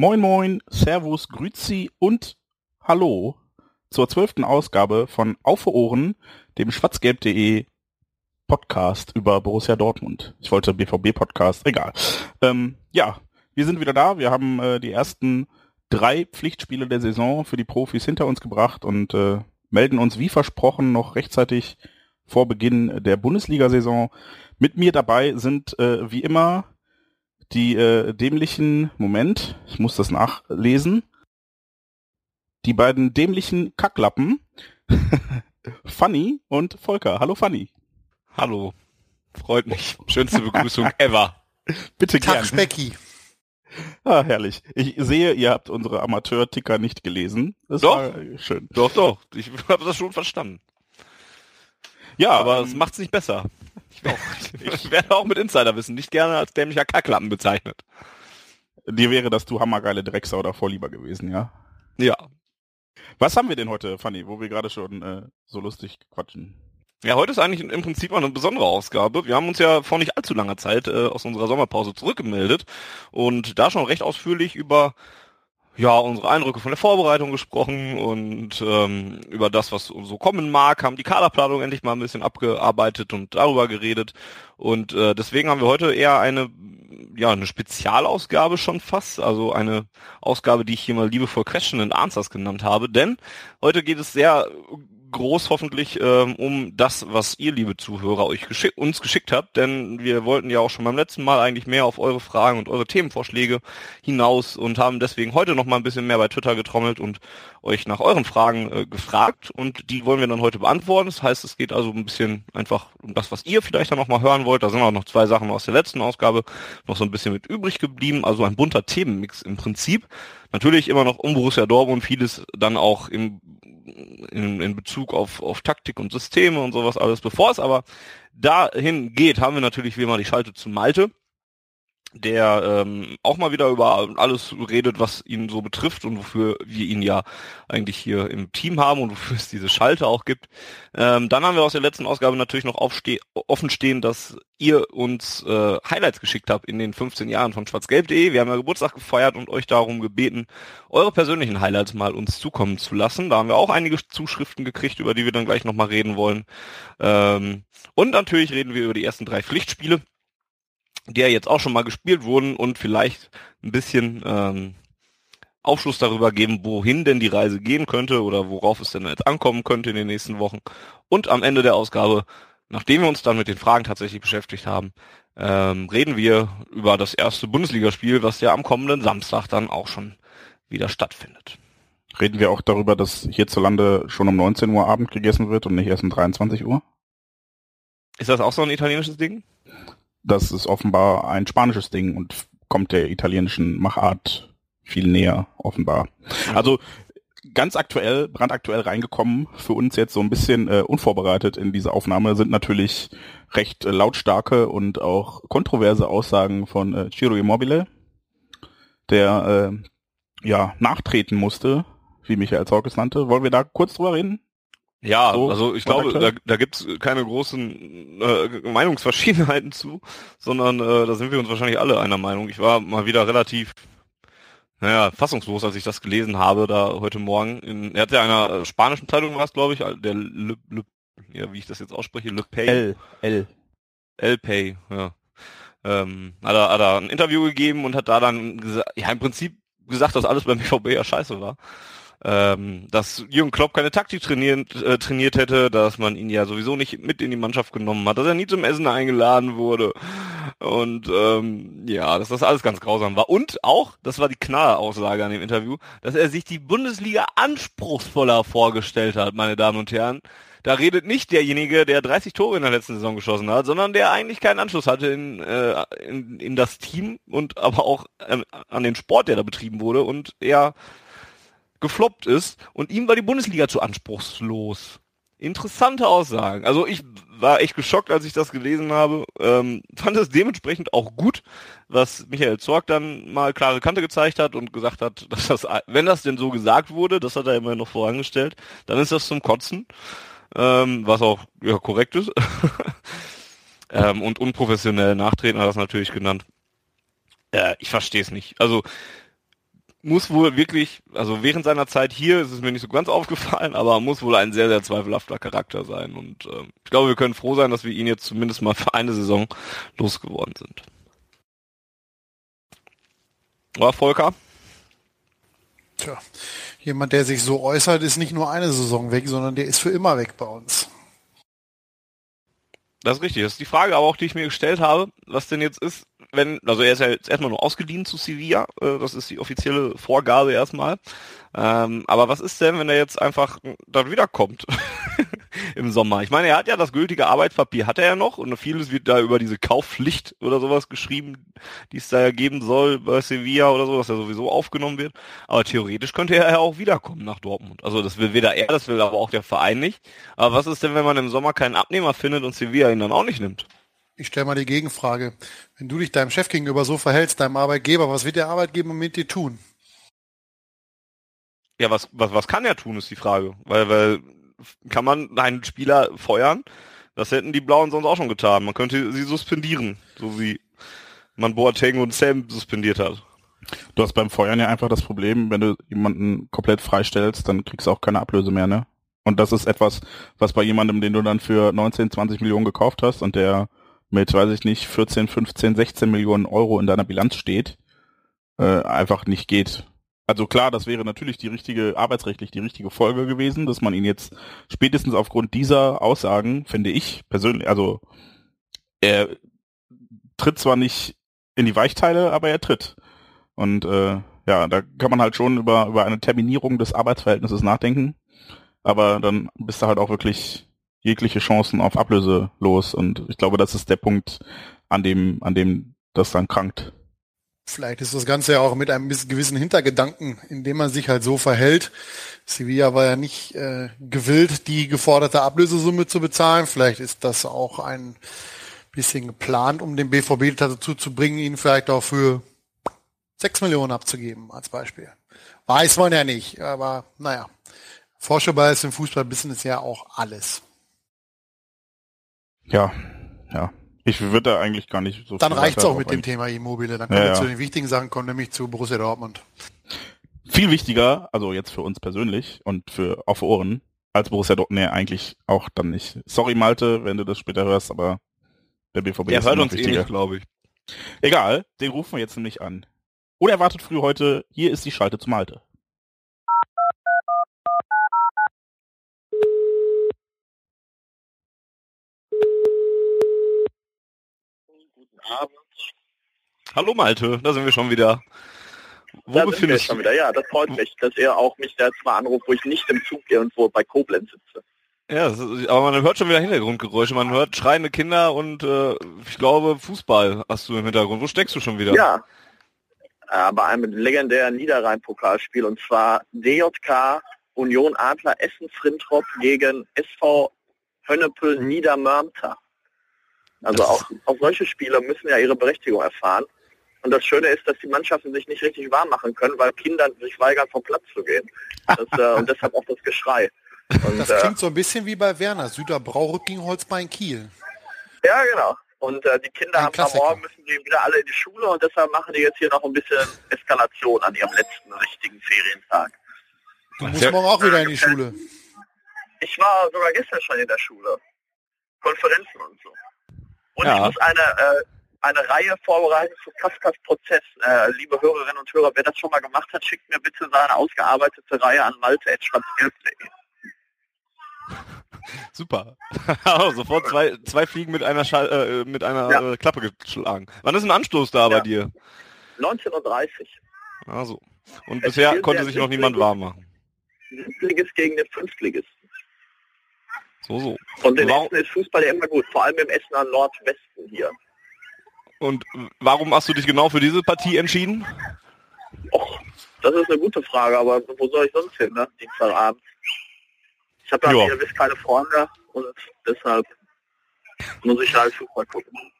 Moin Moin, Servus, Grüzi und Hallo zur zwölften Ausgabe von Auf Ohren, dem schwarzgelb.de Podcast über Borussia Dortmund. Ich wollte BVB Podcast, egal. Ähm, ja, wir sind wieder da. Wir haben äh, die ersten drei Pflichtspiele der Saison für die Profis hinter uns gebracht und äh, melden uns wie versprochen noch rechtzeitig vor Beginn der Bundesliga-Saison. Mit mir dabei sind äh, wie immer die äh, dämlichen, Moment, ich muss das nachlesen, die beiden dämlichen Kacklappen, Fanny und Volker. Hallo Fanny. Hallo. Freut mich. Schönste Begrüßung ever. Bitte Tag gern. Specki. Ah, herrlich. Ich sehe, ihr habt unsere Amateur-Ticker nicht gelesen. Das Doch. war schön. Doch, doch. Ich habe das schon verstanden. Ja, Aber ähm, es macht's nicht besser. Ich, auch, ich werde auch mit Insiderwissen nicht gerne als dämlicher Kacklappen bezeichnet. dir wäre das du hammergeile Drecksau davor lieber gewesen, ja? Ja. Was haben wir denn heute, Fanny, wo wir gerade schon äh, so lustig quatschen? Ja, heute ist eigentlich im Prinzip eine besondere Ausgabe. Wir haben uns ja vor nicht allzu langer Zeit äh, aus unserer Sommerpause zurückgemeldet und da schon recht ausführlich über ja, unsere Eindrücke von der Vorbereitung gesprochen und ähm, über das, was so kommen mag, haben die Kaderplanung endlich mal ein bisschen abgearbeitet und darüber geredet. Und äh, deswegen haben wir heute eher eine, ja, eine Spezialausgabe schon fast, also eine Ausgabe, die ich hier mal liebevoll Question and Answers genannt habe, denn heute geht es sehr groß hoffentlich ähm, um das, was ihr, liebe Zuhörer, euch geschick uns geschickt habt, denn wir wollten ja auch schon beim letzten Mal eigentlich mehr auf eure Fragen und eure Themenvorschläge hinaus und haben deswegen heute noch mal ein bisschen mehr bei Twitter getrommelt und euch nach euren Fragen äh, gefragt und die wollen wir dann heute beantworten. Das heißt, es geht also ein bisschen einfach um das, was ihr vielleicht dann noch mal hören wollt. Da sind auch noch zwei Sachen aus der letzten Ausgabe noch so ein bisschen mit übrig geblieben, also ein bunter Themenmix im Prinzip. Natürlich immer noch um Borussia Dortmund, vieles dann auch im in, in Bezug auf, auf Taktik und Systeme und sowas alles. Bevor es aber dahin geht, haben wir natürlich wie immer die Schalte zu Malte, der ähm, auch mal wieder über alles redet, was ihn so betrifft und wofür wir ihn ja eigentlich hier im Team haben und wofür es diese Schalte auch gibt. Ähm, dann haben wir aus der letzten Ausgabe natürlich noch offen stehen, dass ihr uns äh, Highlights geschickt habt in den 15 Jahren von schwarzgelb.de. Wir haben ja Geburtstag gefeiert und euch darum gebeten, eure persönlichen Highlights mal uns zukommen zu lassen. Da haben wir auch einige Zuschriften gekriegt, über die wir dann gleich nochmal reden wollen. Ähm, und natürlich reden wir über die ersten drei Pflichtspiele die ja jetzt auch schon mal gespielt wurden und vielleicht ein bisschen ähm, Aufschluss darüber geben, wohin denn die Reise gehen könnte oder worauf es denn jetzt ankommen könnte in den nächsten Wochen. Und am Ende der Ausgabe, nachdem wir uns dann mit den Fragen tatsächlich beschäftigt haben, ähm, reden wir über das erste Bundesligaspiel, was ja am kommenden Samstag dann auch schon wieder stattfindet. Reden wir auch darüber, dass hierzulande schon um 19 Uhr Abend gegessen wird und nicht erst um 23 Uhr? Ist das auch so ein italienisches Ding? Das ist offenbar ein spanisches Ding und kommt der italienischen Machart viel näher, offenbar. Also ganz aktuell, brandaktuell reingekommen, für uns jetzt so ein bisschen äh, unvorbereitet in diese Aufnahme, sind natürlich recht äh, lautstarke und auch kontroverse Aussagen von äh, Ciro Immobile, der äh, ja nachtreten musste, wie Michael Zorkes nannte. Wollen wir da kurz drüber reden? Ja, So, also ich glaube, da, da gibt's keine großen äh, Meinungsverschiedenheiten zu, sondern äh, da sind wir uns wahrscheinlich alle einer Meinung. Ich war mal wieder relativ, naja, fassungslos, als ich das gelesen habe, da heute Morgen. In, er hat ja einer äh, spanischen Zeitung was, glaube ich, der Le, Le, ja, wie ich das jetzt ausspreche, Le Pay. L, L. El Pay, ja. Ähm, hat, er, hat er ein Interview gegeben und hat da dann gesagt, ja, im Prinzip gesagt, dass alles beim BVB ja scheiße war. Ähm, dass Jürgen Klopp keine Taktik trainiert, äh, trainiert hätte, dass man ihn ja sowieso nicht mit in die Mannschaft genommen hat, dass er nie zum Essen eingeladen wurde und ähm, ja, dass das alles ganz grausam war. Und auch, das war die Knalleraussage an dem Interview, dass er sich die Bundesliga anspruchsvoller vorgestellt hat, meine Damen und Herren. da redet nicht derjenige, der 30 Tore in der letzten Saison geschossen hat, sondern der eigentlich keinen Anschluss hatte in, äh, in, in das Team und aber auch ähm, an den Sport, der da betrieben wurde und er gefloppt ist und ihm war die Bundesliga zu anspruchslos. Interessante Aussagen. Also ich war echt geschockt, als ich das gelesen habe. Ähm, fand es dementsprechend auch gut, was Michael Zorg dann mal klare Kante gezeigt hat und gesagt hat, dass das, wenn das denn so gesagt wurde, das hat er immer noch vorangestellt, dann ist das zum Kotzen, ähm, was auch ja, korrekt ist. ähm, und unprofessionell nachtreten hat er das natürlich genannt. Äh, ich verstehe es nicht. Also muss wohl wirklich, also während seiner Zeit hier ist es mir nicht so ganz aufgefallen, aber muss wohl ein sehr, sehr zweifelhafter Charakter sein. Und äh, ich glaube, wir können froh sein, dass wir ihn jetzt zumindest mal für eine Saison losgeworden sind. Oder Volker? Tja, jemand, der sich so äußert, ist nicht nur eine Saison weg, sondern der ist für immer weg bei uns. Das ist richtig. Das ist die Frage aber auch, die ich mir gestellt habe, was denn jetzt ist, wenn, also er ist ja jetzt erstmal nur ausgeliehen zu Sevilla, äh, das ist die offizielle Vorgabe erstmal. Ähm, aber was ist denn, wenn er jetzt einfach dann wiederkommt im Sommer? Ich meine, er hat ja das gültige Arbeitspapier, hat er ja noch und vieles wird da über diese Kaufpflicht oder sowas geschrieben, die es da ja geben soll bei Sevilla oder so, dass er sowieso aufgenommen wird. Aber theoretisch könnte er ja auch wiederkommen nach Dortmund. Also das will weder er, das will aber auch der Verein nicht. Aber was ist denn, wenn man im Sommer keinen Abnehmer findet und Sevilla ihn dann auch nicht nimmt? Ich stelle mal die Gegenfrage. Wenn du dich deinem Chef gegenüber so verhältst, deinem Arbeitgeber, was wird der Arbeitgeber mit dir tun? Ja, was, was, was kann er tun, ist die Frage. Weil, weil kann man einen Spieler feuern? Das hätten die Blauen sonst auch schon getan. Man könnte sie suspendieren, so wie man Boateng und Sam suspendiert hat. Du hast beim Feuern ja einfach das Problem, wenn du jemanden komplett freistellst, dann kriegst du auch keine Ablöse mehr, ne? Und das ist etwas, was bei jemandem, den du dann für 19, 20 Millionen gekauft hast und der mit, weiß ich nicht, 14, 15, 16 Millionen Euro in deiner Bilanz steht, äh, einfach nicht geht. Also klar, das wäre natürlich die richtige, arbeitsrechtlich die richtige Folge gewesen, dass man ihn jetzt spätestens aufgrund dieser Aussagen, finde ich persönlich, also er tritt zwar nicht in die Weichteile, aber er tritt. Und äh, ja, da kann man halt schon über, über eine Terminierung des Arbeitsverhältnisses nachdenken. Aber dann bist du halt auch wirklich jegliche Chancen auf Ablöse los. Und ich glaube, das ist der Punkt, an dem, an dem das dann krankt. Vielleicht ist das Ganze ja auch mit einem gewissen Hintergedanken, indem man sich halt so verhält. Sevilla war ja nicht äh, gewillt, die geforderte Ablösesumme zu bezahlen. Vielleicht ist das auch ein bisschen geplant, um den BVB dazu zu bringen, ihn vielleicht auch für sechs Millionen abzugeben, als Beispiel. Weiß man ja nicht, aber naja. Vorstellbar ist im Fußballbusiness ja auch alles. Ja, ja. Ich würde da eigentlich gar nicht so Dann reicht's auch mit dem Thema Immobile. Dann können ja, wir zu den wichtigen Sachen kommen, nämlich zu Borussia Dortmund. Viel wichtiger, also jetzt für uns persönlich und für auf Ohren, als Borussia Dortmund, nee, eigentlich auch dann nicht. Sorry Malte, wenn du das später hörst, aber der BVB ja, ist hört uns wichtiger, eh glaube ich. Egal, den rufen wir jetzt nämlich an. Oder erwartet früh heute, hier ist die Schalte zum Malte. Abend. Hallo Malte, da sind wir schon wieder. Wo da sind wir schon wieder, ja, das freut mich, dass ihr auch mich da jetzt mal anruft, wo ich nicht im Zug irgendwo bei Koblenz sitze. Ja, ist, aber man hört schon wieder Hintergrundgeräusche, man hört schreiende Kinder und äh, ich glaube Fußball hast du im Hintergrund. Wo steckst du schon wieder? Ja, äh, bei einem legendären Niederrhein-Pokalspiel und zwar DJK Union Adler Essen Frintrop gegen SV Hönnepel Niedermörmter. Also auch, auch solche Spieler müssen ja ihre Berechtigung erfahren. Und das Schöne ist, dass die Mannschaften sich nicht richtig warm machen können, weil Kinder sich weigern, vom Platz zu gehen. Das, äh, und deshalb auch das Geschrei. Und, das klingt äh, so ein bisschen wie bei Werner, Süderbrauch gegen Holzbein Kiel. Ja, genau. Und äh, die Kinder haben am Morgen müssen die wieder alle in die Schule und deshalb machen die jetzt hier noch ein bisschen Eskalation an ihrem letzten richtigen Ferientag. Du musst ja. morgen auch wieder in die Schule. Ich war sogar gestern schon in der Schule. Konferenzen und so. Und ja. ich muss eine, äh, eine Reihe vorbereiten zu Kaskas Prozess. Äh, liebe Hörerinnen und Hörer, wer das schon mal gemacht hat, schickt mir bitte seine ausgearbeitete Reihe an malte.schwarzgelb.de. Super. Sofort zwei, zwei Fliegen mit einer, Schall, äh, mit einer ja. äh, Klappe geschlagen. Wann ist ein Anstoß da ja. bei dir? 19.30 Uhr. Also. Und es bisher konnte sich noch niemand warm machen. Siebtligist gegen den Fünftligisten. So, so. Und in Warum- Essen ist Fußball ja immer gut, vor allem im Essener Nordwesten hier. Und warum hast du dich genau für diese Partie entschieden? Och, das ist eine gute Frage, aber wo soll ich sonst hin, ne? Dienstagabend. Ich habe ja, Ja. keine Freunde und deshalb muss ich halt Fußball gucken.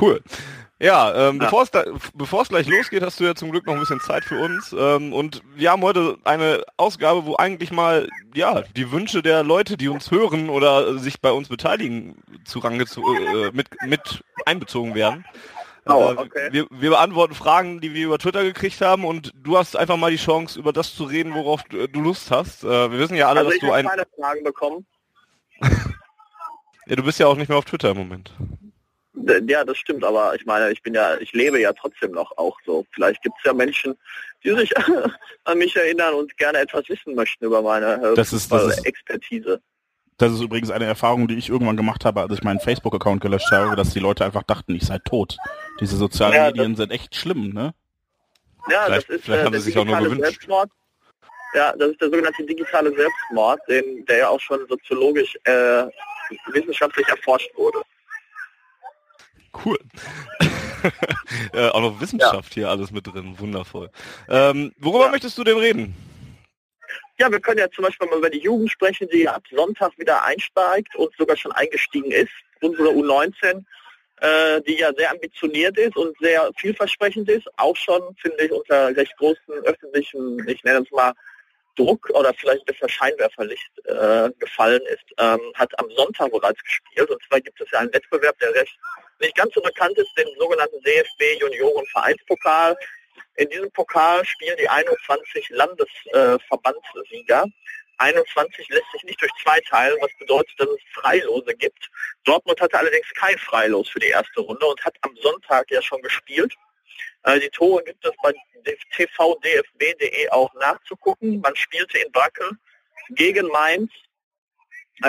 Cool. Ja, ähm, Ja. bevor es gleich losgeht, hast du ja zum Glück noch ein bisschen Zeit für uns. Ähm, und wir haben heute eine Ausgabe, wo eigentlich mal ja die Wünsche der Leute, die uns hören oder sich bei uns beteiligen, zu Range zu, äh, mit, mit einbezogen werden. Oh, Äh, okay. wir, wir beantworten Fragen, die wir über Twitter gekriegt haben und du hast einfach mal die Chance, über das zu reden, worauf du, du Lust hast. Äh, wir wissen ja alle, Also dass ich du ein... keine Fragen bekommen. Ja, du bist ja auch nicht mehr auf Twitter im Moment. D- Ja, das stimmt, aber ich meine, ich bin ja, ich lebe ja trotzdem noch auch so. Vielleicht gibt es ja Menschen, die sich an mich erinnern und gerne etwas wissen möchten über meine äh, Das ist- das ist- Expertise. Das ist übrigens eine Erfahrung, die ich irgendwann gemacht habe, als ich meinen Facebook-Account gelöscht habe, dass die Leute einfach dachten, ich sei tot. Diese sozialen Ja, Medien sind echt schlimm, ne? Ja, Vielleicht- das ist vielleicht äh, haben der sie sich auch nur gewünscht. Selbstmord. Ja, das ist der sogenannte digitale Selbstmord, den, der ja auch schon soziologisch äh, wissenschaftlich erforscht wurde. Cool. äh, auch noch Wissenschaft hier alles mit drin. Wundervoll. Ähm, worüber Ja. möchtest du denn reden? Ja, wir können ja zum Beispiel mal über die Jugend sprechen, die ab Sonntag wieder einsteigt und sogar schon eingestiegen ist. Unsere U19, äh, die ja sehr ambitioniert ist und sehr vielversprechend ist, auch schon, finde ich, unter recht großen öffentlichen, ich nenne es mal, Druck oder vielleicht besser Scheinwerferlicht äh, gefallen ist, ähm, hat am Sonntag bereits gespielt. Und zwar gibt es ja einen Wettbewerb, der recht nicht ganz so bekannt ist, den sogenannten DFB Junioren Vereinspokal. In diesem Pokal spielen die 21 Landesverbandssieger. 21 lässt sich nicht durch zwei teilen, was bedeutet, dass es Freilose gibt. Dortmund hatte allerdings kein Freilos für die erste Runde und hat am Sonntag ja schon gespielt. Äh, die Tore gibt es bei tvdfb.de auch nachzugucken. Man spielte in Brackel gegen Mainz.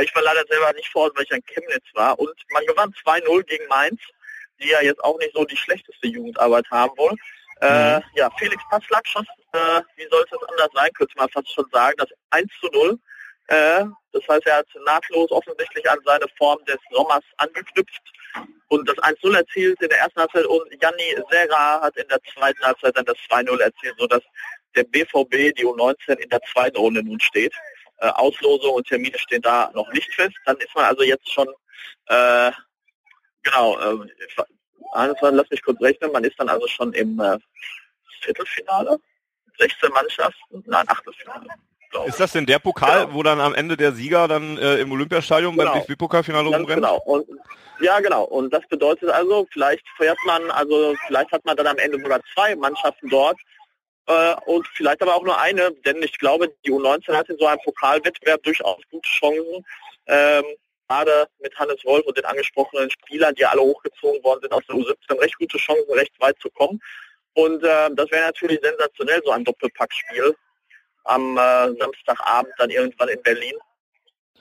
Ich war leider selber nicht vor Ort, weil ich an Chemnitz war. Und man gewann 2-0 gegen Mainz, die ja jetzt auch nicht so die schlechteste Jugendarbeit haben wollen. Äh, ja, Felix Passlack schoss, äh, wie soll es anders sein, könnte man fast schon sagen, das 1 zu 0. Äh, das heißt, er hat nahtlos offensichtlich an seine Form des Sommers angeknüpft und das 1-0 erzielt in der ersten Halbzeit und Janni Serra hat in der zweiten Halbzeit dann das 2-0 erzielt, sodass der BVB, die U19, in der zweiten Runde nun steht. Äh, Auslosung und Termine stehen da noch nicht fest. Dann ist man also jetzt schon, äh, genau, äh, lass mich kurz rechnen, man ist dann also schon im äh, Viertelfinale, 16 Mannschaften, nein, Achtelfinale. Ist das denn der Pokal, Genau. wo dann am Ende der Sieger dann äh, im Olympiastadion beim Genau. DFB-Pokalfinale Ganz rumrennt? genau. Und, ja, genau. Und das bedeutet also, vielleicht fährt man, also vielleicht hat man dann am Ende sogar zwei Mannschaften dort äh, und vielleicht aber auch nur eine, denn ich glaube, die U19 hat in so einem Pokalwettbewerb durchaus gute Chancen. Ähm, gerade mit Hannes Wolf und den angesprochenen Spielern, die alle hochgezogen worden sind aus der U17, recht gute Chancen, recht weit zu kommen. Und äh, das wäre natürlich sensationell, so ein Doppelpackspiel am äh, Samstagabend dann irgendwann in Berlin.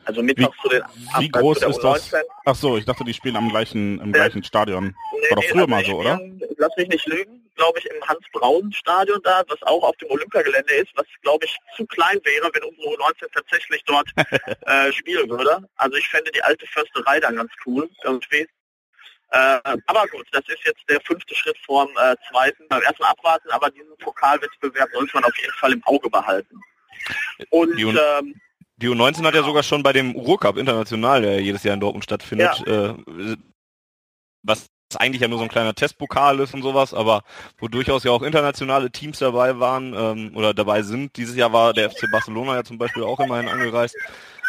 Also mittags zu den Wie Abend groß ist das? U19. Ach so, ich dachte, die spielen am gleichen, im Ja. gleichen Stadion. Nee, War doch nee, früher mal so, oder? spielen, Lass mich nicht lügen, glaube ich, im Hans-Braun-Stadion da, was auch auf dem Olympiagelände ist, was, glaube ich, zu klein wäre, wenn unsere U19 tatsächlich dort äh, spielen würde. Also ich fände die alte Försterei dann ganz cool, irgendwie. Äh, aber gut, das ist jetzt der fünfte Schritt vorm äh, zweiten. Beim ersten abwarten, aber diesen Pokalwettbewerb sollte man auf jeden Fall im Auge behalten. Und ähm, Die U19 hat ja sogar schon bei dem Ruhrcup international, der jedes Jahr in Dortmund stattfindet, äh, was eigentlich ja nur so ein kleiner Testpokal ist und sowas, aber wo durchaus ja auch internationale Teams dabei waren ähm, oder dabei sind. Dieses Jahr war der FC Barcelona ja zum Beispiel auch immerhin angereist.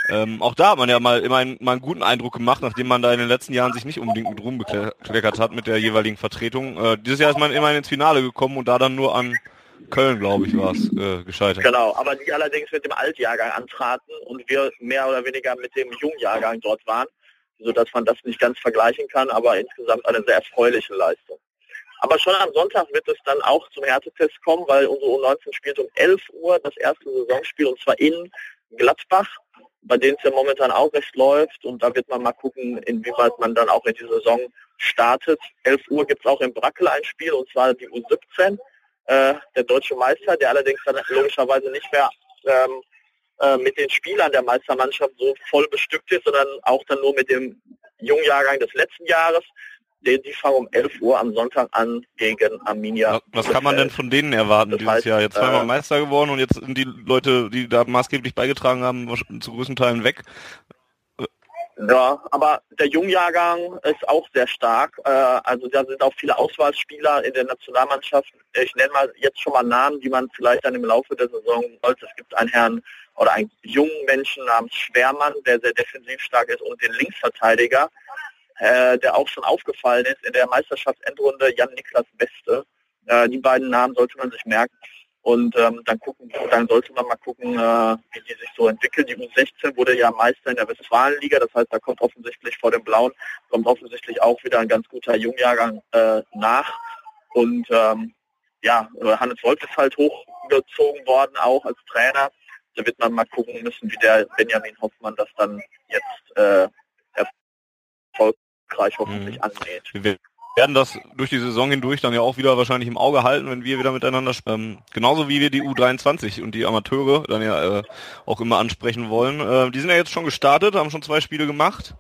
Ähm, auch da hat man ja mal immerhin mal einen guten Eindruck gemacht, nachdem man da in den letzten Jahren sich nicht unbedingt mit Ruhm bekleckert hat mit der jeweiligen Vertretung. Äh, dieses Jahr ist man immerhin ins Finale gekommen und da dann nur an Köln, glaube ich, war es äh, gescheitert. Genau, aber die allerdings mit dem Altjahrgang antraten und wir mehr oder weniger mit dem Jungjahrgang dort waren, sodass man das nicht ganz vergleichen kann, aber insgesamt eine sehr erfreuliche Leistung. Aber schon am Sonntag wird es dann auch zum Härtetest kommen, weil unsere U19 spielt um 11 Uhr das erste Saisonspiel und zwar in Gladbach, bei denen es ja momentan auch recht läuft und da wird man mal gucken, inwieweit man dann auch in die Saison startet. 11 Uhr gibt es auch in Brackel ein Spiel und zwar die U17 äh, der deutsche Meister, der allerdings dann logischerweise nicht mehr ähm, äh, mit den Spielern der Meistermannschaft so voll bestückt ist, sondern auch dann nur mit dem Jungjahrgang des letzten Jahres. Die, die fangen um 11 Uhr am Sonntag an gegen Arminia. Was kann man denn von denen erwarten Das dieses heißt, Jahr? Jetzt zweimal äh, Meister geworden und jetzt sind die Leute, die da maßgeblich beigetragen haben, zu größten Teilen weg. Ja, aber der Jungjahrgang ist auch sehr stark. Äh, also da sind auch viele Auswahlspieler in der Nationalmannschaft. Ich nenne mal jetzt schon mal Namen, die man vielleicht dann im Laufe der Saison sollte. Es gibt einen Herrn oder einen jungen Menschen namens Schwermann, der sehr defensiv stark ist und den Linksverteidiger, äh, der auch schon aufgefallen ist in der Meisterschaftsendrunde, Jan-Niklas Beste. Äh, die beiden Namen sollte man sich merken. Und ähm, dann gucken, dann sollte man mal gucken, äh, wie die sich so entwickeln. Die U16 wurde ja Meister in der Westfalenliga, das heißt, da kommt offensichtlich vor dem Blauen, kommt offensichtlich auch wieder ein ganz guter Jungjahrgang äh, nach. Und ähm, ja, Hannes Wolf ist halt hochgezogen worden, auch als Trainer. Da wird man mal gucken müssen, wie der Benjamin Hoffmann das dann jetzt äh, erfolgreich hoffentlich Mhm. angeht. Werden das durch die Saison hindurch dann ja auch wieder wahrscheinlich im Auge halten, wenn wir wieder miteinander sprechen. Genauso wie wir die U23 und die Amateure dann ja äh, auch immer ansprechen wollen. Äh, die sind ja jetzt schon gestartet, haben schon zwei Spiele gemacht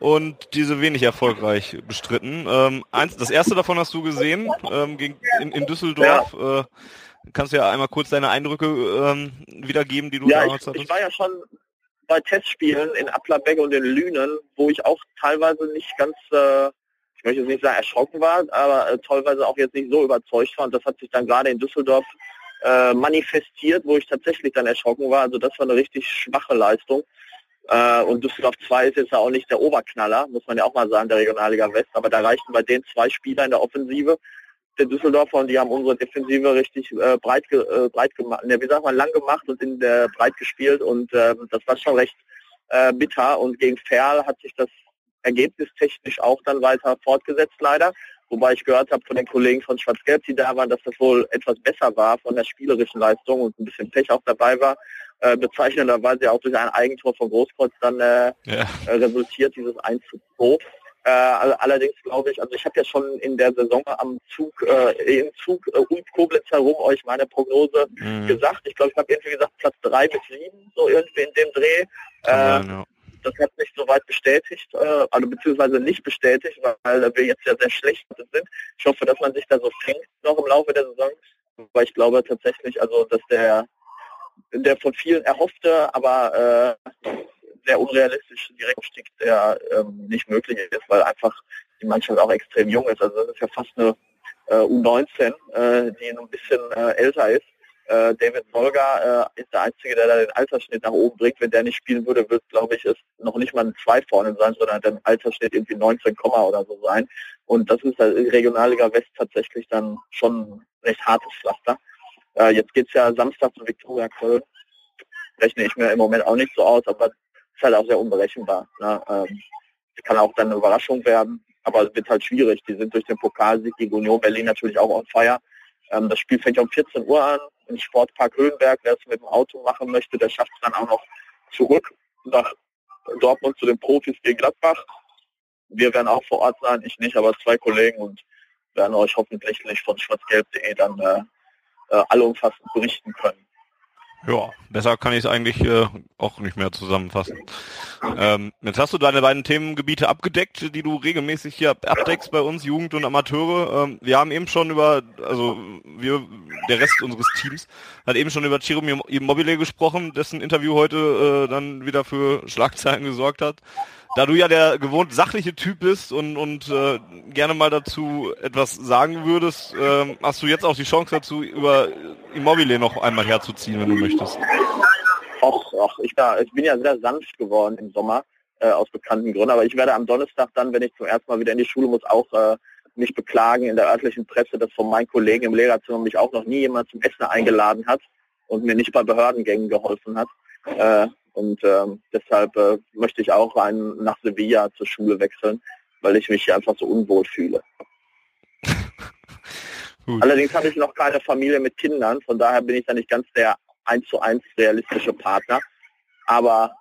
und diese wenig erfolgreich bestritten. Ähm, eins, das erste davon hast du gesehen ähm, gegen, in, in Düsseldorf. Äh, kannst du ja einmal kurz deine Eindrücke ähm, wiedergeben, die du Ja, damals ich, hattest? ich war ja schon bei Testspielen in Applerbeck und in Lünen, wo ich auch teilweise nicht ganz, äh, ich möchte jetzt nicht sagen erschrocken war, aber äh, teilweise auch jetzt nicht so überzeugt war. Und das hat sich dann gerade in Düsseldorf äh, manifestiert, wo ich tatsächlich dann erschrocken war. Also das war eine richtig schwache Leistung. Äh, und Düsseldorf 2 ist jetzt ja auch nicht der Oberknaller, muss man ja auch mal sagen, der Regionalliga West. Aber da reichten bei den zwei Spieler in der Offensive der Düsseldorfer und die haben unsere Defensive richtig äh, breit, ge, äh, breit gemacht, ne, wie sagt man, lang gemacht und in der breit gespielt und äh, das war schon recht äh, bitter und gegen Ferl hat sich das ergebnistechnisch auch dann weiter fortgesetzt leider, wobei ich gehört habe von den Kollegen von Schwarz-Gelb, die da waren, dass das wohl etwas besser war von der spielerischen Leistung und ein bisschen Pech auch dabei war, äh, bezeichnenderweise auch durch ein Eigentor von Großkreuz dann äh, Ja. äh, resultiert dieses 1 zu 2. Äh, all- allerdings glaube ich, also ich habe ja schon in der Saison am Zug, äh, im Zug äh, um Koblenz herum euch meine Prognose Mhm. gesagt. Ich glaube, ich habe irgendwie gesagt Platz 3 bis 7, so irgendwie in dem Dreh. Äh, ja. Das hat sich soweit bestätigt, äh, also beziehungsweise nicht bestätigt, weil wir jetzt ja sehr schlecht sind. Ich hoffe, dass man sich da so fängt noch im Laufe der Saison, weil ich glaube tatsächlich, also dass der der von vielen erhoffte, aber äh, sehr unrealistische Direktaufstieg, der ähm, nicht möglich ist, weil einfach die Mannschaft auch extrem jung ist. Also das ist ja fast eine äh, U19, äh, die ein bisschen äh, älter ist. Äh, David Solga äh, ist der Einzige, der da den Altersschnitt nach oben bringt. Wenn der nicht spielen würde, wird, glaube ich, es noch nicht mal ein 2 vorne sein, sondern der Altersschnitt irgendwie 19, oder so sein. Und das ist halt in Regionalliga West tatsächlich dann schon recht hartes Pflaster. Äh, jetzt geht's ja Samstag zu Viktoria Köln. Rechne ich mir im Moment auch nicht so aus, aber ist halt auch sehr unberechenbar. Ne? Ähm, kann auch dann eine Überraschung werden, aber es wird halt schwierig. Die sind durch den Pokalsieg gegen Union Berlin natürlich auch on fire. Ähm, das Spiel fängt um 14 Uhr an im Sportpark Höhenberg. Wer es mit dem Auto machen möchte, der schafft es dann auch noch zurück nach Dortmund zu den Profis gegen Gladbach. Wir werden auch vor Ort sein, ich nicht, aber zwei Kollegen und werden euch hoffentlich von schwarzgelb.de dann äh, äh, allumfassend berichten können. Ja, besser kann ich es eigentlich äh, auch nicht mehr zusammenfassen. Ähm, jetzt hast du deine beiden Themengebiete abgedeckt, die du regelmäßig hier abdeckst bei uns, Jugend und Amateure. Ähm, wir haben eben schon über, also wir, der Rest unseres Teams, hat eben schon über Ciro Immobile gesprochen, dessen Interview heute äh, dann wieder für Schlagzeilen gesorgt hat. Da du ja der gewohnt sachliche Typ bist und, und äh, gerne mal dazu etwas sagen würdest, ähm, hast du jetzt auch die Chance dazu, über Immobile noch einmal herzuziehen, wenn du möchtest. Och, och, ich, da, ich bin ja sehr sanft geworden im Sommer, äh, aus bekannten Gründen, aber ich werde am Donnerstag dann, wenn ich zum ersten Mal wieder in die Schule muss, auch äh, mich beklagen in der örtlichen Presse, dass von meinen Kollegen im Lehrerzimmer mich auch noch nie jemand zum Essen eingeladen hat und mir nicht bei Behördengängen geholfen hat. Äh, und ähm, deshalb äh, möchte ich auch einen, nach Sevilla zur Schule wechseln, weil ich mich hier einfach so unwohl fühle. Allerdings habe ich noch keine Familie mit Kindern, von daher bin ich da nicht ganz der eins zu eins realistische Partner. Aber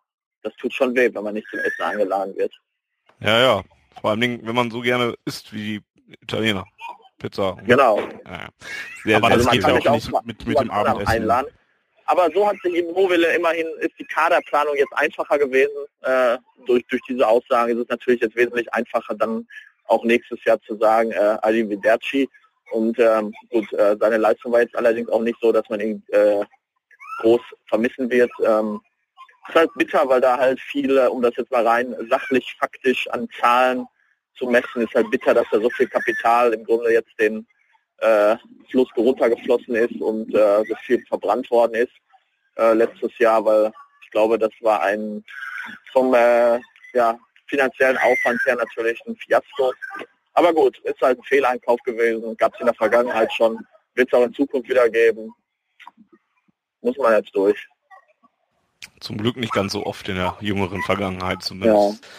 das tut schon weh, wenn man nicht zum Essen eingeladen wird. Ja, ja. Vor allen Dingen, wenn man so gerne isst wie die Italiener. Pizza. Genau. Ja. Sehr, Aber das geht ja auch nicht mal mit- mit dem Abendessen. Einladen. Aber so hat sich eben Moville immerhin, ist die Kaderplanung jetzt einfacher gewesen. Äh, durch, durch diese Aussagen ist es natürlich jetzt wesentlich einfacher, dann auch nächstes Jahr zu sagen, äh, Ali Viderci. Und ähm, gut, äh, seine Leistung war jetzt allerdings auch nicht so, dass man ihn äh, groß vermissen wird. Ähm, ist halt bitter, weil da halt viele, um das jetzt mal rein sachlich, faktisch an Zahlen zu messen, ist halt bitter, dass da so viel Kapital im Grunde jetzt den äh, Fluss runtergeflossen ist und äh, so viel verbrannt worden ist äh, letztes Jahr, weil ich glaube, das war ein vom äh, ja, finanziellen Aufwand her natürlich ein Fiasko. Aber gut, ist halt ein Fehleinkauf gewesen, gab es in der Vergangenheit schon, wird es auch in Zukunft wieder geben. Muss man jetzt durch. Zum Glück nicht ganz so oft in der jüngeren Vergangenheit zumindest. Ja.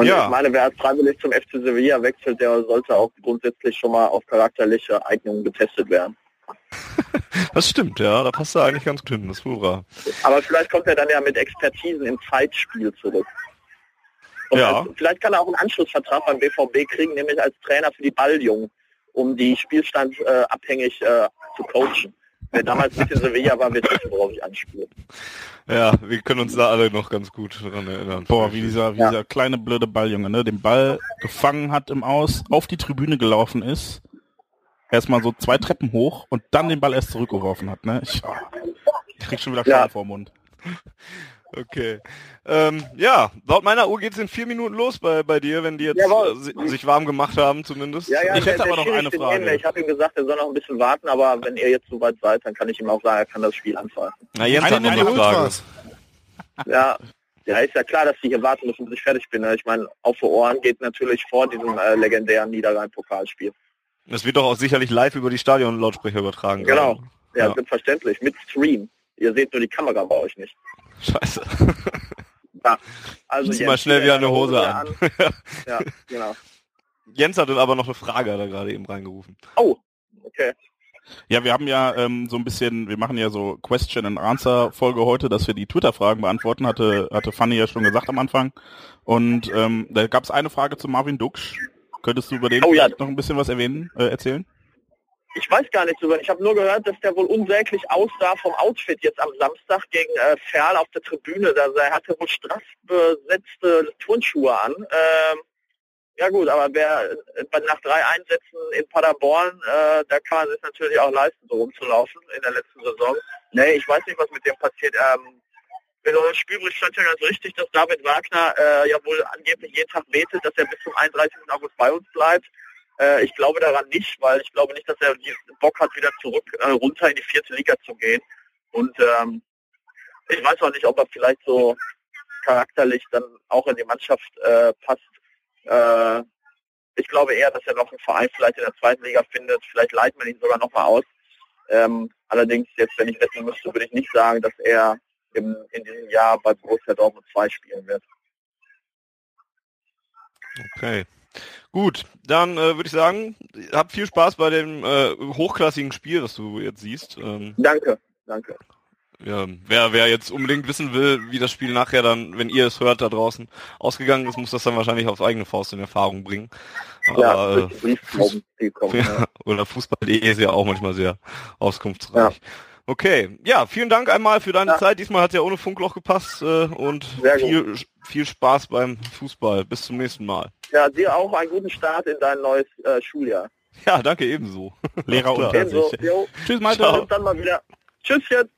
Und Ja. ich meine, wer als freiwillig zum FC Sevilla wechselt, der sollte auch grundsätzlich schon mal auf charakterliche Eignungen getestet werden. Das stimmt, ja, da passt er eigentlich ganz gut hin, das wahr. Aber vielleicht kommt er dann ja mit Expertisen im Zeitspiel zurück. Und Ja. als, vielleicht kann er auch einen Anschlussvertrag beim BVB kriegen, nämlich als Trainer für die Balljungen, um die Spielstand äh, abhängig äh, zu coachen. Wer damals nicht in Sevilla war, wird wissen, worauf ich anspiele. Ja, wir können uns da alle noch ganz gut daran erinnern. Boah, wie dieser, wie Ja. dieser kleine blöde Balljunge, ne, den Ball gefangen hat im Aus, auf die Tribüne gelaufen ist, erstmal so zwei Treppen hoch und dann den Ball erst zurückgeworfen hat, ne? Ich, oh, ich krieg schon wieder Ja. Schale vor dem Mund. Okay. Ähm, ja, laut meiner Uhr geht's in vier Minuten los bei, bei dir, wenn die jetzt äh, si- sich warm gemacht haben zumindest. Ja, ja, Ich hätte aber noch eine Frage. Ich habe ihm gesagt, er soll noch ein bisschen warten, aber wenn ihr jetzt soweit seid, dann kann ich ihm auch sagen, er kann das Spiel anfangen. Na, Jens Eine hat noch eine Minute Frage. Ultras. Ja, ja, ist ja klar, dass die hier warten müssen, bis ich fertig bin. ne? Ich meine, auf für Ohren geht natürlich vor diesem äh, legendären Niederrhein-Pokalspiel. Das wird doch auch sicherlich live über die Stadionlautsprecher übertragen. Genau. Ja, Ja. selbstverständlich. Mit Stream. Ihr seht nur die Kamera bei euch nicht. Scheiße. Ja, also Zieh mal schnell zieht wieder er eine Hose an. ja, genau. Jens hatte aber noch eine Frage, hat er gerade eben reingerufen. Oh, okay. Ja, wir haben ja ähm, so ein bisschen, wir machen ja so Question and Answer Folge heute, dass wir die Twitter-Fragen beantworten, hatte, hatte Fanny ja schon gesagt am Anfang. Und ähm, da gab es eine Frage zu Marvin Duksch. Könntest du über den Oh ja. noch ein bisschen was erwähnen, äh, erzählen? Ich weiß gar nicht so, ich habe nur gehört, dass der wohl unsäglich aussah vom Outfit jetzt am Samstag gegen äh, Ferl auf der Tribüne. Da er hatte wohl straff besetzte Turnschuhe an. Ähm, ja gut, aber wer äh, nach drei Einsätzen in Paderborn, äh, da kann man sich natürlich auch leisten, so rumzulaufen in der letzten Saison. Nee, ich weiß nicht, was mit dem passiert. Ähm, in eurem Spielbericht stand ja ganz richtig, dass David Wagner äh, ja wohl angeblich jeden Tag betet, dass er bis zum 31. August bei uns bleibt. Äh, ich glaube daran nicht, weil ich glaube nicht, dass er Bock hat, wieder zurück äh, runter in die vierte Liga zu gehen. Und ähm, ich weiß auch nicht, ob er vielleicht so charakterlich dann auch in die Mannschaft äh, passt. Äh, ich glaube eher, dass er noch einen Verein vielleicht in der zweiten Liga findet. Vielleicht leitet man ihn sogar noch mal aus. Ähm, allerdings jetzt, wenn ich wetten müsste, würde ich nicht sagen, dass er im, in diesem Jahr bei Borussia Dortmund 2 spielen wird. Okay. Gut, dann äh, würde ich sagen, habt viel Spaß bei dem äh, hochklassigen Spiel, das du jetzt siehst. Ähm, Danke, danke. ja, wer, wer jetzt unbedingt wissen will, wie das Spiel nachher dann, wenn ihr es hört da draußen, ausgegangen ist, muss das dann wahrscheinlich auf eigene Faust in Erfahrung bringen. Ja, Aber, äh, die kommen. ja, Ja. oder Fußball.de ist ja auch manchmal sehr auskunftsreich. Okay, ja, vielen Dank einmal für deine Ja. Zeit. Diesmal hat ja ohne Funkloch gepasst äh, und viel, viel Spaß beim Fußball. Bis zum nächsten Mal. ja, dir auch einen guten Start in dein neues äh, Schuljahr. Ja, danke ebenso. Lehrer unter Ebenso. sich. Jo, Tschüss, Malte. Ciao. bis dann mal wieder. Tschüsschen.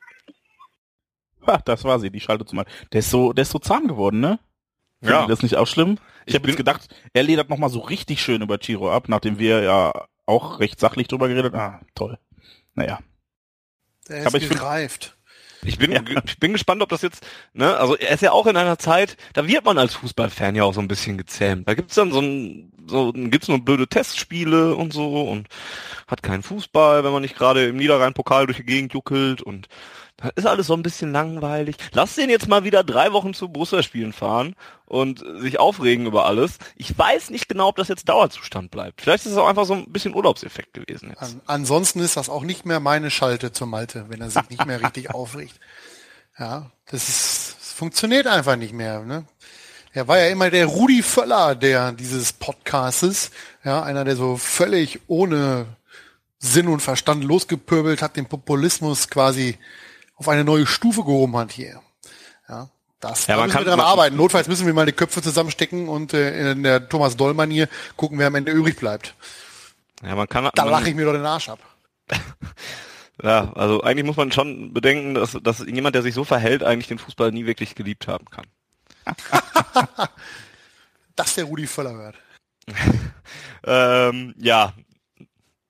Ha, das war sie, die schaltet zum Mal. Der ist so, der ist so zahm geworden, ne? Ja. Das nicht auch schlimm? Ich, Ich habe jetzt gedacht, er ledert noch mal so richtig schön über Chiro ab, nachdem wir ja auch recht sachlich drüber geredet. Ah, toll. Naja. Der ist Aber ich gereift. Ich bin, Ja. ich bin gespannt, ob das jetzt, ne, also er ist ja auch in einer Zeit, da wird man als Fußballfan ja auch so ein bisschen gezähmt. Da gibt's dann so ein, so gibt's nur blöde Testspiele und so und hat keinen Fußball, wenn man nicht gerade im Niederrhein-Pokal durch die Gegend juckelt und da ist alles so ein bisschen langweilig. Lass den jetzt mal wieder drei Wochen zu Borussia spielen fahren und sich aufregen über alles. Ich weiß nicht genau, ob das jetzt Dauerzustand bleibt. Vielleicht ist es auch einfach so ein bisschen Urlaubseffekt gewesen jetzt. An, ansonsten ist das auch nicht mehr meine Schalte zur Malte, wenn er sich nicht mehr richtig aufregt. Ja, das ist, es funktioniert einfach nicht mehr. Ne? Er war ja immer der Rudi Völler der dieses Podcastes, ja, einer, der so völlig ohne Sinn und Verstand losgepöbelt hat, den Populismus quasi auf eine neue Stufe gehoben hat hier. Ja, das Ja, da man müssen kann- wir dran arbeiten. Notfalls müssen wir mal die Köpfe zusammenstecken und äh, in der Thomas Doll-Manier gucken, wer am Ende übrig bleibt. Ja, man kann, Da lache ich mir doch den Arsch ab. ja, also eigentlich muss man schon bedenken, dass, dass jemand, der sich so verhält, eigentlich den Fußball nie wirklich geliebt haben kann. Dass der Rudi Völler hört. Ähm, ja.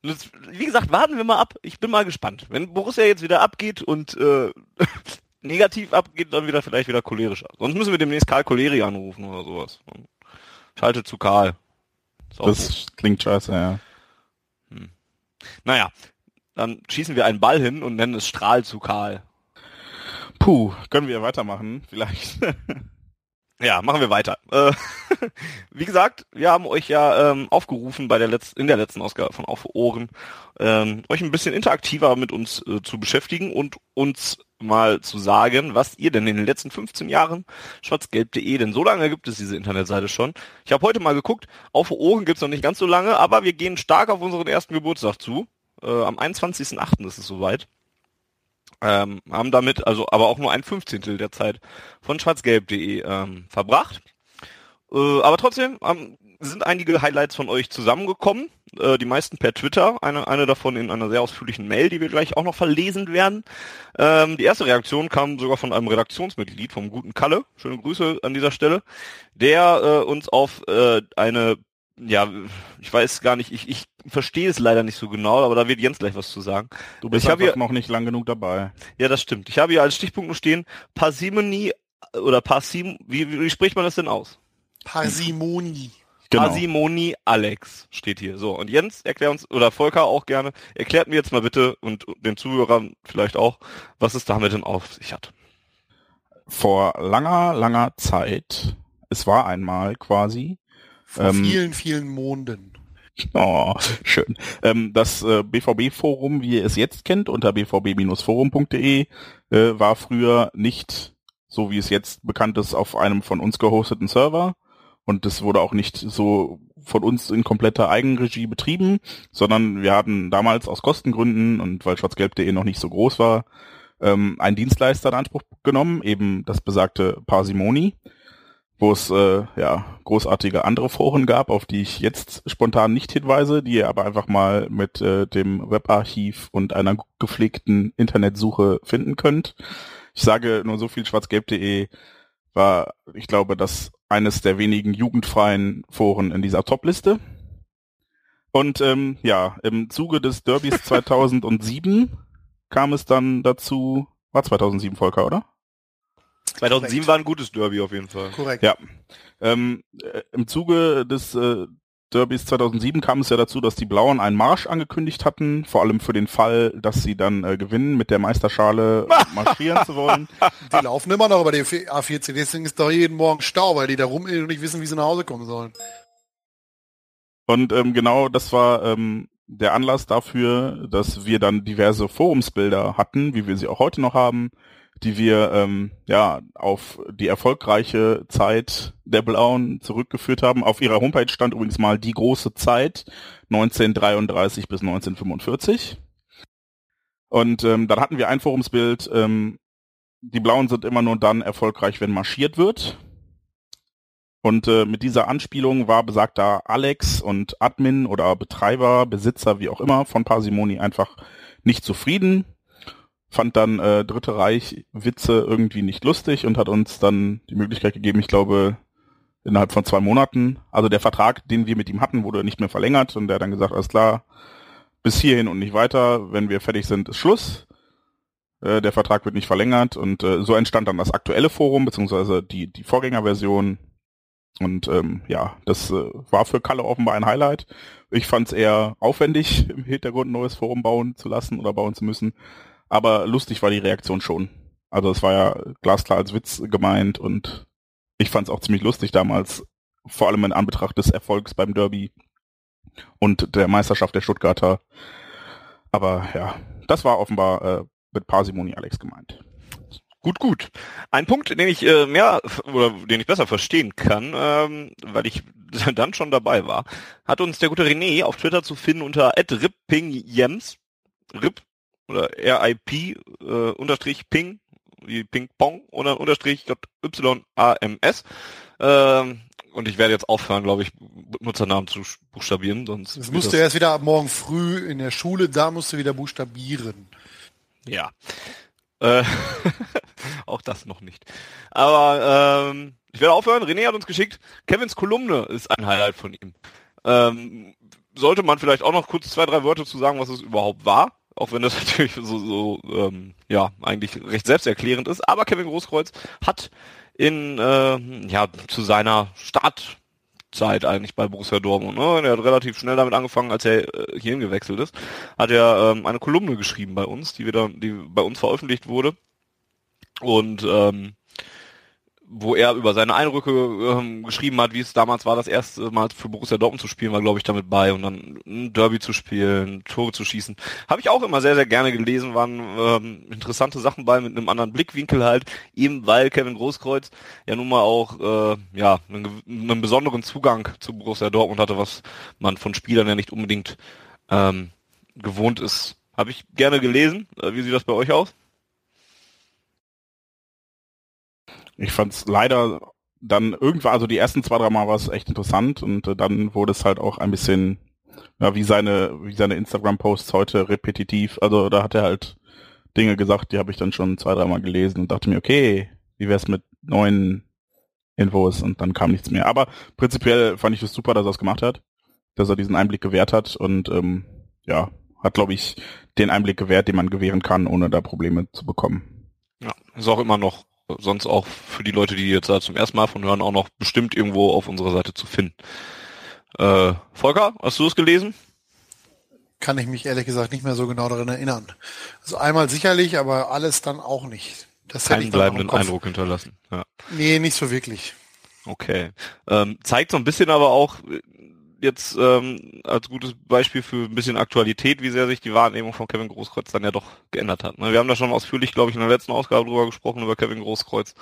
Das, wie gesagt, warten wir mal ab. Ich bin mal gespannt. Wenn Borussia jetzt wieder abgeht und äh, negativ abgeht, dann wieder vielleicht wieder cholerischer. Sonst müssen wir demnächst Karl Choleri anrufen oder sowas. Schaltet zu Karl. Auch gut. Das klingt scheiße, ja. Naja, dann schießen wir einen Ball hin und nennen es Strahl zu Karl. Puh, können wir weitermachen? Vielleicht. Ja, machen wir weiter. Äh, wie gesagt, wir haben euch ja ähm, aufgerufen bei der letzten, in der letzten Ausgabe von Auf Ohren, ähm, euch ein bisschen interaktiver mit uns äh, zu beschäftigen und uns mal zu sagen, was ihr denn in den letzten 15 Jahren schwarzgelb.de, denn so lange gibt es diese Internetseite schon. Ich habe heute mal geguckt, Auf Ohren gibt's noch nicht ganz so lange, aber wir gehen stark auf unseren ersten Geburtstag zu. Äh, am 21.08. ist es soweit. Ähm, haben damit also aber auch nur ein Fünfzehntel der Zeit von schwarzgelb.de ähm, verbracht. Äh, aber trotzdem ähm, sind einige Highlights von euch zusammengekommen. Äh, die meisten per Twitter, eine, eine davon in einer sehr ausführlichen Mail, die wir gleich auch noch verlesen werden. Ähm, die erste Reaktion kam sogar von einem Redaktionsmitglied, vom guten Kalle. Schöne Grüße an dieser Stelle. Der äh, uns auf äh, eine ja, ich weiß gar nicht, ich, ich verstehe es leider nicht so genau, aber da wird Jens gleich was zu sagen. Du bist Ich einfach hier- noch nicht lang genug dabei. Ja, das stimmt. Ich habe hier als Stichpunkt nur stehen, Parsimony oder Parsim, wie, wie, wie spricht man das denn aus? Parsimoni. Genau. Parsimony Alex steht hier. So, und Jens, erklär uns, oder Volker auch gerne, erklärt mir jetzt mal bitte und den Zuhörern vielleicht auch, was es damit denn auf sich hat. Vor langer, langer Zeit, es war einmal quasi, Vor Ähm, vielen, vielen Monden. Oh, schön. Ähm, das äh, BVB-Forum, wie ihr es jetzt kennt, unter bvb-forum.de, äh, war früher nicht, so wie es jetzt bekannt ist, auf einem von uns gehosteten Server. Und es wurde auch nicht so von uns in kompletter Eigenregie betrieben, sondern wir hatten damals aus Kostengründen und weil schwarzgelb.de noch nicht so groß war, ähm, einen Dienstleister in Anspruch genommen, eben das besagte Parsimony wo es äh, ja großartige andere Foren gab, auf die ich jetzt spontan nicht hinweise, die ihr aber einfach mal mit äh, dem Webarchiv und einer gepflegten Internetsuche finden könnt. Ich sage nur so viel, schwarzgelb.de war, ich glaube, das eines der wenigen jugendfreien Foren in dieser Topliste. Und ähm, ja, im Zuge des Derbys 2007 kam es dann dazu, war 2007 Volker, oder? 2007 war ein gutes Derby auf jeden Fall. Korrekt. Ja. Ähm, äh, Im Zuge des äh, Derbys 2007 kam es ja dazu, dass die Blauen einen Marsch angekündigt hatten, vor allem für den Fall, dass sie dann äh, gewinnen, mit der Meisterschale marschieren zu wollen. Die laufen immer noch über die A14, deswegen ist doch jeden Morgen Stau, weil die da rumirren und nicht wissen, wie sie nach Hause kommen sollen. Und ähm, genau das war ähm, der Anlass dafür, dass wir dann diverse Forumsbilder hatten, wie wir sie auch heute noch haben, die wir ähm, ja auf die erfolgreiche Zeit der Blauen zurückgeführt haben. Auf ihrer Homepage stand übrigens mal die große Zeit 1933 bis 1945. Und ähm, dann hatten wir ein Forumsbild, ähm, die Blauen sind immer nur dann erfolgreich, wenn marschiert wird. Und äh, mit dieser Anspielung war besagter Alex und Admin oder Betreiber, Besitzer, wie auch immer, von Parsimony einfach nicht zufrieden, fand dann äh, Dritte Reich Witze irgendwie nicht lustig und hat uns dann die Möglichkeit gegeben, ich glaube, innerhalb von zwei Monaten, also der Vertrag, den wir mit ihm hatten, wurde nicht mehr verlängert und er hat dann gesagt, alles klar, bis hierhin und nicht weiter, wenn wir fertig sind, ist Schluss. Äh, der Vertrag wird nicht verlängert und äh, so entstand dann das aktuelle Forum, beziehungsweise die, die Vorgängerversion, und ähm, ja, das äh, war für Kalle offenbar ein Highlight. Ich fand es eher aufwendig, im Hintergrund ein neues Forum bauen zu lassen oder bauen zu müssen. Aber lustig war die Reaktion schon. Also es war ja glasklar als Witz gemeint und ich fand es auch ziemlich lustig damals, vor allem in Anbetracht des Erfolgs beim Derby und der Meisterschaft der Stuttgarter. Aber ja, das war offenbar äh, mit Parsimony Alex gemeint. Gut, gut. Ein Punkt, den ich äh, mehr oder den ich besser verstehen kann, ähm, weil ich dann schon dabei war, hat uns der gute René auf Twitter zu finden unter @rippingjems, rip oder RIP äh, unterstrich Ping, wie Ping Pong oder unterstrich JYAMS. Ähm, und ich werde jetzt aufhören, glaube ich, Nutzernamen zu buchstabieren, sonst. Das musst du erst wieder ab morgen früh in der Schule, da musst du wieder buchstabieren. Ja. Äh, auch das noch nicht. Aber ähm, ich werde aufhören. René hat uns geschickt. Kevins Kolumne ist ein Highlight von ihm. Ähm, sollte man vielleicht auch noch kurz zwei, drei Worte zu sagen, was es überhaupt war. Auch wenn das natürlich so, so ähm, ja, eigentlich recht selbsterklärend ist. Aber Kevin Großkreuz hat in, äh, ja, zu seiner Startzeit eigentlich bei Borussia Dortmund. Ne? Er hat relativ schnell damit angefangen, als er äh, hierhin gewechselt ist. Hat er ähm, eine Kolumne geschrieben bei uns, die wieder, die bei uns veröffentlicht wurde. Und ähm, wo er über seine Eindrücke ähm, geschrieben hat, wie es damals war, das erste Mal für Borussia Dortmund zu spielen, war glaube ich damit bei und dann ein Derby zu spielen, Tore zu schießen. Habe ich auch immer sehr, sehr gerne gelesen, waren ähm, interessante Sachen bei mit einem anderen Blickwinkel halt, eben weil Kevin Großkreuz ja nun mal auch äh, ja einen, einen besonderen Zugang zu Borussia Dortmund hatte, was man von Spielern ja nicht unbedingt ähm, gewohnt ist. Habe ich gerne gelesen. Äh, wie sieht das bei euch aus? Ich fand es leider dann irgendwann, also die ersten zwei, drei Mal war es echt interessant und äh, dann wurde es halt auch ein bisschen, ja, wie seine, wie seine Instagram-Posts heute repetitiv. Also da hat er halt Dinge gesagt, die habe ich dann schon zwei, dreimal gelesen und dachte mir, okay, wie wär's mit neuen Infos und dann kam nichts mehr. Aber prinzipiell fand ich es super, dass er es gemacht hat, dass er diesen Einblick gewährt hat und ähm, ja, hat, glaube ich, den Einblick gewährt, den man gewähren kann, ohne da Probleme zu bekommen. Ja, ist auch immer noch sonst auch für die Leute, die jetzt da zum ersten Mal von hören, auch noch bestimmt irgendwo auf unserer Seite zu finden. Äh, Volker, hast du es gelesen? Kann ich mich ehrlich gesagt nicht mehr so genau daran erinnern. Also einmal sicherlich, aber alles dann auch nicht. Das Keinen bleibenden Eindruck hinterlassen. Ja. Nee, nicht so wirklich. Okay. Ähm, zeigt so ein bisschen aber auch, jetzt ähm, als gutes Beispiel für ein bisschen Aktualität, wie sehr sich die Wahrnehmung von Kevin Großkreuz dann ja doch geändert hat. Ne? Wir haben da schon ausführlich, glaube ich, in der letzten Ausgabe drüber gesprochen, über Kevin Großkreuz.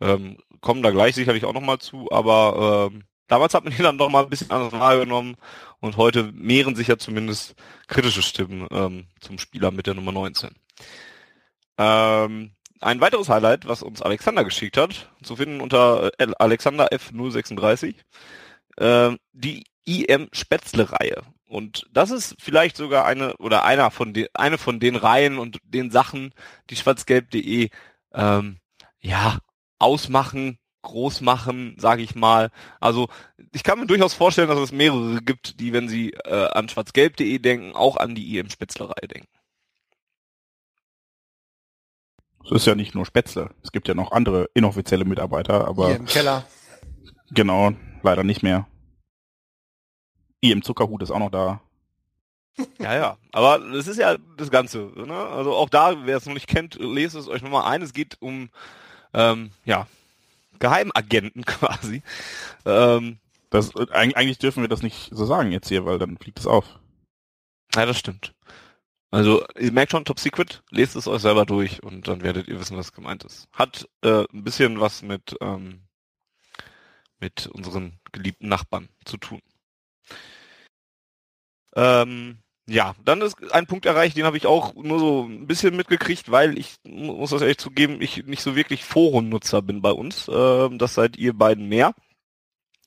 Ähm, kommen da gleich sicherlich auch nochmal zu, aber ähm, damals hat man ihn dann doch mal ein bisschen anders wahrgenommen und heute mehren sich ja zumindest kritische Stimmen ähm, zum Spieler mit der Nummer 19. Ähm, ein weiteres Highlight, was uns Alexander geschickt hat, zu finden unter äh, Alexander F036, äh, die IM Spätzle-Reihe. Und das ist vielleicht sogar eine oder einer von den, eine von den Reihen und den Sachen, die schwarzgelb.de ähm, ja ausmachen, groß machen, sage ich mal. Also ich kann mir durchaus vorstellen, dass es mehrere gibt, die, wenn sie äh, an schwarzgelb.de denken, auch an die IM Spätzle-Reihe denken. Es ist ja nicht nur Spätzle, es gibt ja noch andere inoffizielle Mitarbeiter, aber Hier im Keller. Genau, leider nicht mehr. IM Zuckerhut ist auch noch da. Ja, ja. Aber das ist ja das Ganze. Ne? Also auch da, wer es noch nicht kennt, lest es euch nochmal ein. Es geht um ähm, ja, Geheimagenten quasi. Ähm, das, eigentlich dürfen wir das nicht so sagen jetzt hier, weil dann fliegt es auf. Ja, das stimmt. Also ihr merkt schon Top Secret, lest es euch selber durch und dann werdet ihr wissen, was gemeint ist. Hat äh, ein bisschen was mit ähm, mit unseren geliebten Nachbarn zu tun. Ähm, ja, dann ist ein Punkt erreicht, den habe ich auch nur so ein bisschen mitgekriegt, weil ich muss das ehrlich zugeben, ich nicht so wirklich Forumnutzer bin bei uns. Ähm, das seid ihr beiden mehr.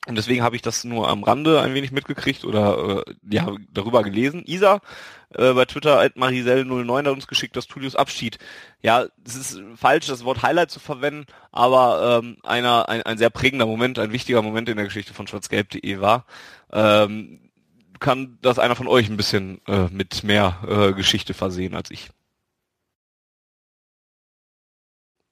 Und deswegen habe ich das nur am Rande ein wenig mitgekriegt oder äh, ja darüber gelesen. Isa äh, bei Twitter at Marisel09 hat uns geschickt, dass Tulius Abschied. Ja, es ist falsch, das Wort Highlight zu verwenden, aber ähm, einer ein, ein sehr prägender Moment, ein wichtiger Moment in der Geschichte von schwarzgelb.de war. Ähm, kann das einer von euch ein bisschen äh, mit mehr äh, Geschichte versehen als ich.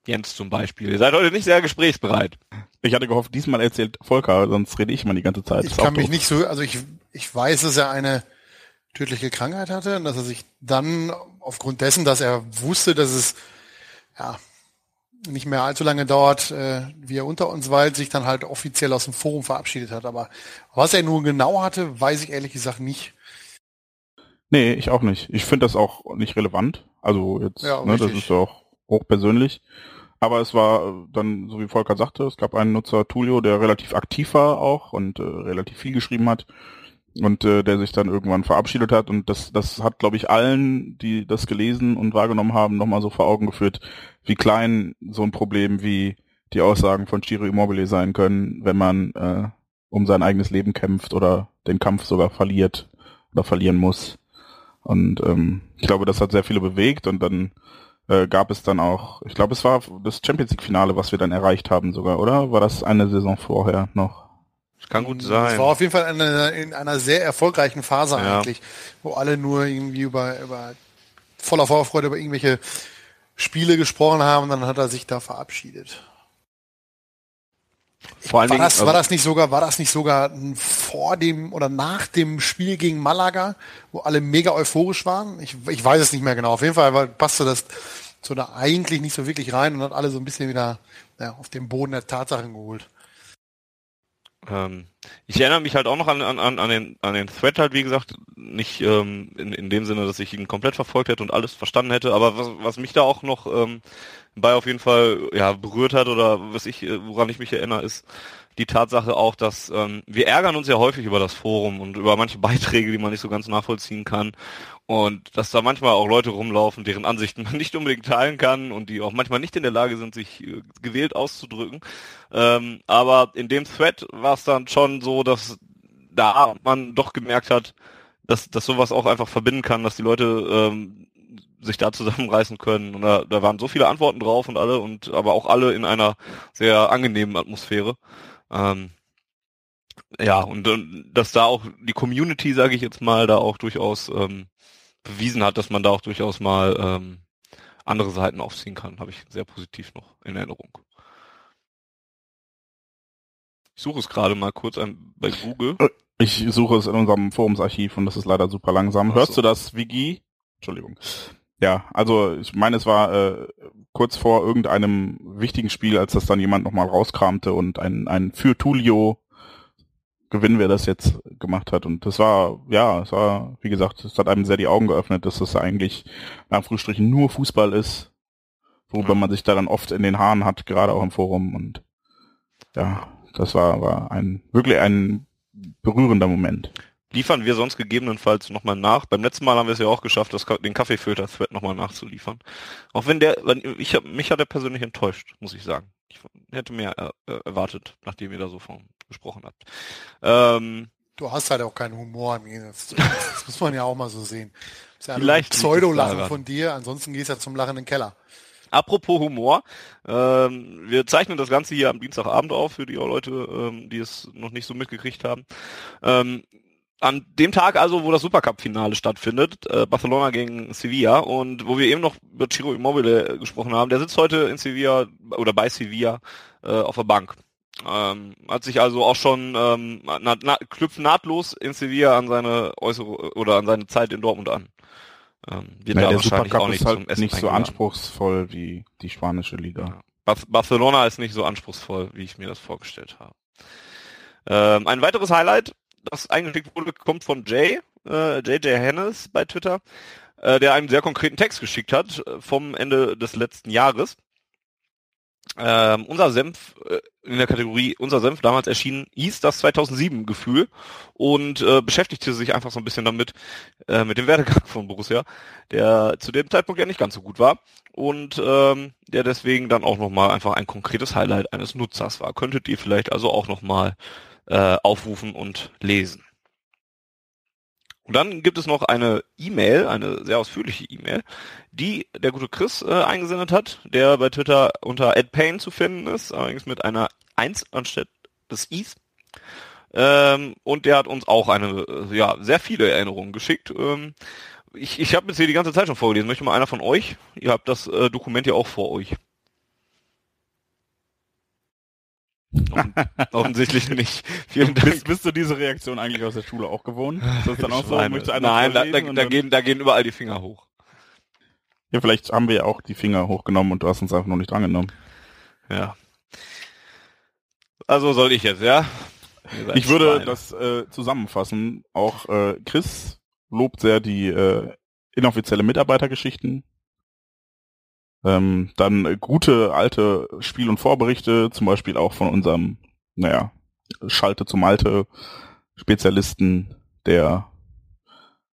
Jens zum Beispiel. Ihr seid heute nicht sehr gesprächsbereit. Ich hatte gehofft, diesmal erzählt Volker, sonst rede ich mal die ganze Zeit. Ich kann mich doof. nicht so, also ich, ich weiß, dass er eine tödliche Krankheit hatte und dass er sich dann aufgrund dessen, dass er wusste, dass es ja nicht mehr allzu lange dauert, äh, wie er unter uns weilt, sich dann halt offiziell aus dem Forum verabschiedet hat. Aber was er nun genau hatte, weiß ich ehrlich gesagt nicht. Nee, ich auch nicht. Ich finde das auch nicht relevant. Also jetzt, ja, ne, das ist ja auch hochpersönlich. Aber es war dann, so wie Volker sagte, es gab einen Nutzer, Tulio, der relativ aktiv war auch und äh, relativ viel geschrieben hat. Und äh, der sich dann irgendwann verabschiedet hat und das das hat glaube ich allen, die das gelesen und wahrgenommen haben, nochmal so vor Augen geführt, wie klein so ein Problem wie die Aussagen von Ciro Immobile sein können, wenn man äh, um sein eigenes Leben kämpft oder den Kampf sogar verliert oder verlieren muss. Und ähm, ich glaube, das hat sehr viele bewegt und dann äh, gab es dann auch, ich glaube, es war das Champions League Finale, was wir dann erreicht haben sogar, oder? War das eine Saison vorher noch? Das kann gut sein. Es war auf jeden Fall eine, in einer sehr erfolgreichen Phase Ja. eigentlich, wo alle nur irgendwie über, über voller Vorfreude über irgendwelche Spiele gesprochen haben und dann hat er sich da verabschiedet. Vor allen War Dingen, das, also- war das nicht sogar, war das nicht sogar vor dem oder nach dem Spiel gegen Malaga, wo alle mega euphorisch waren? Ich, ich weiß es nicht mehr genau. Auf jeden Fall passte das so da eigentlich nicht so wirklich rein und hat alle so ein bisschen wieder ja, auf den Boden der Tatsachen geholt. Ähm, ich erinnere mich halt auch noch an, an, an, den, an den Thread halt, wie gesagt, nicht ähm, in, in dem Sinne, dass ich ihn komplett verfolgt hätte und alles verstanden hätte, aber was, was mich da auch noch ähm, bei auf jeden Fall ja, berührt hat oder was ich, äh, woran ich mich erinnere, ist die Tatsache auch, dass ähm, wir ärgern uns ja häufig über das Forum und über manche Beiträge, die man nicht so ganz nachvollziehen kann und dass da manchmal auch Leute rumlaufen, deren Ansichten man nicht unbedingt teilen kann und die auch manchmal nicht in der Lage sind, sich äh, gewählt auszudrücken. Ähm, aber in dem Thread war es dann schon so, dass da man doch gemerkt hat, dass, dass sowas auch einfach verbinden kann, dass die Leute ähm, sich da zusammenreißen können. Und da, da waren so viele Antworten drauf und alle und aber auch alle in einer sehr angenehmen Atmosphäre. Ähm, ja, und, dass da auch die Community, sage ich jetzt mal, da auch durchaus ähm, bewiesen hat, dass man da auch durchaus mal ähm, andere Seiten aufziehen kann, habe ich sehr positiv noch in Erinnerung. Ich suche es gerade mal kurz ein, bei Google. Ich suche es in unserem Forumsarchiv und das ist leider super langsam. Ach Hörst so. du das, Vigi? Entschuldigung. Ja, also ich meine, es war äh, kurz vor irgendeinem wichtigen Spiel, als das dann jemand nochmal rauskramte und ein, ein für Tulio Gewinn, wer das jetzt gemacht hat. Und das war, ja, es war, wie gesagt, es hat einem sehr die Augen geöffnet, dass das eigentlich in Anführungsstrichen nur Fußball ist, worüber Ja. man sich da dann oft in den Haaren hat, gerade auch im Forum. Und ja, das war, war ein wirklich ein berührender Moment. Liefern wir sonst gegebenenfalls nochmal nach. Beim letzten Mal haben wir es ja auch geschafft, das, den Kaffeefilter-Thread nochmal nachzuliefern. Auch wenn der, ich hab, mich hat er persönlich enttäuscht, muss ich sagen. Ich hätte mehr äh, äh, erwartet, nachdem ihr da so von gesprochen habt. Ähm, Du hast halt auch keinen Humor im Gegensatz. Das muss man ja auch mal so sehen. Das ist ja Vielleicht Pseudo-Lachen von dir, ansonsten gehst du ja zum Lachen in den Keller. Apropos Humor, ähm, wir zeichnen das Ganze hier am Dienstagabend auf für die Leute, ähm, die es noch nicht so mitgekriegt haben. Ähm, an dem Tag also, wo das Supercup-Finale stattfindet, äh, Barcelona gegen Sevilla und wo wir eben noch über Ciro Immobile äh, gesprochen haben, der sitzt heute in Sevilla oder bei Sevilla äh, auf der Bank. Ähm, hat sich also auch schon ähm, na, na, knüpft nahtlos in Sevilla an seine äußere oder an seine Zeit in Dortmund an. Ähm, wird Ja, da der Supercup auch nicht ist halt nicht so anspruchsvoll wie die spanische Liga. Ja. Bar- Barcelona ist nicht so anspruchsvoll, wie ich mir das vorgestellt habe. Ähm, ein weiteres Highlight, das eingeschickt wurde, kommt von Jay, äh, JJ Hennes bei Twitter, äh, der einen sehr konkreten Text geschickt hat äh, vom Ende des letzten Jahres. Ähm, unser Senf äh, in der Kategorie Unser Senf damals erschienen, hieß das 2007 Gefühl und äh, beschäftigte sich einfach so ein bisschen damit, äh, mit dem Werdegang von Borussia, der zu dem Zeitpunkt ja nicht ganz so gut war und ähm, der deswegen dann auch nochmal einfach ein konkretes Highlight eines Nutzers war. Könntet ihr vielleicht also auch nochmal äh, aufrufen und lesen. Und dann gibt es noch eine E-Mail, eine sehr ausführliche E-Mail, die der gute Chris äh, eingesendet hat, der bei Twitter unter @payne zu finden ist, allerdings mit einer 1 anstatt des Is. Ähm, und der hat uns auch eine, äh, ja, sehr viele Erinnerungen geschickt. Ähm, ich ich habe jetzt hier die ganze Zeit schon vorgelesen. Möchte mal einer von euch? Ihr habt das äh, Dokument ja auch vor euch. Offen offensichtlich nicht. Vielen Dank. Bist, bist du diese Reaktion eigentlich aus der Schule auch gewohnt? Ist das dann auch so? Nein, da, da, da, gehen, da gehen überall die Finger hoch. Ja, vielleicht haben wir ja auch die Finger hochgenommen und du hast uns einfach noch nicht drangenommen. Ja. Also soll ich jetzt, ja? Ich würde Schweine. das äh, zusammenfassen. Auch äh, Chris lobt sehr die äh, inoffizielle Mitarbeitergeschichten. Ähm, dann äh, gute alte Spiel- und Vorberichte, zum Beispiel auch von unserem, naja, Schalte zum Malte Spezialisten der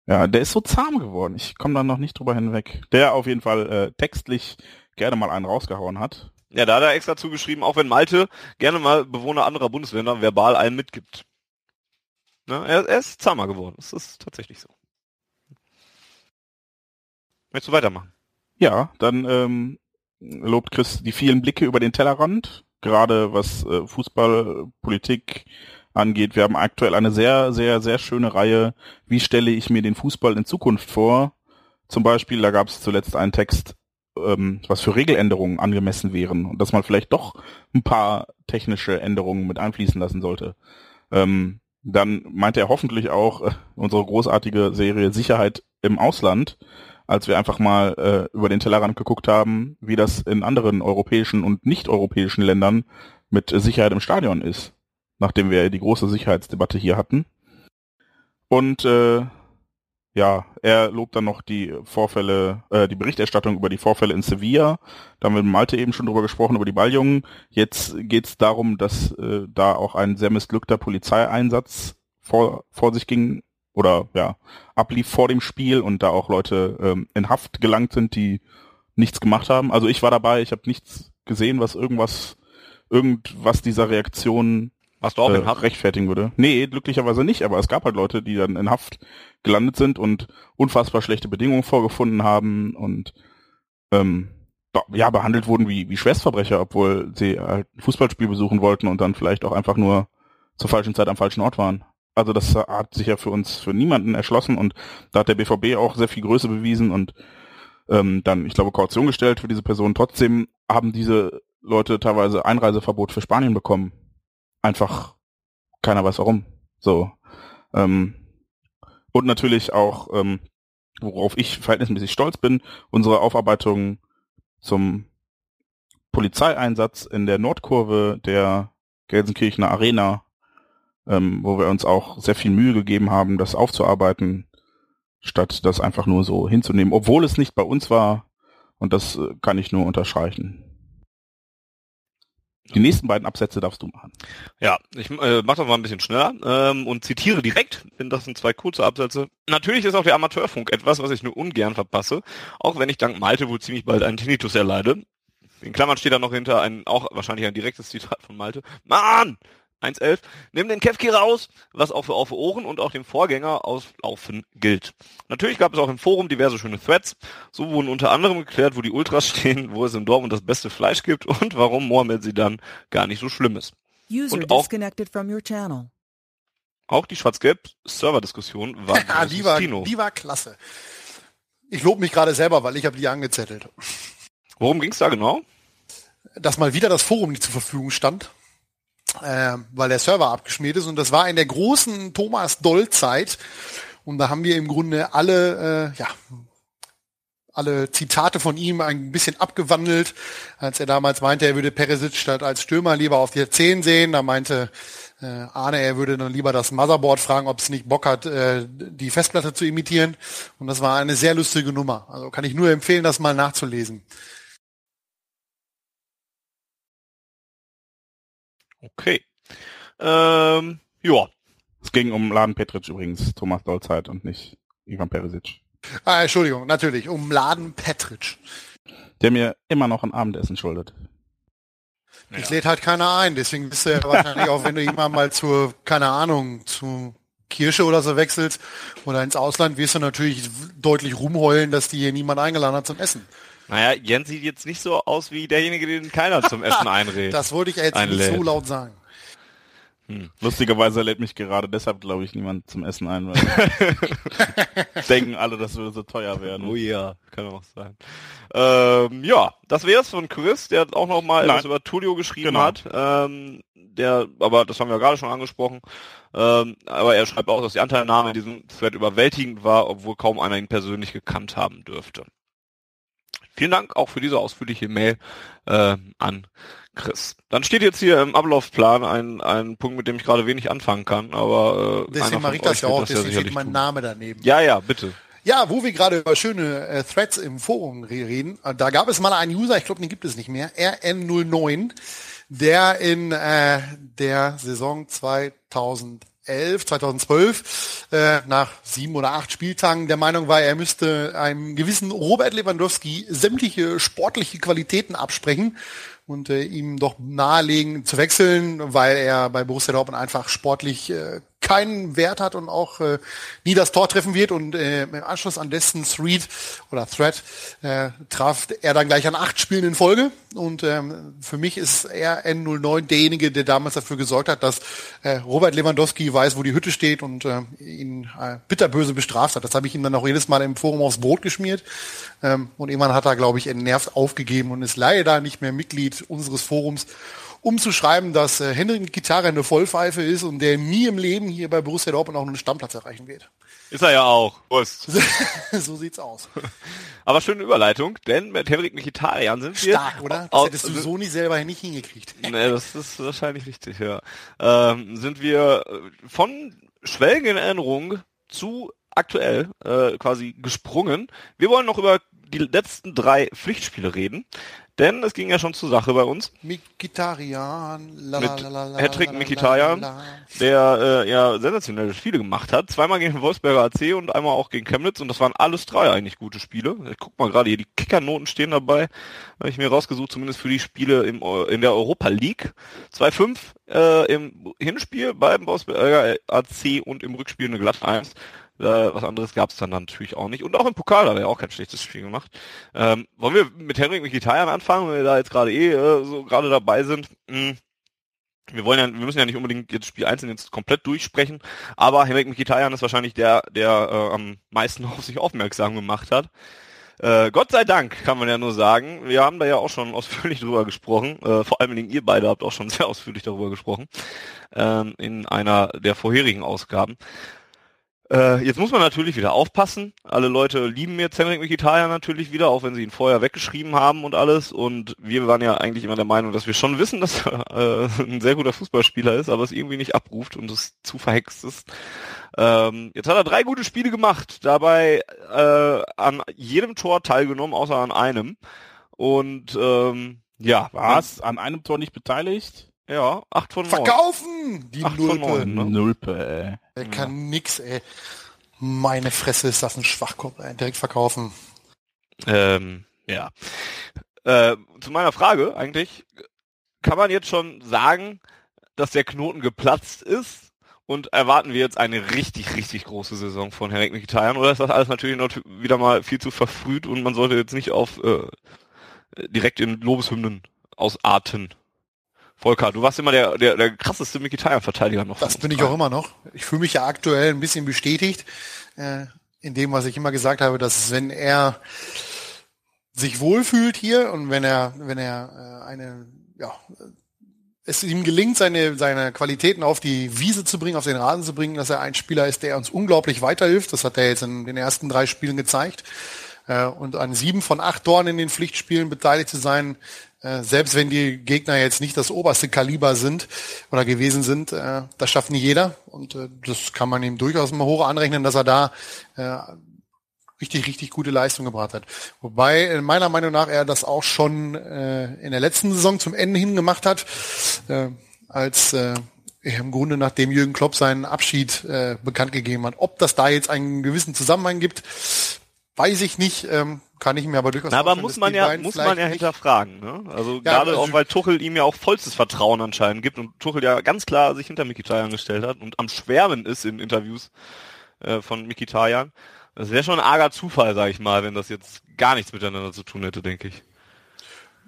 ja, der ist so zahm geworden. Ich komme da noch nicht drüber hinweg. Der auf jeden Fall äh, textlich gerne mal einen rausgehauen hat. Ja, da hat er extra zugeschrieben, auch wenn Malte gerne mal Bewohner anderer Bundesländer verbal einen mitgibt. Ne? Er, er ist zahmer geworden. Das ist tatsächlich so. Möchtest du weitermachen? Ja, dann ähm, lobt Chris die vielen Blicke über den Tellerrand, gerade was äh, Fußballpolitik angeht. Wir haben aktuell eine sehr, sehr, sehr schöne Reihe. Wie stelle ich mir den Fußball in Zukunft vor? Zum Beispiel, da gab es zuletzt einen Text, ähm, was für Regeländerungen angemessen wären und dass man vielleicht doch ein paar technische Änderungen mit einfließen lassen sollte. Ähm, dann meinte er hoffentlich auch äh, unsere großartige Serie Sicherheit im Ausland, als wir einfach mal äh, über den Tellerrand geguckt haben, wie das in anderen europäischen und nicht-europäischen Ländern mit Sicherheit im Stadion ist nachdem wir die große Sicherheitsdebatte hier hatten. Und äh, ja, er lobt dann noch die Vorfälle, äh, die Berichterstattung über die Vorfälle in Sevilla. Da haben wir mit Malte eben schon drüber gesprochen, über die Balljungen. Jetzt geht es darum, dass äh, da auch ein sehr missglückter Polizeieinsatz vor, vor sich ging oder ja, ablief vor dem Spiel und da auch Leute ähm, in Haft gelangt sind, die nichts gemacht haben. Also ich war dabei, ich habe nichts gesehen, was irgendwas, irgendwas dieser Reaktion Warst du auch äh, in Haft? rechtfertigen würde. Nee, glücklicherweise nicht, aber es gab halt Leute, die dann in Haft gelandet sind und unfassbar schlechte Bedingungen vorgefunden haben und ähm, ja, behandelt wurden wie, wie Schwerstverbrecher, obwohl sie halt ein Fußballspiel besuchen wollten und dann vielleicht auch einfach nur zur falschen Zeit am falschen Ort waren. Also das hat sich ja für uns, für niemanden erschlossen und da hat der BVB auch sehr viel Größe bewiesen und ähm, dann, ich glaube, Kaution gestellt für diese Person. Trotzdem haben diese Leute teilweise Einreiseverbot für Spanien bekommen einfach keiner weiß warum. So. Ähm, und natürlich auch, ähm, worauf ich verhältnismäßig stolz bin, unsere Aufarbeitung zum Polizeieinsatz in der Nordkurve der Gelsenkirchener Arena, ähm, wo wir uns auch sehr viel Mühe gegeben haben, das aufzuarbeiten, statt das einfach nur so hinzunehmen, obwohl es nicht bei uns war. Und das äh, kann ich nur unterstreichen. Die nächsten beiden Absätze darfst du machen. Ja, ich äh, mache das mal ein bisschen schneller ähm, und zitiere direkt, denn das sind zwei kurze Absätze. Natürlich ist auch der Amateurfunk etwas, was ich nur ungern verpasse, auch wenn ich dank Malte wohl ziemlich bald einen Tinnitus erleide. In Klammern steht da noch hinter ein, auch wahrscheinlich ein direktes Zitat von Malte. Mann! 1.11. Nimm den Kevki raus, was auch für Auf Ohren und auch dem Vorgänger auslaufen gilt. Natürlich gab es auch im Forum diverse schöne Threads. So wurden unter anderem geklärt, wo die Ultras stehen, wo es in Dortmund das beste Fleisch gibt und warum Mohammed sie dann gar nicht so schlimm ist. User Und auch- disconnected from your channel. Auch die Schwarz-Gelb-Server-Diskussion war Ja, die war, Kino. die war klasse. Ich lobe mich gerade selber, weil ich habe die angezettelt. Worum ging's da genau? Dass mal wieder das Forum nicht zur Verfügung stand, äh, weil der Server abgeschmiert ist. Und das war in der großen Thomas Doll-Zeit. Und da haben wir im Grunde alle, äh, ja, alle Zitate von ihm ein bisschen abgewandelt, als er damals meinte, er würde Peresic statt als Stürmer lieber auf der 10 sehen. Da meinte äh, Arne, er würde dann lieber das Motherboard fragen, ob es nicht Bock hat, äh, die Festplatte zu imitieren. Und das war eine sehr lustige Nummer. Also kann ich nur empfehlen, das mal nachzulesen. Okay. Ähm, ja. Es ging um Laden Petric übrigens, Thomas Dolzeit und nicht Ivan Perisic. Ah, Entschuldigung, natürlich, um Laden Petric. Der mir immer noch ein Abendessen schuldet. Ich lädt halt keiner ein, deswegen bist du ja wahrscheinlich auch, wenn du jemand mal zur, keine Ahnung, zu Kirche oder so wechselst oder ins Ausland, wirst du natürlich deutlich rumheulen, dass die hier niemand eingeladen hat zum Essen. Naja, Jens sieht jetzt nicht so aus wie derjenige, den keiner zum Essen einredet. Das wollte ich jetzt nicht Einlädt. so laut sagen. Lustigerweise lädt mich gerade deshalb, glaube ich, niemand zum Essen ein, weil denken alle, das würde so teuer werden. Oh ja, kann auch sein. Ähm, ja, das wär's von Chris, der auch noch mal Nein. etwas über Tulio geschrieben Genau. hat. Ähm, der, aber das haben wir gerade schon angesprochen. Ähm, aber er schreibt auch, dass die Anteilnahme in diesem Thread überwältigend war, obwohl kaum einer ihn persönlich gekannt haben dürfte. Vielen Dank auch für diese ausführliche Mail äh, an Chris. Dann steht jetzt hier im Ablaufplan ein, ein Punkt, mit dem ich gerade wenig anfangen kann, aber äh, Deswegen mache ich das ja auch, das deswegen steht sicherlich mein tun. Name daneben. Ja, ja, bitte. Ja, wo wir gerade über schöne äh, Threads im Forum re- reden, äh, da gab es mal einen User, ich glaube, den gibt es nicht mehr, RN09, der in äh, der Saison 2011, 2012 äh, nach sieben oder acht Spieltagen der Meinung war, er müsste einem gewissen Robert Lewandowski sämtliche sportliche Qualitäten absprechen und äh, ihm doch nahelegen zu wechseln, weil er bei Borussia Dortmund einfach sportlich äh, keinen Wert hat und auch äh, nie das Tor treffen wird. Und äh, im Anschluss an dessen Thread oder Thread äh, traf er dann gleich an acht Spielen in Folge. Und ähm, für mich ist er N09 derjenige, der damals dafür gesorgt hat, dass äh, Robert Lewandowski weiß, wo die Hütte steht und äh, ihn äh, bitterböse bestraft hat. Das habe ich ihm dann auch jedes Mal im Forum aufs Brot geschmiert. Ähm, und irgendwann hat er, glaube ich, entnervt aufgegeben und ist leider nicht mehr Mitglied unseres Forums um zu schreiben, dass äh, Henrik Gitarre eine Vollpfeife ist und der nie im Leben hier bei Borussia Dortmund auch einen Stammplatz erreichen wird. Ist er ja auch. So sieht's aus. Aber schöne Überleitung, denn mit Henrik Mkhitaryan sind wir... Stark, oder? Das hättest du so nicht selber nicht hingekriegt. Nee, das ist wahrscheinlich richtig, ja. Ähm, sind wir von Schwelgen in Erinnerung zu aktuell äh, quasi gesprungen. Wir wollen noch über die letzten drei Pflichtspiele reden. Denn es ging ja schon zur Sache bei uns. Mikitarian, mit Hattrick Mikitarian, der äh, ja sensationelle Spiele gemacht hat. Zweimal gegen Wolfsberger AC und einmal auch gegen Chemnitz und das waren alles drei eigentlich gute Spiele. Ich guck mal gerade hier, die Kickernoten stehen dabei. Habe ich mir rausgesucht, zumindest für die Spiele im, in der Europa League. 2-5 äh, im Hinspiel beim Wolfsberger AC und im Rückspiel eine glatt 1. Äh, was anderes gab es dann natürlich auch nicht. Und auch im Pokal hat er auch kein schlechtes Spiel gemacht. Ähm, wollen wir mit Henrik Mkhitaryan anfangen, wenn wir da jetzt gerade eh äh, so gerade dabei sind? Hm. Wir wollen ja, wir müssen ja nicht unbedingt jetzt Spiel einzeln jetzt komplett durchsprechen, aber Henrik Mkhitaryan ist wahrscheinlich der, der äh, am meisten auf sich aufmerksam gemacht hat. Äh, Gott sei Dank, kann man ja nur sagen. Wir haben da ja auch schon ausführlich drüber gesprochen. Äh, vor allem ihr beide habt auch schon sehr ausführlich darüber gesprochen. Ähm, in einer der vorherigen Ausgaben. Äh, jetzt muss man natürlich wieder aufpassen. Alle Leute lieben jetzt Henrik Mkhitaryan natürlich wieder, auch wenn sie ihn vorher weggeschrieben haben und alles. Und wir waren ja eigentlich immer der Meinung, dass wir schon wissen, dass er äh, ein sehr guter Fußballspieler ist, aber es irgendwie nicht abruft und es zu verhext ist. Ähm, jetzt hat er drei gute Spiele gemacht, dabei äh, an jedem Tor teilgenommen, außer an einem. Und ähm, ja, was? An einem Tor nicht beteiligt? Ja, 8 von 9. Verkaufen! Die Nulpe. von 9, ne? Nulpe, ey. Der kann nix, ey. Meine Fresse ist das ein Schwachkopf, ey. Direkt verkaufen. Ähm, ja. Äh, zu meiner Frage eigentlich, kann man jetzt schon sagen, dass der Knoten geplatzt ist und erwarten wir jetzt eine richtig, richtig große Saison von Henrik Mkhitaryan oder ist das alles natürlich noch wieder mal viel zu verfrüht und man sollte jetzt nicht auf äh, direkt in Lobeshymnen ausarten? Volker, du warst immer der, der, der krasseste Mkhitaryan-Verteidiger noch. Das bin ich auch immer noch. Ich fühle mich ja aktuell ein bisschen bestätigt äh, in dem, was ich immer gesagt habe, dass wenn er sich wohlfühlt hier und wenn er, wenn er äh, eine, ja, es ihm gelingt, seine, seine Qualitäten auf die Wiese zu bringen, auf den Rasen zu bringen, dass er ein Spieler ist, der uns unglaublich weiterhilft. Das hat er jetzt in den ersten drei Spielen gezeigt. Äh, und an sieben von acht Toren in den Pflichtspielen beteiligt zu sein, äh, selbst wenn die Gegner jetzt nicht das oberste Kaliber sind oder gewesen sind, äh, das schafft nicht jeder. Und äh, das kann man ihm durchaus mal hoch anrechnen, dass er da äh, richtig, richtig gute Leistung gebracht hat. Wobei äh, meiner Meinung nach er das auch schon äh, in der letzten Saison zum Ende hin gemacht hat, äh, als äh, im Grunde nachdem Jürgen Klopp seinen Abschied äh, bekannt gegeben hat. Ob das da jetzt einen gewissen Zusammenhang gibt, weiß ich nicht. Ähm, kann ich mir aber durchaus Na, aber muss man ja muss man ja hinterfragen, ne? Also ja, gerade also auch weil Tuchel ihm ja auch vollstes Vertrauen anscheinend gibt und Tuchel ja ganz klar sich hinter Mikitarian gestellt hat und am Schwärmen ist in Interviews äh, von Mikitarian. Das wäre schon ein arger Zufall, sag ich mal, wenn das jetzt gar nichts miteinander zu tun hätte, denke ich.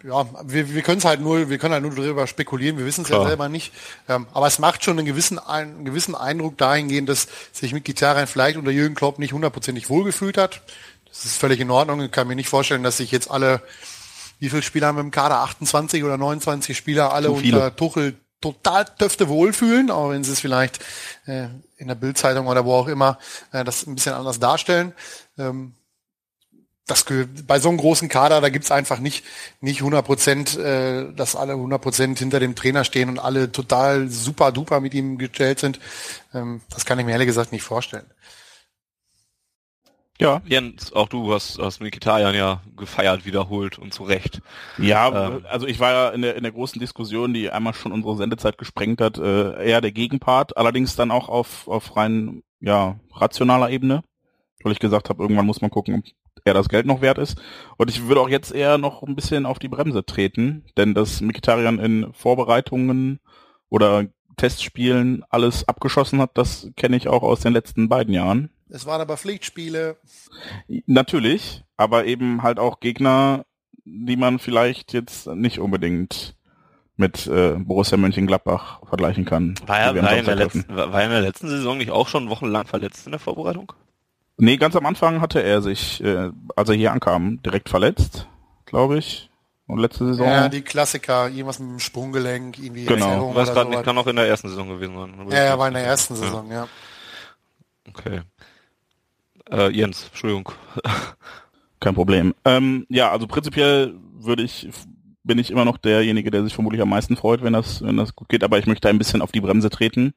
Ja, wir, wir können es halt nur, wir können halt nur darüber spekulieren, wir wissen es ja selber nicht. Ähm, aber es macht schon einen gewissen, einen gewissen Eindruck dahingehend, dass sich mit Gitarren vielleicht unter Jürgen Klopp nicht hundertprozentig wohlgefühlt hat. Das ist völlig in Ordnung. Ich kann mir nicht vorstellen, dass sich jetzt alle, wie viele Spieler haben wir im Kader? 28 oder 29 Spieler alle unter Tuchel total dürfte wohlfühlen, auch wenn sie es vielleicht äh, in der Bildzeitung oder wo auch immer äh, das ein bisschen anders darstellen. Ähm, das bei so einem großen Kader, da gibt's einfach nicht nicht 100 Prozent, äh, dass alle 100 Prozent hinter dem Trainer stehen und alle total super duper mit ihm gestellt sind. Ähm, das kann ich mir ehrlich gesagt nicht vorstellen. Ja. Jens, auch du hast, hast Mikitarian ja gefeiert, wiederholt und zu Recht. Ja, ähm. also ich war ja in der, in der großen Diskussion, die einmal schon unsere Sendezeit gesprengt hat, äh, eher der Gegenpart, allerdings dann auch auf, auf rein ja, rationaler Ebene, weil ich gesagt habe, irgendwann muss man gucken, ob er das Geld noch wert ist. Und ich würde auch jetzt eher noch ein bisschen auf die Bremse treten, denn dass Mikitarian in Vorbereitungen oder Testspielen alles abgeschossen hat, das kenne ich auch aus den letzten beiden Jahren. Es waren aber Pflichtspiele. Natürlich, aber eben halt auch Gegner, die man vielleicht jetzt nicht unbedingt mit äh, Borussia Mönchengladbach vergleichen kann. War er, war, in der letzten, war er in der letzten Saison nicht auch schon wochenlang verletzt in der Vorbereitung? Nee, ganz am Anfang hatte er sich, äh, als er hier ankam, direkt verletzt, glaube ich. Und letzte Saison. Ja, die Klassiker, irgendwas mit dem Sprunggelenk, irgendwie. Genau. Weiß gerade nicht, kann auch in der ersten Saison gewesen sein. Ja, er war in der ersten Saison, ja. ja. Okay. Äh, Jens, Entschuldigung. Kein Problem. Ähm, ja, also prinzipiell würde ich, bin ich immer noch derjenige, der sich vermutlich am meisten freut, wenn das, wenn das gut geht, aber ich möchte ein bisschen auf die Bremse treten.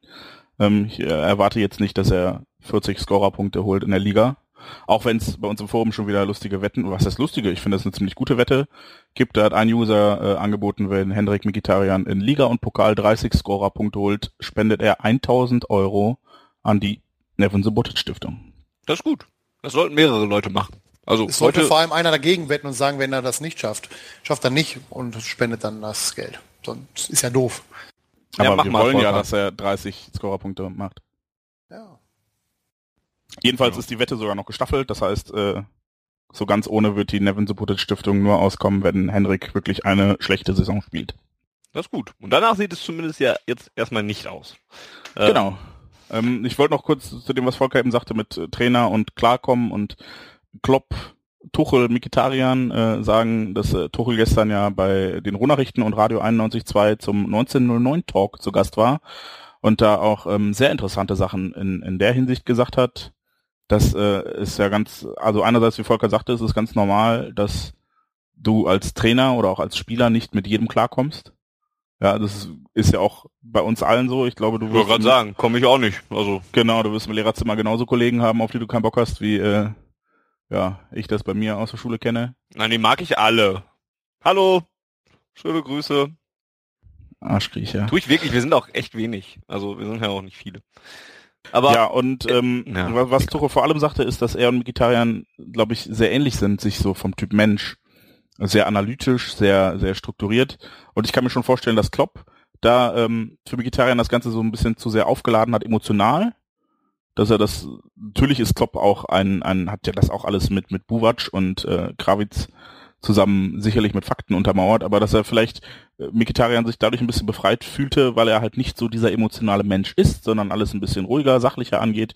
Ähm, ich äh, erwarte jetzt nicht, dass er 40 Scorerpunkte holt in der Liga. Auch wenn es bei uns im Forum schon wieder lustige Wetten, was heißt lustige? Ich finde das eine ziemlich gute Wette gibt. Da hat ein User äh, angeboten, wenn Hendrik Mikitarian in Liga und Pokal 30 Scorerpunkte holt, spendet er 1000 Euro an die Nevin Subotic Stiftung. Das ist gut. Das sollten mehrere Leute machen. Also es sollte vor allem einer dagegen wetten und sagen, wenn er das nicht schafft, schafft er nicht und spendet dann das Geld. Sonst ist ja doof. Aber ja, wir wollen ja, dass er 30 Scorerpunkte macht. Ja. Jedenfalls ja. ist die Wette sogar noch gestaffelt. Das heißt, äh, so ganz ohne wird die Nevin Supported Stiftung nur auskommen, wenn Henrik wirklich eine schlechte Saison spielt. Das ist gut. Und danach sieht es zumindest ja jetzt erstmal nicht aus. Äh, genau. Ähm, ich wollte noch kurz zu dem, was Volker eben sagte, mit äh, Trainer und Klarkommen und Klopp, Tuchel, Mikitarian äh, sagen, dass äh, Tuchel gestern ja bei den Ruhrnachrichten und Radio 91.2 zum 1909 Talk zu Gast war und da auch ähm, sehr interessante Sachen in, in der Hinsicht gesagt hat. Das äh, ist ja ganz, also einerseits, wie Volker sagte, ist es ganz normal, dass du als Trainer oder auch als Spieler nicht mit jedem klarkommst. Ja, das ist ja auch bei uns allen so. Ich glaube, du wirst. Ich gerade sagen, komme ich auch nicht. Also. Genau, du wirst im Lehrerzimmer genauso Kollegen haben, auf die du keinen Bock hast, wie äh, ja, ich das bei mir aus der Schule kenne. Nein, die mag ich alle. Hallo. Schöne Grüße. Arschkriecher. Tu ich wirklich, wir sind auch echt wenig. Also wir sind ja auch nicht viele. Aber ja, und ähm, ja, was Tuchel vor allem sagte, ist, dass er und Vegetariern, glaube ich, sehr ähnlich sind, sich so vom Typ Mensch sehr analytisch, sehr, sehr strukturiert. Und ich kann mir schon vorstellen, dass Klopp da ähm, für Vegetarier das Ganze so ein bisschen zu sehr aufgeladen hat, emotional. Dass er das, natürlich ist Klopp auch ein, ein hat ja das auch alles mit, mit Buvac und äh, Krawitz zusammen sicherlich mit Fakten untermauert, aber dass er vielleicht äh, Mikitarian sich dadurch ein bisschen befreit fühlte, weil er halt nicht so dieser emotionale Mensch ist, sondern alles ein bisschen ruhiger, sachlicher angeht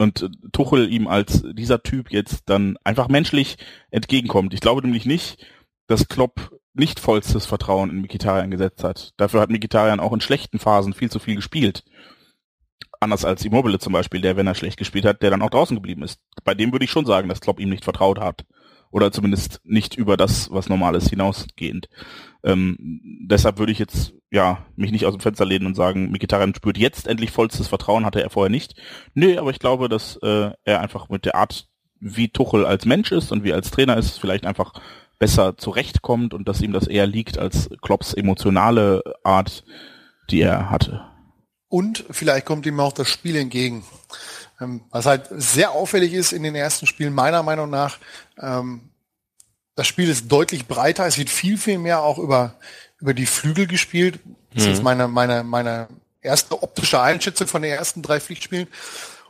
und Tuchel ihm als dieser Typ jetzt dann einfach menschlich entgegenkommt. Ich glaube nämlich nicht, dass Klopp nicht vollstes Vertrauen in Mikitarian gesetzt hat. Dafür hat Mikitarian auch in schlechten Phasen viel zu viel gespielt. Anders als Immobile zum Beispiel, der, wenn er schlecht gespielt hat, der dann auch draußen geblieben ist. Bei dem würde ich schon sagen, dass Klopp ihm nicht vertraut hat. Oder zumindest nicht über das, was normal ist, hinausgehend. Ähm, deshalb würde ich jetzt ja mich nicht aus dem Fenster lehnen und sagen, Mikitarian spürt jetzt endlich vollstes Vertrauen, hatte er vorher nicht. Nö, aber ich glaube, dass äh, er einfach mit der Art, wie Tuchel als Mensch ist und wie als Trainer ist, vielleicht einfach besser zurechtkommt und dass ihm das eher liegt als Klopps emotionale Art, die er hatte. Und vielleicht kommt ihm auch das Spiel entgegen. Ähm, was halt sehr auffällig ist in den ersten Spielen, meiner Meinung nach, ähm, das Spiel ist deutlich breiter, es wird viel, viel mehr auch über, über die Flügel gespielt. Das mhm. ist meine, meine, meine erste optische Einschätzung von den ersten drei Pflichtspielen.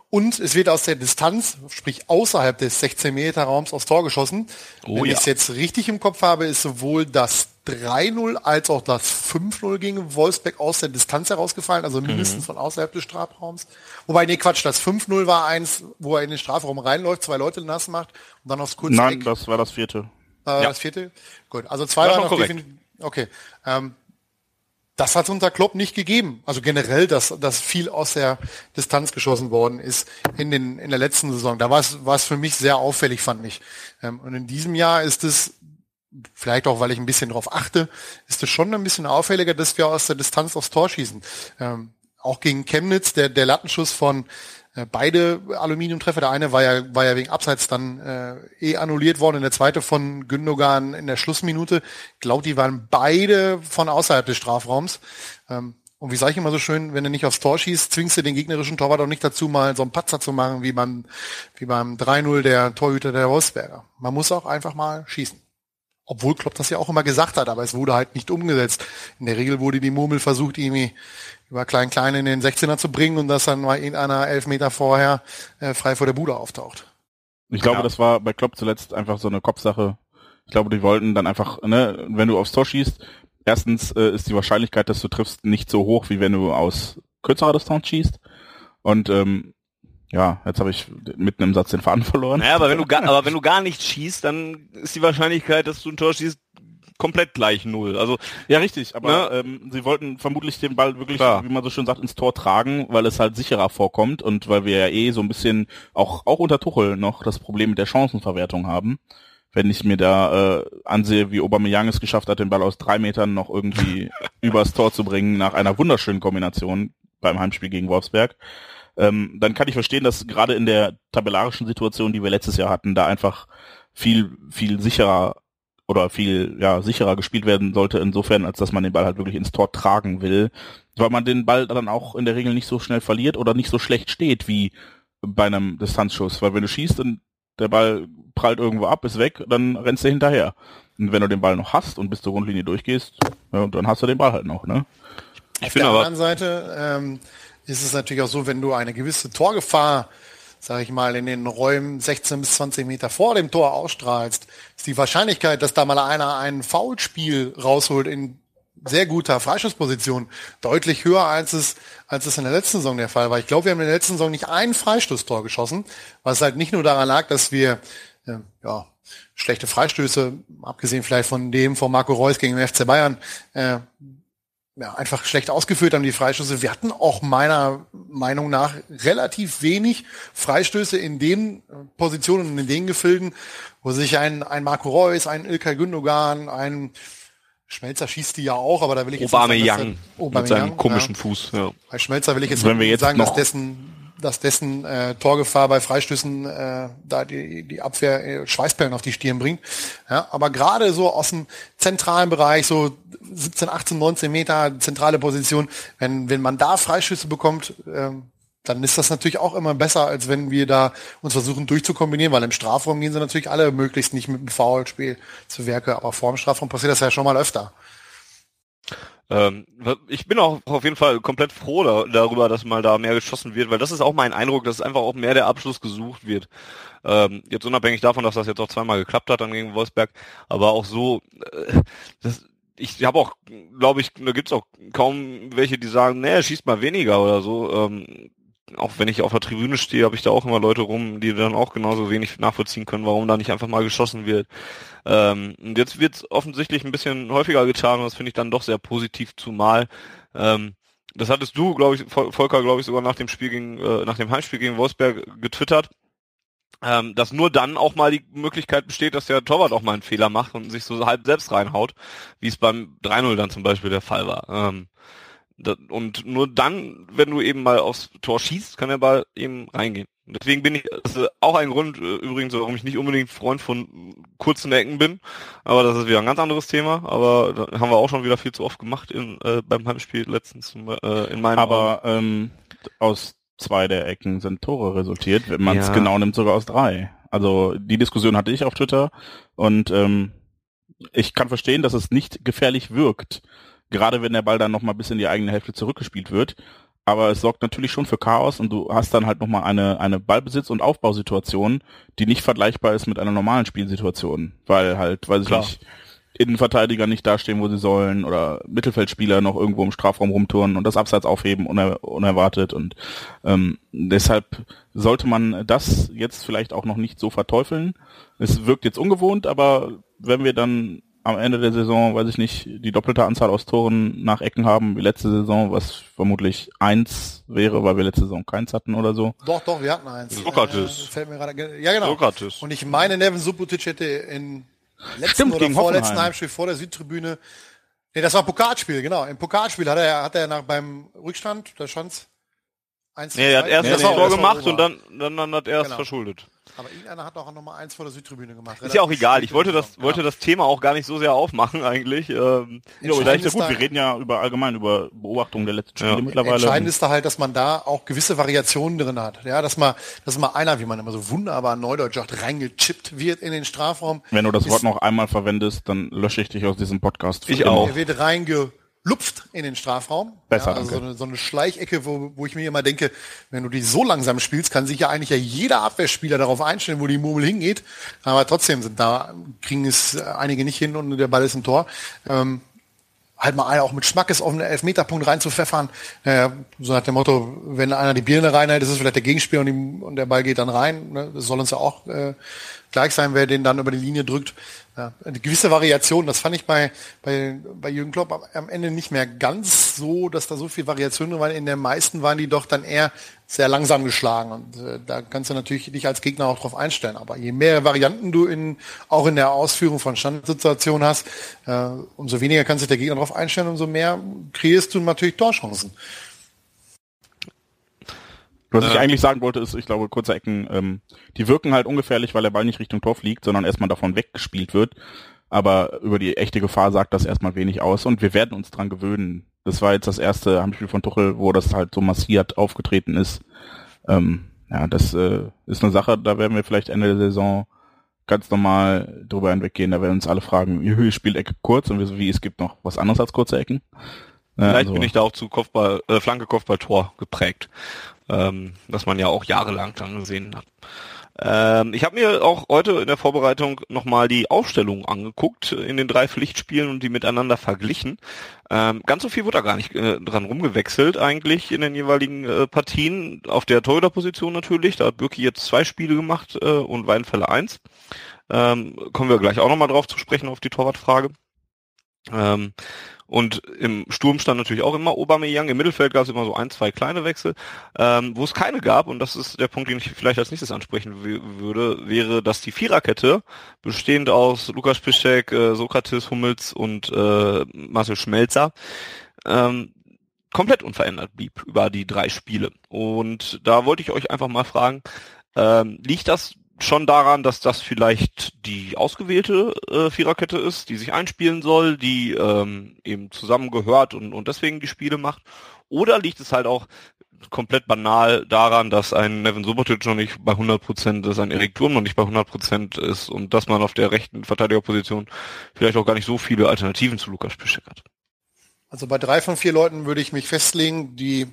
Und es wird aus der Distanz, sprich außerhalb des 16 Meter Raums aufs Tor geschossen. Oh, Wenn ja. ich es jetzt richtig im Kopf habe, ist sowohl das 3-0 als auch das 5-0 gegen Wolfsbeck aus der Distanz herausgefallen, also mindestens mhm. von außerhalb des Strafraums. Wobei, nee, Quatsch, das 5-0 war eins, wo er in den Strafraum reinläuft, zwei Leute nass macht und dann aufs kurze Nein, Eck. das war das vierte. Äh, ja. Das vierte? Gut, also zwei waren noch definitiv. Okay. Ähm, das hat unter Klopp nicht gegeben. Also generell, dass, dass viel aus der Distanz geschossen worden ist in, den, in der letzten Saison. Da war es, war es für mich sehr auffällig, fand ich. Ähm, und in diesem Jahr ist es, vielleicht auch, weil ich ein bisschen darauf achte, ist es schon ein bisschen auffälliger, dass wir aus der Distanz aufs Tor schießen. Ähm, auch gegen Chemnitz, der, der Lattenschuss von Äh, beide Aluminiumtreffer, der eine war ja, war ja wegen Abseits dann äh, eh annulliert worden, und der zweite von Gündogan in der Schlussminute. Ich glaube, die waren beide von außerhalb des Strafraums. Ähm, und wie sage ich immer so schön, wenn du nicht aufs Tor schießt, zwingst du den gegnerischen Torwart auch nicht dazu, mal so einen Patzer zu machen, wie beim, wie beim 3-0 der Torhüter der Wolfsberger. Man muss auch einfach mal schießen. Obwohl Klopp das ja auch immer gesagt hat, aber es wurde halt nicht umgesetzt. In der Regel wurde die Murmel versucht, irgendwie über Klein-Klein in den 16er zu bringen und dass dann mal irgendeiner elf Meter vorher äh, frei vor der Bude auftaucht. Ich glaube, ja. das war bei Klopp zuletzt einfach so eine Kopfsache. Ich glaube, die wollten dann einfach, ne, wenn du aufs Tor schießt, erstens äh, ist die Wahrscheinlichkeit, dass du triffst, nicht so hoch, wie wenn du aus kürzerer Distanz schießt. Und ähm, ja, jetzt habe ich mitten im Satz den Faden verloren. Naja, aber wenn du gar, aber wenn du gar nicht schießt, dann ist die Wahrscheinlichkeit, dass du ein Tor schießt, komplett gleich null. Also ja, richtig. Aber ne? ähm, sie wollten vermutlich den Ball wirklich, Klar. wie man so schön sagt, ins Tor tragen, weil es halt sicherer vorkommt und weil wir ja eh so ein bisschen auch auch unter Tuchel noch das Problem mit der Chancenverwertung haben wenn ich mir da äh, ansehe, wie Aubameyang es geschafft hat, den Ball aus drei Metern noch irgendwie übers Tor zu bringen nach einer wunderschönen Kombination beim Heimspiel gegen Wolfsberg, ähm, dann kann ich verstehen, dass gerade in der tabellarischen Situation, die wir letztes Jahr hatten, da einfach viel viel sicherer oder viel ja sicherer gespielt werden sollte insofern, als dass man den Ball halt wirklich ins Tor tragen will, weil man den Ball dann auch in der Regel nicht so schnell verliert oder nicht so schlecht steht wie bei einem Distanzschuss, weil wenn du schießt und der Ball prallt irgendwo ab, ist weg, dann rennst du hinterher. Und wenn du den Ball noch hast und bis zur Grundlinie durchgehst, ja, dann hast du den Ball halt noch, ne? Ich Auf der aber anderen Seite ähm, ist es natürlich auch so, wenn du eine gewisse Torgefahr, sage ich mal, in den Räumen 16 bis 20 Meter vor dem Tor ausstrahlst, ist die Wahrscheinlichkeit, dass da mal einer ein Foulspiel rausholt in sehr guter Freischussposition deutlich höher, als es, als es in der letzten Saison der Fall war. Ich glaube, wir haben in der letzten Saison nicht ein Freistoßtor geschossen, was halt nicht nur daran lag, dass wir äh, ja, schlechte Freistöße, abgesehen vielleicht von dem von Marco Reus gegen den FC Bayern, äh, ja, einfach schlecht ausgeführt haben, die Freistöße. Wir hatten auch meiner Meinung nach relativ wenig Freistöße in den Positionen und in den Gefilden, wo sich ein, ein Marco Reus, ein Ilkay Gündogan, ein Schmelzer schießt die ja auch, aber da will ich jetzt Obame nicht sagen, Young, mit seinem komischen ja. Fuß. Ja. Bei Schmelzer will ich jetzt, Wenn wir jetzt sagen, dass dessen, dass dessen äh, Torgefahr bei Freistößen äh, da die, die Abwehr äh, Schweißperlen auf die Stirn bringt. Ja, aber gerade so aus dem zentralen Bereich, so 17, 18, 19 Meter zentrale Position, wenn, wenn man da Freischüsse bekommt, ähm, dann ist das natürlich auch immer besser, als wenn wir da uns versuchen durchzukombinieren, weil im Strafraum gehen sie natürlich alle möglichst nicht mit dem Foulspiel zu Werke, aber vor dem Strafraum passiert das ja schon mal öfter. Ähm, ich bin auch auf jeden Fall komplett froh da, darüber, dass mal da mehr geschossen wird, weil das ist auch mein Eindruck, dass einfach auch mehr der Abschluss gesucht wird. Ähm, jetzt unabhängig davon, dass das jetzt auch zweimal geklappt hat dann gegen Wolfsberg, aber auch so, äh, das, ich habe auch, glaube ich, da gibt's auch kaum welche, die sagen, nee, schießt mal weniger oder so. Ähm, auch wenn ich auf der Tribüne stehe, habe ich da auch immer Leute rum, die dann auch genauso wenig nachvollziehen können, warum da nicht einfach mal geschossen wird. Ähm, und jetzt wird es offensichtlich ein bisschen häufiger getan und das finde ich dann doch sehr positiv, zumal ähm, das hattest du, glaube ich, Volker, glaube ich, sogar nach dem Spiel gegen, äh, nach dem Heimspiel gegen Wolfsberg getwittert, ähm, dass nur dann auch mal die Möglichkeit besteht, dass der Torwart auch mal einen Fehler macht und sich so halb selbst reinhaut, wie es beim 3-0 dann zum Beispiel der Fall war. Ähm, und nur dann, wenn du eben mal aufs Tor schießt, kann der Ball eben reingehen. Deswegen bin ich, das ist auch ein Grund äh, übrigens, warum ich nicht unbedingt Freund von kurzen Ecken bin. Aber das ist wieder ein ganz anderes Thema. Aber da haben wir auch schon wieder viel zu oft gemacht in, äh, beim Heimspiel letztens äh, in meinem Aber ähm, aus zwei der Ecken sind Tore resultiert, wenn man es ja. genau nimmt, sogar aus drei. Also die Diskussion hatte ich auf Twitter und ähm, ich kann verstehen, dass es nicht gefährlich wirkt, gerade wenn der Ball dann nochmal bis in die eigene Hälfte zurückgespielt wird. Aber es sorgt natürlich schon für Chaos und du hast dann halt nochmal eine, eine Ballbesitz- und Aufbausituation, die nicht vergleichbar ist mit einer normalen Spielsituation. Weil halt, weiß Klar. ich nicht, Innenverteidiger nicht dastehen, wo sie sollen, oder Mittelfeldspieler noch irgendwo im Strafraum rumtouren und das Abseits aufheben uner unerwartet. Und ähm, deshalb sollte man das jetzt vielleicht auch noch nicht so verteufeln. Es wirkt jetzt ungewohnt, aber wenn wir dann am Ende der Saison, weiß ich nicht, die doppelte Anzahl aus Toren nach Ecken haben wie letzte Saison, was vermutlich eins wäre, weil wir letzte Saison keins hatten oder so. Doch, doch, wir hatten eins. Sokrates. Äh, fällt mir gerade, ja genau. Sokrates. Und ich meine, Nevin Subotic hätte in letzten Stimmt, oder vorletzten Heimspiel vor der Südtribüne, nee, das war ein Pokalspiel, genau. Im Pokalspiel hat er, hat er nach beim Rückstand, da stand 1 Nee, er hat erst Nee, das nee, Tor gemacht und dann, dann, dann hat er es Genau. verschuldet. Aber irgendeiner hat auch nochmal eins vor der Südtribüne gemacht. Ist ja auch egal. Ich wollte das, Saison. wollte das Thema auch gar nicht so sehr aufmachen eigentlich. Ähm, Ja, aber Entscheidend da ist ja gut, da- wir reden ja über allgemein über Beobachtungen der letzten Spiele Ja. mittlerweile. Entscheidend ist da halt, dass man da auch gewisse Variationen drin hat. Ja, dass mal, dass mal einer, wie man immer so wunderbar neudeutsch sagt, reingechippt wird in den Strafraum. Wenn du das Ist- Wort noch einmal verwendest, dann lösche ich dich aus diesem Podcast. Ich immer. auch. Er wird reingelupft in den Strafraum. Besser, ja, also so eine, so eine Schleichecke, wo, wo ich mir immer denke, wenn du die so langsam spielst, kann sich ja eigentlich ja jeder Abwehrspieler darauf einstellen, wo die Murmel hingeht. Aber trotzdem sind da, kriegen es äh, einige nicht hin und der Ball ist im Tor. Ähm, halt mal einer auch mit Schmackes auf einen Elfmeterpunkt reinzupfeffern. Äh, so nach dem Motto, wenn einer die Birne reinhält, ist es vielleicht der Gegenspieler und, die, und der Ball geht dann rein. Ne? Das soll uns ja auch äh, gleich sein, wer den dann über die Linie drückt. Ja, eine gewisse Variation, das fand ich bei, bei, bei Jürgen Klopp am- Ende nicht mehr ganz so, dass da so viel Variation drin waren. In den meisten waren die doch dann eher sehr langsam geschlagen. Und äh, da kannst du natürlich dich als Gegner auch drauf einstellen. Aber je mehr Varianten du in, auch in der Ausführung von Standardsituationen hast, äh, umso weniger kann sich der Gegner darauf einstellen, umso mehr kreierst du natürlich Torchancen. Was ich Ja. eigentlich sagen wollte, ist, ich glaube, kurze Ecken, ähm, die wirken halt ungefährlich, weil der Ball nicht Richtung Tor fliegt, sondern erstmal davon weggespielt wird. Aber über die echte Gefahr sagt das erstmal wenig aus und wir werden uns dran gewöhnen. Das war jetzt das erste Heimspiel von Tuchel, wo das halt so massiert aufgetreten ist. Ähm, ja, das äh, ist eine Sache, da werden wir vielleicht Ende der Saison ganz normal drüber hinweggehen. Da werden uns alle fragen, wie spielt Ecke kurz und wir so, wie es gibt noch was anderes als kurze Ecken. Vielleicht also- bin ich da auch zu Kopfball, äh, Flanke, Kopfball, Tor geprägt, ähm, was man ja auch jahrelang dann gesehen hat. Ähm, ich habe mir auch heute in der Vorbereitung nochmal die Aufstellung angeguckt in den drei Pflichtspielen und die miteinander verglichen. Ähm, ganz so viel wurde da gar nicht äh, dran rumgewechselt eigentlich in den jeweiligen äh, Partien. Auf der Torhüterposition natürlich, da hat Birki jetzt zwei Spiele gemacht äh, und Weidenfeller eins. Ähm, kommen wir gleich auch nochmal drauf zu sprechen auf die Torwartfrage. Ähm, und im Sturm stand natürlich auch immer Aubameyang. Im Mittelfeld gab es immer so ein, zwei kleine Wechsel. Ähm, wo es keine gab, und das ist der Punkt, den ich vielleicht als nächstes ansprechen würde, wäre, dass die Viererkette, bestehend aus Lukas Piszczek, äh, Sokrates, Hummels und äh, Marcel Schmelzer, ähm, komplett unverändert blieb über die drei Spiele. Und da wollte ich euch einfach mal fragen, ähm, liegt das schon daran, dass das vielleicht die ausgewählte äh, Viererkette ist, die sich einspielen soll, die ähm, eben zusammengehört und, und deswegen die Spiele macht? Oder liegt es halt auch komplett banal daran, dass ein Nevin Subotic noch nicht bei 100% ist, ein Erik Durm noch nicht bei 100% ist und dass man auf der rechten Verteidigerposition vielleicht auch gar nicht so viele Alternativen zu Lukas Piszczek hat? Also bei drei von vier Leuten würde ich mich festlegen, die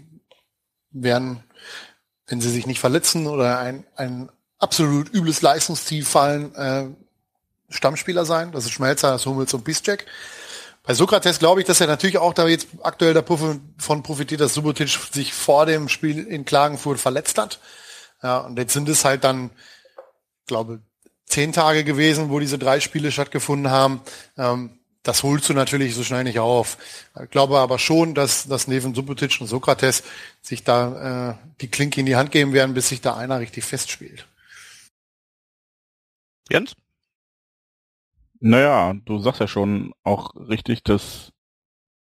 werden, wenn sie sich nicht verletzen oder ein, ein absolut übles Leistungsziel fallen, äh, Stammspieler sein. Das ist Schmelzer, das Hummels und Piszczek. Bei Sokrates glaube ich, dass er natürlich auch da jetzt aktuell davon profitiert, dass Subotic sich vor dem Spiel in Klagenfurt verletzt hat. Ja, und jetzt sind es halt dann, glaube zehn Tage gewesen, wo diese drei Spiele stattgefunden haben. Ähm, das holst du natürlich so schnell nicht auf. Ich glaube aber schon, dass, dass neben Subotic und Sokrates sich da äh, die Klinke in die Hand geben werden, bis sich da einer richtig festspielt. Jens? Naja, du sagst ja schon auch richtig, dass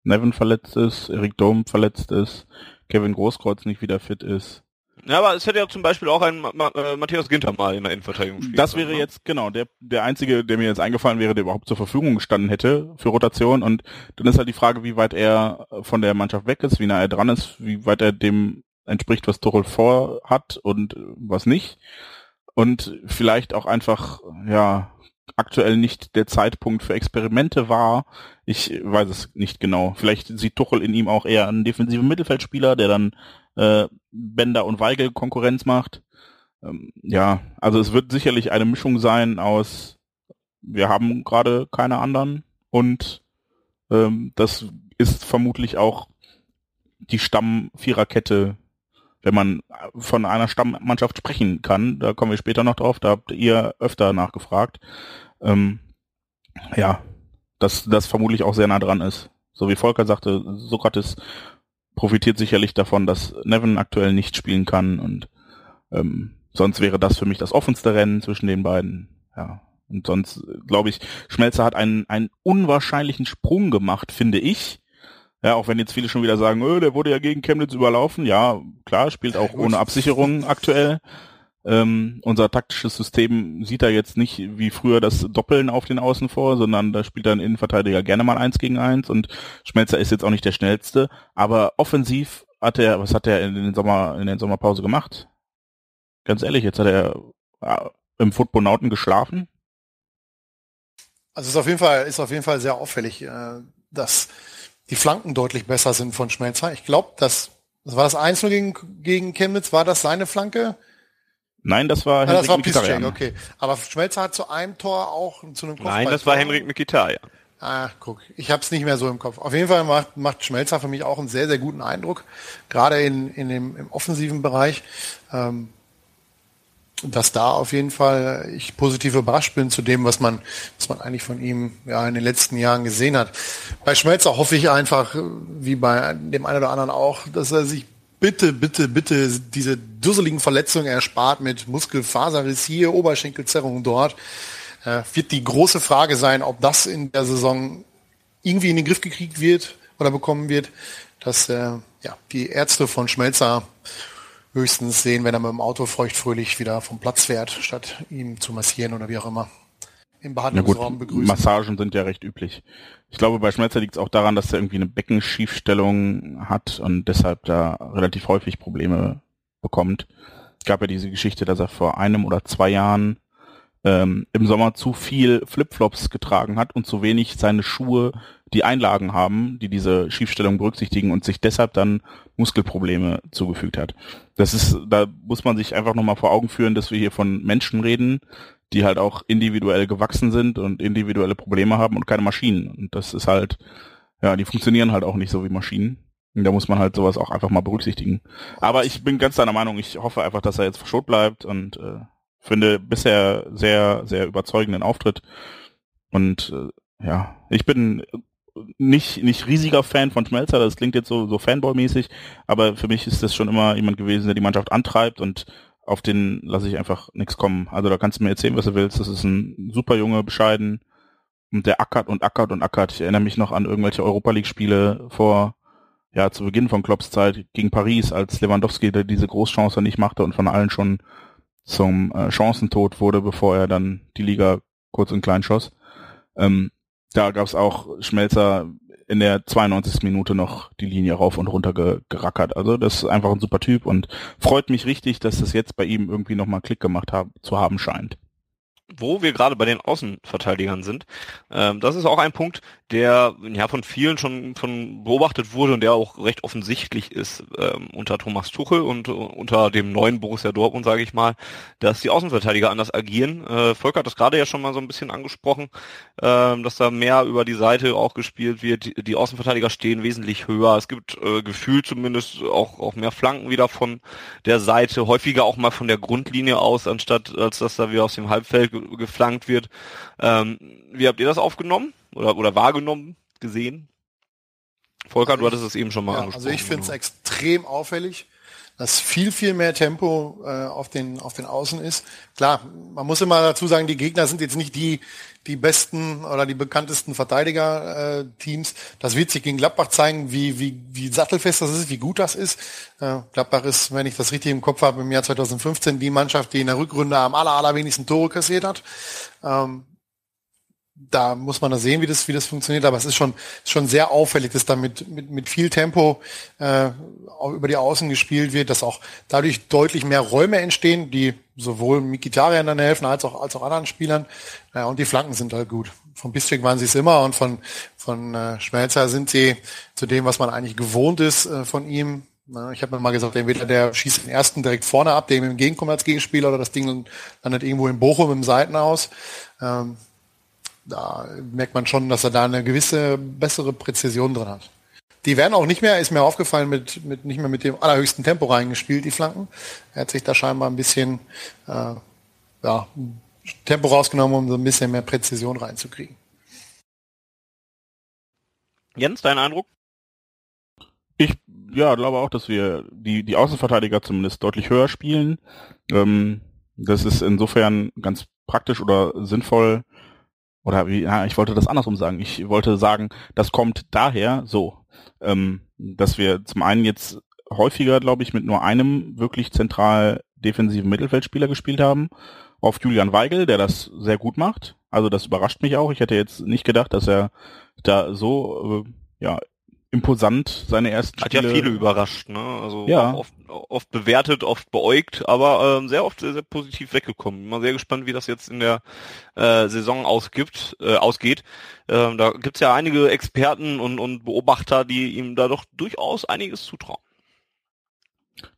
Nevin verletzt ist, Erik Dom verletzt ist, Kevin Großkreuz nicht wieder fit ist. Ja, aber es hätte ja zum Beispiel auch ein Ma äh, Matthias Ginter mal in der Innenverteidigung spielen Das wäre ne? jetzt, genau, der, der einzige, der mir jetzt eingefallen wäre, der überhaupt zur Verfügung gestanden hätte für Rotation. Und dann ist halt die Frage, wie weit er von der Mannschaft weg ist, wie nah er dran ist, wie weit er dem entspricht, was Tuchel vorhat und was nicht. Und vielleicht auch einfach, ja, aktuell nicht der Zeitpunkt für Experimente war. Ich weiß es nicht genau. Vielleicht sieht Tuchel in ihm auch eher einen defensiven Mittelfeldspieler, der dann äh, Bender und Weigel Konkurrenz macht. Ähm, ja, also es wird sicherlich eine Mischung sein aus, wir haben gerade keine anderen und ähm, das ist vermutlich auch die Stamm-Viererkette, wenn man von einer Stammmannschaft sprechen kann. Da kommen wir später noch drauf, da habt ihr öfter nachgefragt. Ähm, ja, dass das vermutlich auch sehr nah dran ist. So wie Volker sagte, Sokrates profitiert sicherlich davon, dass Nevin aktuell nicht spielen kann und ähm, sonst wäre das für mich das offenste Rennen zwischen den beiden. Ja. Und sonst, glaube ich, Schmelzer hat einen, einen unwahrscheinlichen Sprung gemacht, finde ich, Ja, auch wenn jetzt viele schon wieder sagen, öh, der wurde ja gegen Chemnitz überlaufen. Ja, klar, spielt auch ohne Absicherung aktuell. Ähm, unser taktisches System sieht da jetzt nicht wie früher das Doppeln auf den Außen vor, sondern da spielt dann Innenverteidiger gerne mal eins gegen eins und Schmelzer ist jetzt auch nicht der schnellste, aber offensiv hat er, was hat er in den Sommer, in den Sommerpause gemacht? Ganz ehrlich, jetzt hat er ja, im Footbonauten geschlafen. Also ist auf jeden Fall, ist auf jeden Fall sehr auffällig, äh, dass die Flanken deutlich besser sind von Schmelzer. Ich glaube, das, das war das Einzel gegen, gegen Chemnitz, war das seine Flanke? Nein, das war Henrik ja, das war Piszczek, okay. Aber Schmelzer hat zu einem Tor auch zu einem Kopfball. Nein, das war Henrik Mikitarian. Ah, guck, ich habe es nicht mehr so im Kopf. Auf jeden Fall macht, macht Schmelzer für mich auch einen sehr, sehr guten Eindruck, gerade in, in dem, im offensiven Bereich. Ähm, dass da auf jeden Fall ich positiv überrascht bin zu dem, was man, was man eigentlich von ihm ja in den letzten Jahren gesehen hat. Bei Schmelzer hoffe ich einfach, wie bei dem einen oder anderen auch, dass er sich bitte, bitte, bitte diese dusseligen Verletzungen erspart mit Muskelfaserriss hier, Oberschenkelzerrung dort. Äh, wird die große Frage sein, ob das in der Saison irgendwie in den Griff gekriegt wird oder bekommen wird, dass äh, ja, die Ärzte von Schmelzer höchstens sehen, wenn er mit dem Auto feuchtfröhlich wieder vom Platz fährt, statt ihn zu massieren oder wie auch immer im Behandlungsraum gut, begrüßen. Massagen sind ja recht üblich. Ich glaube, bei Schmelzer liegt es auch daran, dass er irgendwie eine Beckenschiefstellung hat und deshalb da relativ häufig Probleme bekommt. Es gab ja diese Geschichte, dass er vor einem oder zwei Jahren ähm, im Sommer zu viel Flipflops getragen hat und zu wenig seine Schuhe die Einlagen haben, die diese Schiefstellung berücksichtigen und sich deshalb dann Muskelprobleme zugefügt hat. Das ist, da muss man sich einfach nochmal vor Augen führen, dass wir hier von Menschen reden, die halt auch individuell gewachsen sind und individuelle Probleme haben und keine Maschinen. Und das ist halt, ja, die funktionieren halt auch nicht so wie Maschinen. Und da muss man halt sowas auch einfach mal berücksichtigen. Aber ich bin ganz deiner Meinung, ich hoffe einfach, dass er jetzt verschont bleibt und äh, finde bisher sehr, sehr überzeugenden Auftritt. Und äh, ja, ich bin nicht, nicht riesiger Fan von Schmelzer, das klingt jetzt so, so Fanboy-mäßig, aber für mich ist das schon immer jemand gewesen, der die Mannschaft antreibt und auf den lasse ich einfach nichts kommen. Also da kannst du mir erzählen, was du willst. Das ist ein super Junge, bescheiden. Und der ackert und ackert und ackert. Ich erinnere mich noch an irgendwelche Europa League-Spiele vor, ja, zu Beginn von Klopps Zeit gegen Paris, als Lewandowski diese Großchance nicht machte und von allen schon zum äh, Chancentod wurde, bevor er dann die Liga kurz und klein schoss. Ähm, da gab es auch Schmelzer in der 92. Minute noch die Linie rauf und runter ge gerackert. Also das ist einfach ein super Typ und freut mich richtig, dass das jetzt bei ihm irgendwie nochmal Klick gemacht hab, zu haben scheint wo wir gerade bei den Außenverteidigern sind, ähm, das ist auch ein Punkt, der ja von vielen schon von beobachtet wurde und der auch recht offensichtlich ist ähm, unter Thomas Tuchel und uh, unter dem neuen Borussia Dortmund, sage ich mal, dass die Außenverteidiger anders agieren. Äh, Volker hat das gerade ja schon mal so ein bisschen angesprochen, ähm, dass da mehr über die Seite auch gespielt wird. Die, die Außenverteidiger stehen wesentlich höher. Es gibt äh, gefühlt zumindest auch auch mehr Flanken wieder von der Seite, häufiger auch mal von der Grundlinie aus, anstatt als dass da wieder aus dem Halbfeld geflankt wird. Ähm, wie habt ihr das aufgenommen oder, oder wahrgenommen, gesehen? Volker, also du hattest es eben schon mal ja, angesprochen. Also ich finde es extrem auffällig, dass viel, viel mehr Tempo äh, auf, den, auf den Außen ist. Klar, man muss immer dazu sagen, die Gegner sind jetzt nicht die, die besten oder die bekanntesten Verteidiger-Teams. das wird sich gegen Gladbach zeigen, wie, wie, wie sattelfest das ist, wie gut das ist. Äh, Gladbach ist, wenn ich das richtig im Kopf habe, im Jahr 2015 die Mannschaft, die in der Rückrunde am aller, allerwenigsten Tore kassiert hat. Ähm, da muss man da sehen, wie das, wie das funktioniert, aber es ist schon, schon sehr auffällig, dass da mit, mit, mit viel Tempo äh, über die Außen gespielt wird, dass auch dadurch deutlich mehr Räume entstehen, die sowohl Mikitarian dann helfen als auch, als auch anderen Spielern. Ja, und die Flanken sind halt gut. Von Bistrik waren sie es immer und von, von äh, Schmelzer sind sie zu dem, was man eigentlich gewohnt ist äh, von ihm. Ich habe mir mal gesagt, entweder der schießt den ersten direkt vorne ab, der ihm entgegenkommt als Gegenspieler, oder das Ding landet irgendwo in Bochum im Seitenhaus. Ähm, da merkt man schon, dass er da eine gewisse bessere Präzision drin hat. Die werden auch nicht mehr, ist mir aufgefallen, mit, mit nicht mehr mit dem allerhöchsten Tempo reingespielt, die Flanken. Er hat sich da scheinbar ein bisschen äh, ja, Tempo rausgenommen, um so ein bisschen mehr Präzision reinzukriegen. Jens, dein Eindruck? Ich ja, glaube auch, dass wir die, die Außenverteidiger zumindest deutlich höher spielen. Ähm, das ist insofern ganz praktisch oder sinnvoll, oder wie, ja, ich wollte das andersrum sagen. Ich wollte sagen, das kommt daher so, ähm, dass wir zum einen jetzt häufiger, glaube ich, mit nur einem wirklich zentral defensiven Mittelfeldspieler gespielt haben. Auf Julian Weigel, der das sehr gut macht. Also das überrascht mich auch. Ich hätte jetzt nicht gedacht, dass er da so äh, ja, imposant seine ersten Hat Spiele... ja viele überrascht, ne? Also Ja. oft, oft bewertet, oft beäugt, aber ähm, sehr oft sehr, sehr positiv weggekommen. Bin Mal sehr gespannt, wie das jetzt in der äh, Saison ausgibt, äh, ausgeht. Ähm, da gibt's ja einige Experten und, und Beobachter, die ihm da doch durchaus einiges zutrauen.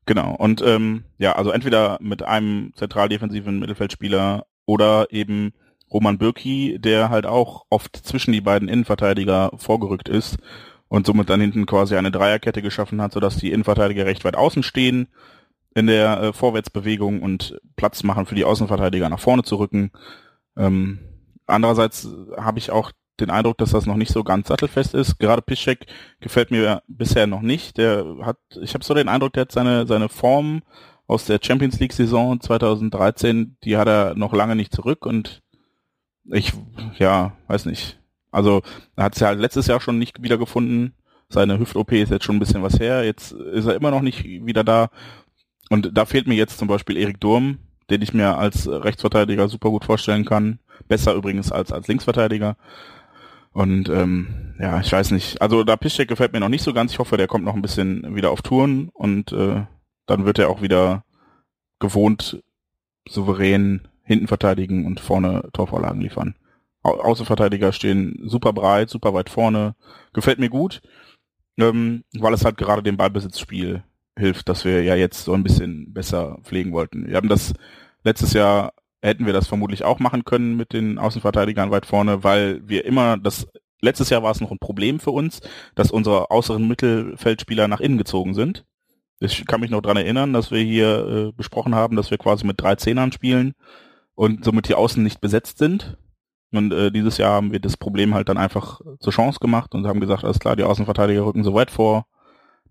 Genau. Und ähm, ja, also entweder mit einem zentral defensiven Mittelfeldspieler oder eben Roman Bürki, der halt auch oft zwischen die beiden Innenverteidiger vorgerückt ist und somit dann hinten quasi eine Dreierkette geschaffen hat, sodass die Innenverteidiger recht weit außen stehen in der äh, Vorwärtsbewegung und Platz machen für die Außenverteidiger nach vorne zu rücken. Ähm, andererseits habe ich auch den Eindruck, dass das noch nicht so ganz sattelfest ist. Gerade Piszczek gefällt mir bisher noch nicht. Der hat, ich habe so den Eindruck, der hat seine seine Form aus der Champions League Saison 2013, die hat er noch lange nicht zurück und ich, ja, weiß nicht. Also er hat es ja letztes Jahr schon nicht wiedergefunden. Seine Hüft-OP ist jetzt schon ein bisschen was her. Jetzt ist er immer noch nicht wieder da. Und da fehlt mir jetzt zum Beispiel Erik Durm, den ich mir als Rechtsverteidiger super gut vorstellen kann. Besser übrigens als als Linksverteidiger. Und ähm, ja, ich weiß nicht. Also da Piszczek gefällt mir noch nicht so ganz. Ich hoffe, der kommt noch ein bisschen wieder auf Touren und äh, dann wird er auch wieder gewohnt souverän hinten verteidigen und vorne Torvorlagen liefern. Au Außenverteidiger stehen super breit, super weit vorne. Gefällt mir gut, ähm, weil es halt gerade dem Ballbesitzspiel hilft, dass wir ja jetzt so ein bisschen besser pflegen wollten. Wir haben das letztes Jahr hätten wir das vermutlich auch machen können mit den Außenverteidigern weit vorne, weil wir immer das letztes Jahr war es noch ein Problem für uns, dass unsere äußeren Mittelfeldspieler nach innen gezogen sind. Ich kann mich noch dran erinnern, dass wir hier äh, besprochen haben, dass wir quasi mit drei Zehnern spielen und somit die Außen nicht besetzt sind. Und äh, dieses Jahr haben wir das Problem halt dann einfach zur Chance gemacht und haben gesagt, alles klar, die Außenverteidiger rücken so weit vor,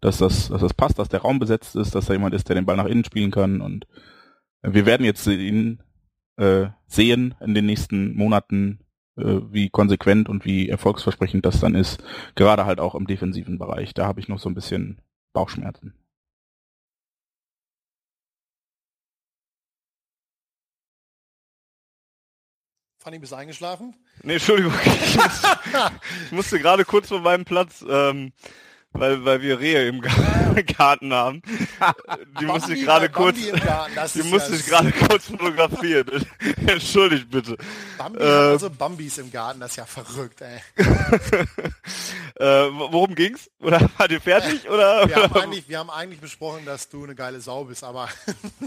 dass das, dass das passt, dass der Raum besetzt ist, dass da jemand ist, der den Ball nach innen spielen kann. Und äh, wir werden jetzt ihn äh, sehen in den nächsten Monaten, äh, wie konsequent und wie erfolgsversprechend das dann ist. Gerade halt auch im defensiven Bereich. Da habe ich noch so ein bisschen Bauchschmerzen. Fanny, bist du eingeschlafen? Nee, Entschuldigung, ich musste, gerade kurz von meinem Platz, ähm, weil, weil wir Rehe im Garten haben. Die musste ich gerade kurz, die musste ich gerade kurz fotografieren. Entschuldigt bitte. Bambi Äh, also Bambis im Garten, das ist ja verrückt, ey. äh, worum ging's? Oder wart ihr fertig? Oder? Wir haben, eigentlich, wir haben eigentlich besprochen, dass du eine geile Sau bist, aber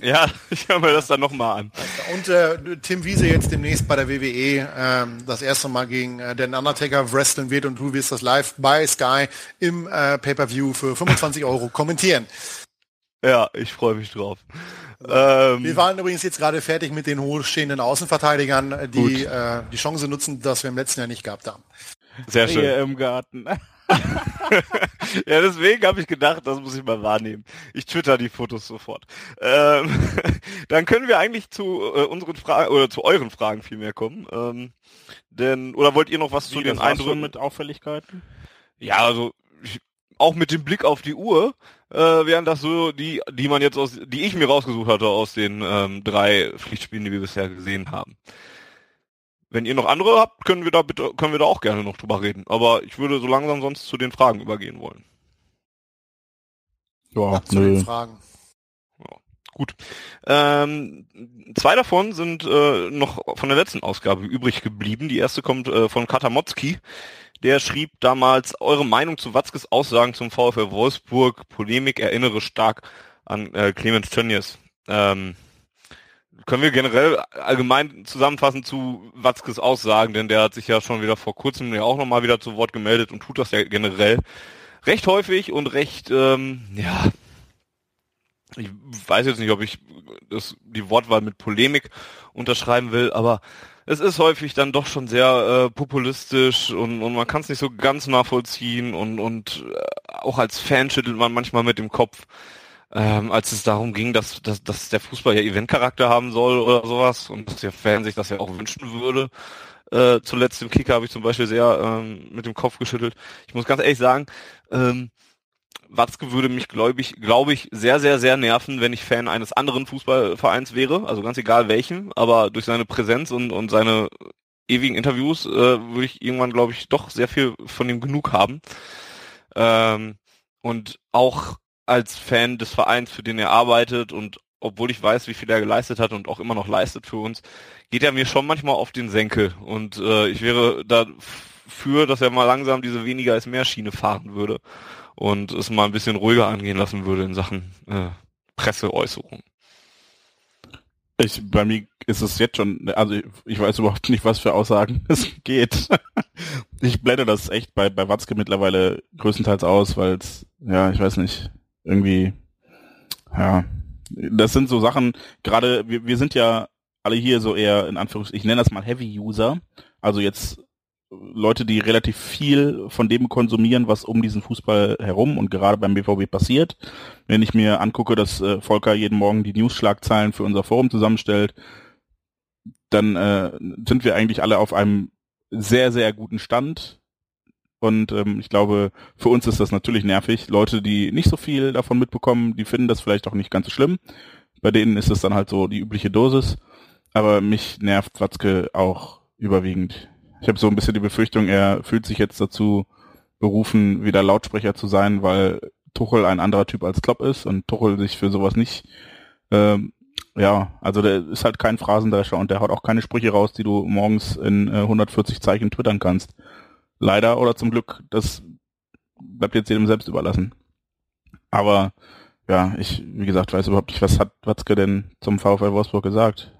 ja, ich höre mir das dann nochmal an. und äh, Tim Wiese jetzt demnächst bei der WWE ähm, das erste Mal gegen äh, den Undertaker wresteln wird und du wirst das live bei Sky im äh, Pay-Per-View für 25 Euro kommentieren. Ja, ich freue mich drauf. Ähm, Wir waren übrigens jetzt gerade fertig mit den hochstehenden Außenverteidigern, die äh, die Chance nutzen, dass wir im letzten Jahr nicht gehabt haben. sehr schön. Rehe im Garten. ja, deswegen habe ich gedacht, das muss ich mal wahrnehmen. Ich twitter die Fotos sofort. Ähm, dann können wir eigentlich zu äh, unseren Fragen oder zu euren Fragen vielmehr kommen. Ähm, denn oder wollt ihr noch was zu Wie, den war's schon Eindrücken? mit Auffälligkeiten? Ja, also ich, auch mit dem Blick auf die Uhr äh, wären das so die, die man jetzt aus, die ich mir rausgesucht hatte aus den ähm, drei Pflichtspielen, die wir bisher gesehen haben. Wenn ihr noch andere habt, können wir da bitte, können wir da auch gerne noch drüber reden. Aber ich würde so langsam sonst zu den Fragen übergehen wollen. Ja, Ab zu den Fragen. Gut. Ähm, zwei davon sind äh, noch von der letzten Ausgabe übrig geblieben. Die erste kommt äh, von Katamotzki. Der schrieb damals, eure Meinung zu Watzkes Aussagen zum VfL Wolfsburg, Polemik erinnere stark an äh, Clemens Tönnies. Ähm, können wir generell allgemein zusammenfassen zu Watzkes Aussagen, denn der hat sich ja schon wieder vor kurzem ja auch nochmal wieder zu Wort gemeldet und tut das ja generell recht häufig und recht, ähm, ja, ich weiß jetzt nicht, ob ich das, die Wortwahl mit Polemik unterschreiben will, aber es ist häufig dann doch schon sehr äh, populistisch und, und man kann es nicht so ganz nachvollziehen und, und äh, auch als Fan schüttelt man manchmal mit dem Kopf, ähm, als es darum ging, dass, dass, dass der Fußball ja Eventcharakter haben soll oder sowas und dass der Fan sich das ja auch wünschen würde. Äh, zuletzt im Kicker habe ich zum Beispiel sehr ähm, mit dem Kopf geschüttelt. Ich muss ganz ehrlich sagen, ähm, Watzke würde mich, glaube ich, glaube ich, sehr, sehr, sehr nerven, wenn ich Fan eines anderen Fußballvereins wäre, also ganz egal welchen, aber durch seine Präsenz und, und seine ewigen Interviews äh, würde ich irgendwann, glaube ich, doch sehr viel von ihm genug haben. Ähm, und auch als Fan des Vereins, für den er arbeitet und obwohl ich weiß, wie viel er geleistet hat und auch immer noch leistet für uns, geht er mir schon manchmal auf den Senkel. Und äh, ich wäre dafür, dass er mal langsam diese weniger als mehr Schiene fahren würde und es mal ein bisschen ruhiger angehen lassen würde in Sachen äh, Presseäußerungen. Ich, bei mir ist es jetzt schon, also ich, ich weiß überhaupt nicht, was für Aussagen es geht. ich blende das echt bei, bei Watzke mittlerweile größtenteils aus, weil es, ja, ich weiß nicht, irgendwie, ja, das sind so Sachen, gerade, wir, wir sind ja alle hier so eher, in Anführungszeichen, ich nenne das mal Heavy-User, also jetzt Leute, die relativ viel von dem konsumieren, was um diesen Fußball herum und gerade beim BVB passiert. Wenn ich mir angucke, dass äh, Volker jeden Morgen die News-Schlagzeilen für unser Forum zusammenstellt, dann äh, sind wir eigentlich alle auf einem sehr, sehr guten Stand. Und ähm, ich glaube, für uns ist das natürlich nervig. Leute, die nicht so viel davon mitbekommen, die finden das vielleicht auch nicht ganz so schlimm. Bei denen ist es dann halt so die übliche Dosis. Aber mich nervt Watzke auch überwiegend. Ich habe so ein bisschen die Befürchtung, er fühlt sich jetzt dazu berufen, wieder Lautsprecher zu sein, weil Tuchel ein anderer Typ als Klopp ist und Tuchel sich für sowas nicht, ähm, ja, also der ist halt kein Phrasendrescher und der haut auch keine Sprüche raus, die du morgens in äh, 140 Zeichen twittern kannst. Leider oder zum Glück, das bleibt jetzt jedem selbst überlassen. Aber ja, ich, wie gesagt, weiß überhaupt nicht, was hat Watzke denn zum VfL Wolfsburg gesagt?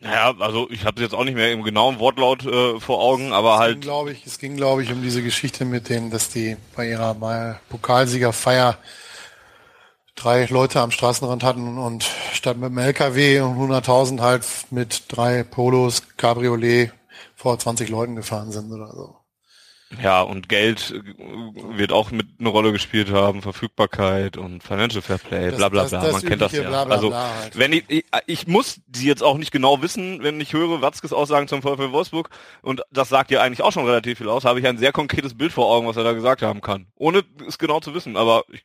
Naja, also ich habe jetzt auch nicht mehr im genauen Wortlaut äh, vor Augen, aber es halt. Ging, glaube ich, es ging, glaube ich, um diese Geschichte mit denen, dass die bei ihrer mal Pokalsiegerfeier drei Leute am Straßenrand hatten und statt mit dem LKW und 100.000 halt mit drei Polos, Cabriolet vor 20 Leuten gefahren sind oder so. Ja, und Geld äh, wird auch mit eine Rolle gespielt haben, Verfügbarkeit und Financial Fair Play, bla bla bla. Man kennt das ja. Bla, bla, also bla halt. wenn ich, ich, ich muss die jetzt auch nicht genau wissen, wenn ich höre Watzkes Aussagen zum VfL Wolfsburg und das sagt ja eigentlich auch schon relativ viel aus, habe ich ein sehr konkretes Bild vor Augen, was er da gesagt haben kann. Ohne es genau zu wissen, aber ich,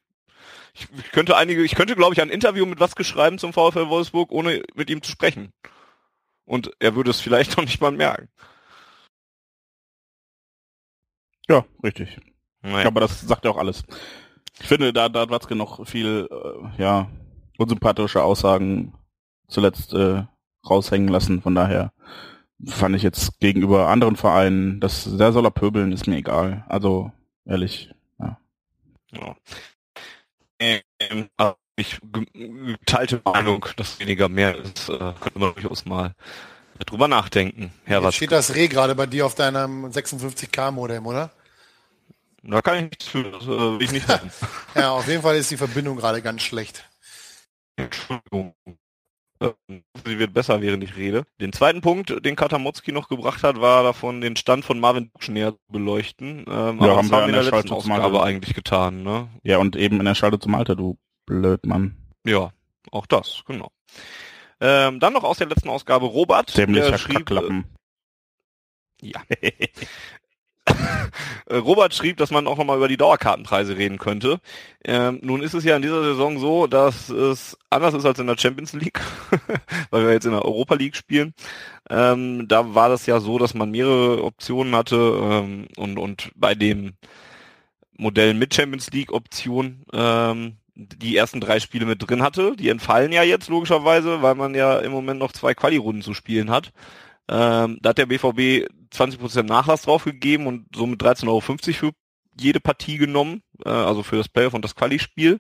ich, ich könnte einige, ich könnte glaube ich ein Interview mit Watzke schreiben zum VfL Wolfsburg, ohne mit ihm zu sprechen. Und er würde es vielleicht noch nicht mal merken. Ja, richtig. Naja. Aber das sagt ja auch alles. Ich finde, da, da hat Watzke noch viel, äh, ja, unsympathische Aussagen zuletzt äh, raushängen lassen. Von daher fand ich jetzt gegenüber anderen Vereinen, dass der soll er pöbeln, ist mir egal. Also, ehrlich, ja. ja. Ähm, ich geteilte Meinung, dass weniger mehr ist, äh, könnte man durchaus mal drüber nachdenken. Herr Jetzt steht das Reh gerade bei dir auf deinem 56K Modem, oder? Da kann ich nichts für, das äh, will ich nicht sagen. ja, auf jeden Fall ist die Verbindung gerade ganz schlecht. Entschuldigung. Sie wird besser, während ich rede. Den zweiten Punkt, den Katamotzki noch gebracht hat, war davon, den Stand von Marvin Busch näher zu beleuchten. Ähm, ja, haben wir in der, der letzten Ausgabe eigentlich getan. Ne? Ja, und eben in der Schalte zum Alter, du Blödmann. Ja, auch das, genau. Ähm, dann noch aus der letzten Ausgabe Robert. Dämlicher der schrieb. Äh, ja. Robert schrieb, dass man auch nochmal über die Dauerkartenpreise reden könnte. Ähm, nun ist es ja in dieser Saison so, dass es anders ist als in der Champions League, weil wir jetzt in der Europa League spielen. Ähm, da war das ja so, dass man mehrere Optionen hatte ähm, und, und bei dem Modell mit Champions League Option ähm, die ersten drei Spiele mit drin hatte. Die entfallen ja jetzt logischerweise, weil man ja im Moment noch zwei Quali-Runden zu spielen hat. Ähm, da hat der BVB 20% Nachlass draufgegeben und somit 13,50 Euro für jede Partie genommen, äh, also für das Playoff und das Quali-Spiel.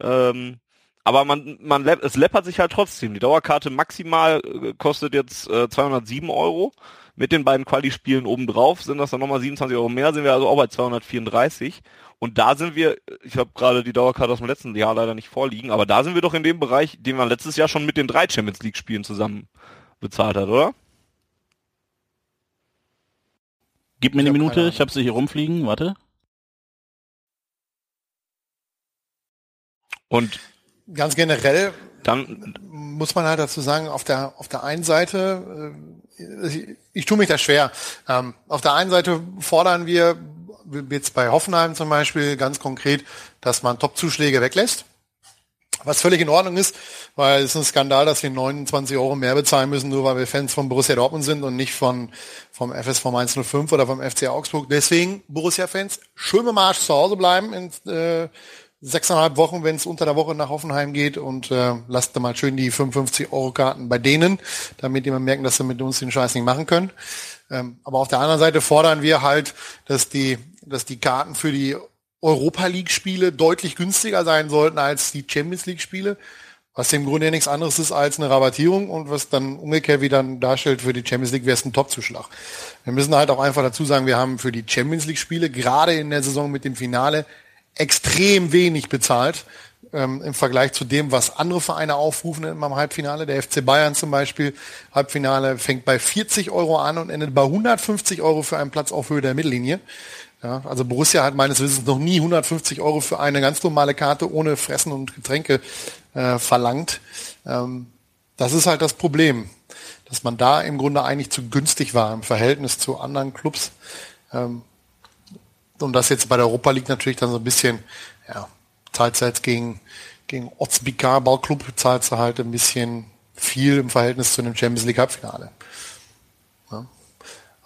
Ähm, aber man, man, es läppert sich halt trotzdem. Die Dauerkarte maximal äh, kostet jetzt äh, 207 Euro. Mit den beiden Quali-Spielen obendrauf sind das dann nochmal 27 Euro mehr, sind wir also auch bei 234. Und da sind wir, ich habe gerade die Dauerkarte aus dem letzten Jahr leider nicht vorliegen, aber da sind wir doch in dem Bereich, den man letztes Jahr schon mit den drei Champions League-Spielen zusammen bezahlt hat, oder? Gib mir eine Minute, ich habe sie hier rumfliegen, warte. Und ganz generell dann muss man halt dazu sagen, auf der auf der einen Seite, äh, ich, ich tue mich da schwer. Ähm, auf der einen Seite fordern wir jetzt bei Hoffenheim zum Beispiel ganz konkret, dass man Top-Zuschläge weglässt. Was völlig in Ordnung ist, weil es ist ein Skandal, dass wir 29 Euro mehr bezahlen müssen, nur weil wir Fans von Borussia Dortmund sind und nicht von, vom FSV 105 oder vom FC Augsburg. Deswegen, Borussia-Fans, schön im Arsch zu Hause bleiben in äh, sechseinhalb Wochen, wenn es unter der Woche nach Hoffenheim geht und äh, lasst mal schön die 55 Euro Karten bei denen, damit die mal merken, dass sie mit uns den Scheiß nicht machen können. Ähm, aber auf der anderen Seite fordern wir halt, dass die, dass die Karten für die Europa League Spiele deutlich günstiger sein sollten als die Champions League Spiele, was im Grunde nichts anderes ist als eine Rabattierung und was dann umgekehrt wieder darstellt für die Champions League wäre es ein Top-Zuschlag. Wir müssen halt auch einfach dazu sagen, wir haben für die Champions League Spiele gerade in der Saison mit dem Finale extrem wenig bezahlt ähm, im Vergleich zu dem, was andere Vereine aufrufen im Halbfinale. Der FC Bayern zum Beispiel, Halbfinale fängt bei 40 Euro an und endet bei 150 Euro für einen Platz auf Höhe der Mittellinie. Ja, also Borussia hat meines Wissens noch nie 150 Euro für eine ganz normale Karte ohne Fressen und Getränke äh, verlangt. Ähm, das ist halt das Problem, dass man da im Grunde eigentlich zu günstig war im Verhältnis zu anderen Clubs. Ähm, und das jetzt bei der Europa League natürlich dann so ein bisschen, ja, zahlt jetzt gegen, gegen Otzbika Ballclub, zahlt halt ein bisschen viel im Verhältnis zu einem Champions League Halbfinale.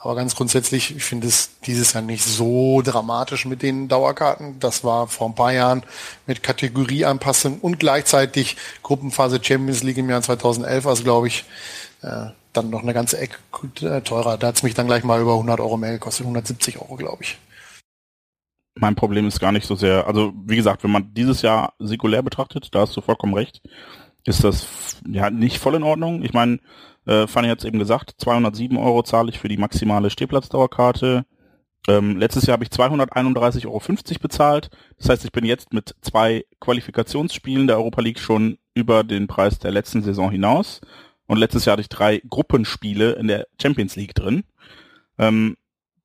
Aber ganz grundsätzlich, ich finde es dieses Jahr nicht so dramatisch mit den Dauerkarten. Das war vor ein paar Jahren mit Kategorieanpassung und gleichzeitig Gruppenphase Champions League im Jahr 2011, also glaube ich, äh, dann noch eine ganze Ecke teurer. Da hat es mich dann gleich mal über 100 Euro mehr gekostet, 170 Euro, glaube ich. Mein Problem ist gar nicht so sehr, also wie gesagt, wenn man dieses Jahr säkulär betrachtet, da hast du vollkommen recht, ist das ja nicht voll in Ordnung. Ich meine, äh, Fanny hat es eben gesagt, 207 Euro zahle ich für die maximale Stehplatzdauerkarte. Ähm, letztes Jahr habe ich 231,50 Euro bezahlt. Das heißt, ich bin jetzt mit zwei Qualifikationsspielen der Europa League schon über den Preis der letzten Saison hinaus. Und letztes Jahr hatte ich drei Gruppenspiele in der Champions League drin. Ähm,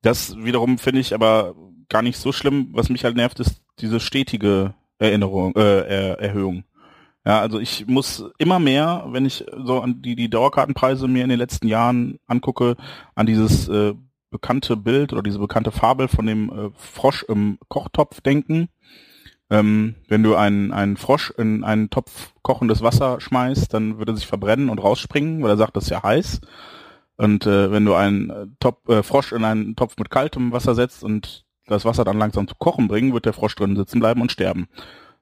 das wiederum finde ich aber gar nicht so schlimm. Was mich halt nervt, ist diese stetige Erinnerung, äh, Erhöhung. Ja, also ich muss immer mehr, wenn ich so an die, die Dauerkartenpreise mir in den letzten Jahren angucke, an dieses äh, bekannte Bild oder diese bekannte Fabel von dem äh, Frosch im Kochtopf denken. Ähm, wenn du einen, einen Frosch in einen Topf kochendes Wasser schmeißt, dann würde er sich verbrennen und rausspringen, weil er sagt, das ist ja heiß. Und äh, wenn du einen äh, Top, äh, Frosch in einen Topf mit kaltem Wasser setzt und das Wasser dann langsam zu kochen bringen, wird der Frosch drin sitzen bleiben und sterben.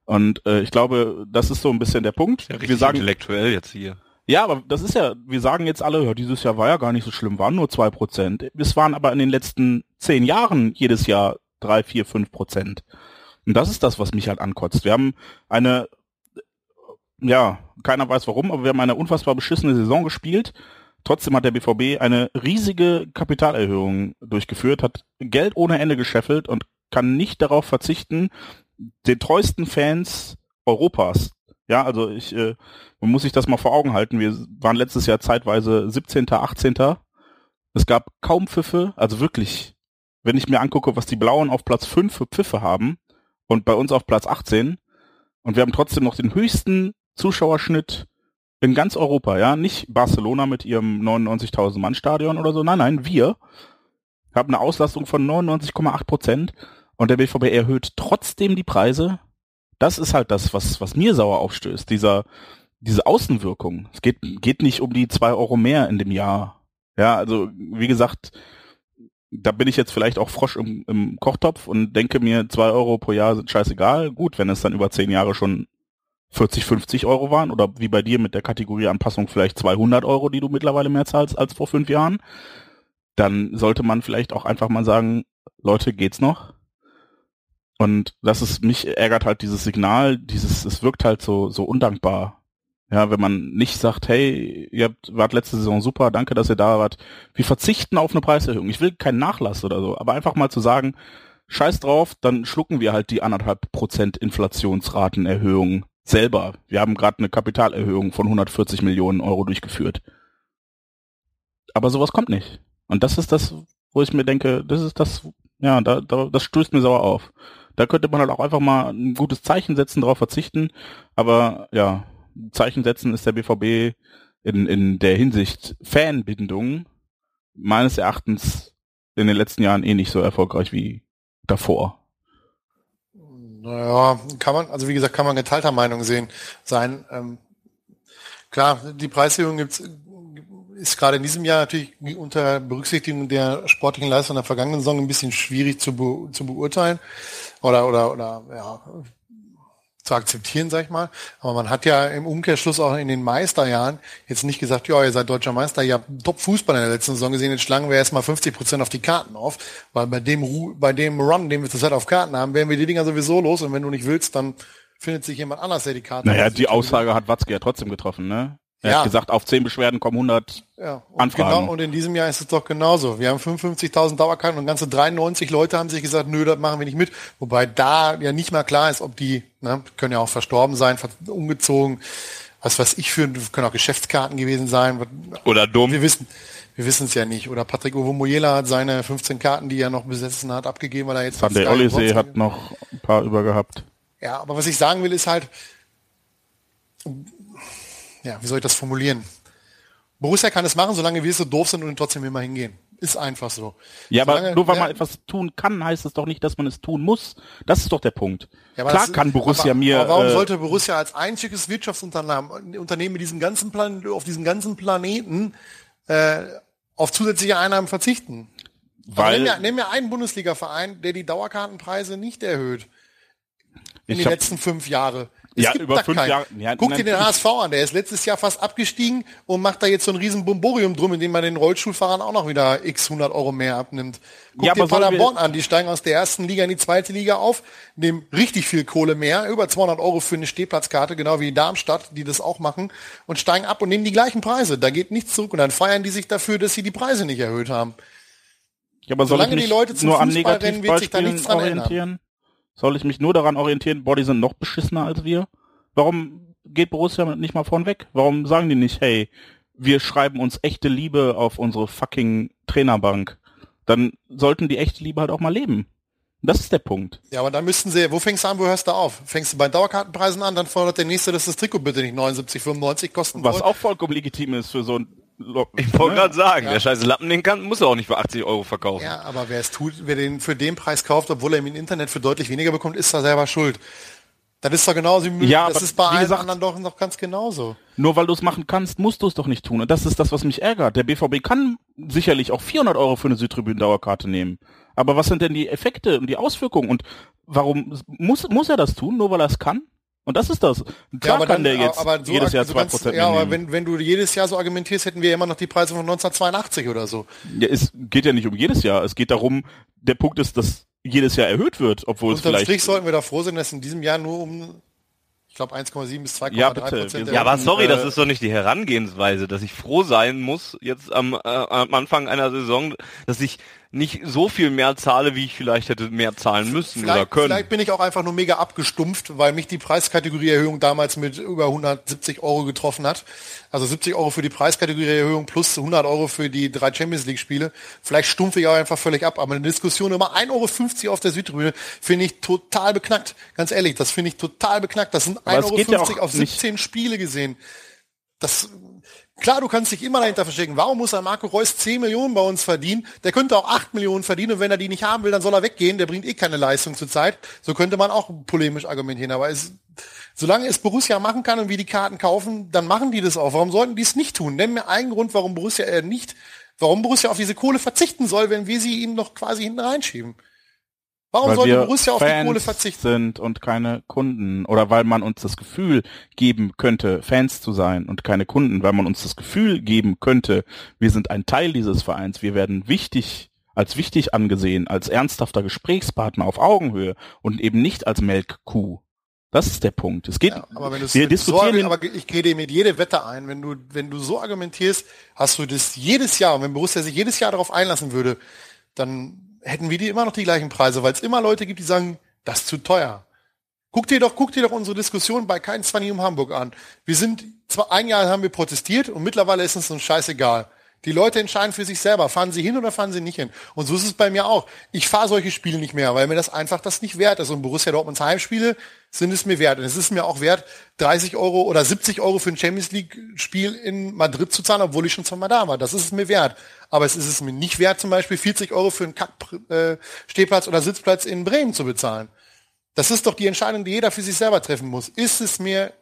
Und äh, ich glaube, das ist so ein bisschen der Punkt. Ja, wir sagen intellektuell jetzt hier. Ja, aber das ist ja, wir sagen jetzt alle, ja, dieses Jahr war ja gar nicht so schlimm, waren nur zwei Prozent. Es waren aber in den letzten zehn Jahren jedes Jahr drei, vier, fünf Prozent. Und das ist das, was mich halt ankotzt. Wir haben eine, ja, keiner weiß warum, aber wir haben eine unfassbar beschissene Saison gespielt. Trotzdem hat der BVB eine riesige Kapitalerhöhung durchgeführt, hat Geld ohne Ende gescheffelt und kann nicht darauf verzichten, den treuesten Fans Europas. Ja, also ich, äh, man muss sich das mal vor Augen halten. Wir waren letztes Jahr zeitweise 17., 18. Es gab kaum Pfiffe, also wirklich, wenn ich mir angucke, was die Blauen auf Platz 5 für Pfiffe haben und bei uns auf Platz 18 und wir haben trotzdem noch den höchsten Zuschauerschnitt in ganz Europa, ja, nicht Barcelona mit ihrem 99.000 Mann Stadion oder so, nein, nein, wir haben eine Auslastung von 99,8 Prozent und der BVB erhöht trotzdem die Preise. Das ist halt das, was, was mir sauer aufstößt. Dieser, diese Außenwirkung. Es geht, geht nicht um die zwei Euro mehr in dem Jahr. Ja, also, wie gesagt, da bin ich jetzt vielleicht auch Frosch im, im Kochtopf und denke mir, zwei Euro pro Jahr sind scheißegal. Gut, wenn es dann über zehn Jahre schon 40, 50 Euro waren oder wie bei dir mit der Kategorieanpassung vielleicht 200 Euro, die du mittlerweile mehr zahlst als vor fünf Jahren, dann sollte man vielleicht auch einfach mal sagen, Leute, geht's noch? Und das ist, mich ärgert halt dieses Signal, dieses, es wirkt halt so, so undankbar. Ja, wenn man nicht sagt, hey, ihr habt, wart letzte Saison super, danke, dass ihr da wart. Wir verzichten auf eine Preiserhöhung. Ich will keinen Nachlass oder so, aber einfach mal zu sagen, scheiß drauf, dann schlucken wir halt die anderthalb Prozent Inflationsratenerhöhung selber. Wir haben gerade eine Kapitalerhöhung von 140 Millionen Euro durchgeführt. Aber sowas kommt nicht. Und das ist das, wo ich mir denke, das ist das, ja, da, da, das stößt mir sauer auf. Da könnte man halt auch einfach mal ein gutes Zeichen setzen, darauf verzichten. Aber ja, Zeichen setzen, ist der BVB in, in der Hinsicht Fanbindung meines Erachtens in den letzten Jahren eh nicht so erfolgreich wie davor. Naja, kann man, also wie gesagt, kann man geteilter Meinung sehen sein. Ähm, klar, die Preiserhöhung gibt's, ist gerade in diesem Jahr natürlich unter Berücksichtigung der sportlichen Leistung der vergangenen Saison ein bisschen schwierig zu, be, zu beurteilen oder oder oder ja, zu akzeptieren, sag ich mal. Aber man hat ja im Umkehrschluss auch in den Meisterjahren jetzt nicht gesagt, ja, ihr seid deutscher Meister, ihr habt Top-Fußball in der letzten Saison gesehen, jetzt schlagen wir erstmal 50 Prozent auf die Karten auf, weil bei dem, bei dem Run, den wir zurzeit auf Karten haben, werden wir die Dinger sowieso los und wenn du nicht willst, dann findet sich jemand anders, der die Karten Naja, die Aussage hat Watzke ja trotzdem getroffen, ne? Er ja. hat gesagt, auf zehn Beschwerden kommen 100 ja, und Anfragen. Genau, und in diesem Jahr ist es doch genauso. Wir haben 55.000 Dauerkarten und ganze 93 Leute haben sich gesagt, nö, das machen wir nicht mit. Wobei da ja nicht mal klar ist, ob die, ne, können ja auch verstorben sein, umgezogen, was weiß ich für, können auch Geschäftskarten gewesen sein. Oder dumm. Wir wissen, wir wissen es ja nicht. Oder Patrick Ovomoyela hat seine 15 Karten, die er noch besessen hat, abgegeben, weil er jetzt... Van der Olisee hat noch ein paar über gehabt. Ja, aber was ich sagen will, ist halt, ja, wie soll ich das formulieren? Borussia kann es machen, solange wir so doof sind und trotzdem immer hingehen. Ist einfach so. Ja, solange, aber nur weil ja, man etwas tun kann, heißt es doch nicht, dass man es tun muss. Das ist doch der Punkt. Ja, Klar das, kann Borussia aber, mir. Aber warum äh, sollte Borussia als einziges Wirtschaftsunternehmen Unternehmen mit diesem ganzen Plan, auf diesem ganzen Planeten äh, auf zusätzliche Einnahmen verzichten? Weil, nimm, mir, nimm mir einen Bundesliga-Verein, der die Dauerkartenpreise nicht erhöht in den letzten fünf Jahren. Es ja, über fünf Jahre. Ja, Guck dir den HSV an, der ist letztes Jahr fast abgestiegen und macht da jetzt so ein riesen Bomborium drum, indem man den Rollstuhlfahrern auch noch wieder x 100 Euro mehr abnimmt. Guck ja, dir Paderborn an, die steigen aus der ersten Liga in die zweite Liga auf, nehmen richtig viel Kohle mehr, über 200 Euro für eine Stehplatzkarte, genau wie Darmstadt, die das auch machen, und steigen ab und nehmen die gleichen Preise. Da geht nichts zurück und dann feiern die sich dafür, dass sie die Preise nicht erhöht haben. Ja, aber Solange die Leute zum nur Fußball rennen, wird sich da nichts dran ändern. Soll ich mich nur daran orientieren, die sind noch beschissener als wir? Warum geht Borussia nicht mal vornweg? Warum sagen die nicht, hey, wir schreiben uns echte Liebe auf unsere fucking Trainerbank? Dann sollten die echte Liebe halt auch mal leben. Das ist der Punkt. Ja, aber dann müssten sie, wo fängst du an, wo hörst du auf? Fängst du bei Dauerkartenpreisen an, dann fordert der nächste, dass das Trikot bitte nicht 79,95 kosten Was auch vollkommen legitim ist für so ein ich wollte gerade sagen, ja. der scheiße Lappen, den kann, muss er auch nicht für 80 Euro verkaufen. Ja, aber wer es tut, wer den für den Preis kauft, obwohl er ihn im Internet für deutlich weniger bekommt, ist da selber schuld. Das ist doch genauso wie ja, das ist bei allen gesagt, anderen doch noch ganz genauso. Nur weil du es machen kannst, musst du es doch nicht tun. Und das ist das, was mich ärgert. Der BVB kann sicherlich auch 400 Euro für eine Südtribünen-Dauerkarte nehmen. Aber was sind denn die Effekte und die Auswirkungen? Und warum muss, muss er das tun, nur weil er es kann? Und das ist das. Klar ja, kann dann, der jetzt so jedes Jahr zwei Prozent Ja, aber wenn, wenn du jedes Jahr so argumentierst, hätten wir immer noch die Preise von 1982 oder so. Ja, es geht ja nicht um jedes Jahr. Es geht darum, der Punkt ist, dass jedes Jahr erhöht wird, obwohl Unterm es vielleicht... Strich sollten wir da froh sein, dass in diesem Jahr nur um ich glaube 1,7 bis 2,3 ja, Prozent. Ja, aber sorry, das ist doch nicht die Herangehensweise, dass ich froh sein muss jetzt am, äh, am Anfang einer Saison, dass ich nicht so viel mehr zahle, wie ich vielleicht hätte mehr zahlen müssen vielleicht, oder können. Vielleicht bin ich auch einfach nur mega abgestumpft, weil mich die Preiskategorieerhöhung damals mit über 170 Euro getroffen hat. Also 70 Euro für die Preiskategorieerhöhung plus 100 Euro für die drei Champions League Spiele. Vielleicht stumpfe ich auch einfach völlig ab. Aber eine Diskussion über 1,50 Euro auf der Südtribüne finde ich total beknackt. Ganz ehrlich, das finde ich total beknackt. Das sind 1,50 Euro ja auf 17 nicht. Spiele gesehen. Das Klar, du kannst dich immer dahinter verstecken. Warum muss ein Marco Reus 10 Millionen bei uns verdienen? Der könnte auch 8 Millionen verdienen und wenn er die nicht haben will, dann soll er weggehen. Der bringt eh keine Leistung zur Zeit. So könnte man auch polemisch argumentieren. Aber es, solange es Borussia machen kann und wir die Karten kaufen, dann machen die das auch. Warum sollten die es nicht tun? Nenn mir einen Grund, warum Borussia äh, nicht, warum Borussia auf diese Kohle verzichten soll, wenn wir sie ihnen noch quasi hinten reinschieben. Warum weil sollte Borussia auf Fans die Kohle verzichten? sind und keine Kunden oder weil man uns das Gefühl geben könnte, Fans zu sein und keine Kunden, weil man uns das Gefühl geben könnte, wir sind ein Teil dieses Vereins, wir werden wichtig als wichtig angesehen, als ernsthafter Gesprächspartner auf Augenhöhe und eben nicht als Melkkuh. Das ist der Punkt. Es geht. Ja, aber wenn wir diskutieren. So, aber ich gehe dir mit jede Wette ein. Wenn du, wenn du so argumentierst, hast du das jedes Jahr. Und wenn Borussia sich jedes Jahr darauf einlassen würde, dann hätten wir die immer noch die gleichen Preise, weil es immer Leute gibt, die sagen, das ist zu teuer. Guck dir doch, guck dir doch unsere Diskussion bei kein 20 um Hamburg an. Wir sind, zwar ein Jahr haben wir protestiert und mittlerweile ist uns so scheißegal. Die Leute entscheiden für sich selber, fahren sie hin oder fahren sie nicht hin. Und so ist es bei mir auch. Ich fahre solche Spiele nicht mehr, weil mir das einfach das nicht wert ist. Und Borussia Dortmunds Heimspiele sind es mir wert. Und es ist mir auch wert, 30 Euro oder 70 Euro für ein Champions League-Spiel in Madrid zu zahlen, obwohl ich schon zweimal da war. Das ist es mir wert. Aber es ist es mir nicht wert, zum Beispiel 40 Euro für einen Kack-Stehplatz äh, oder Sitzplatz in Bremen zu bezahlen. Das ist doch die Entscheidung, die jeder für sich selber treffen muss. Ist es mir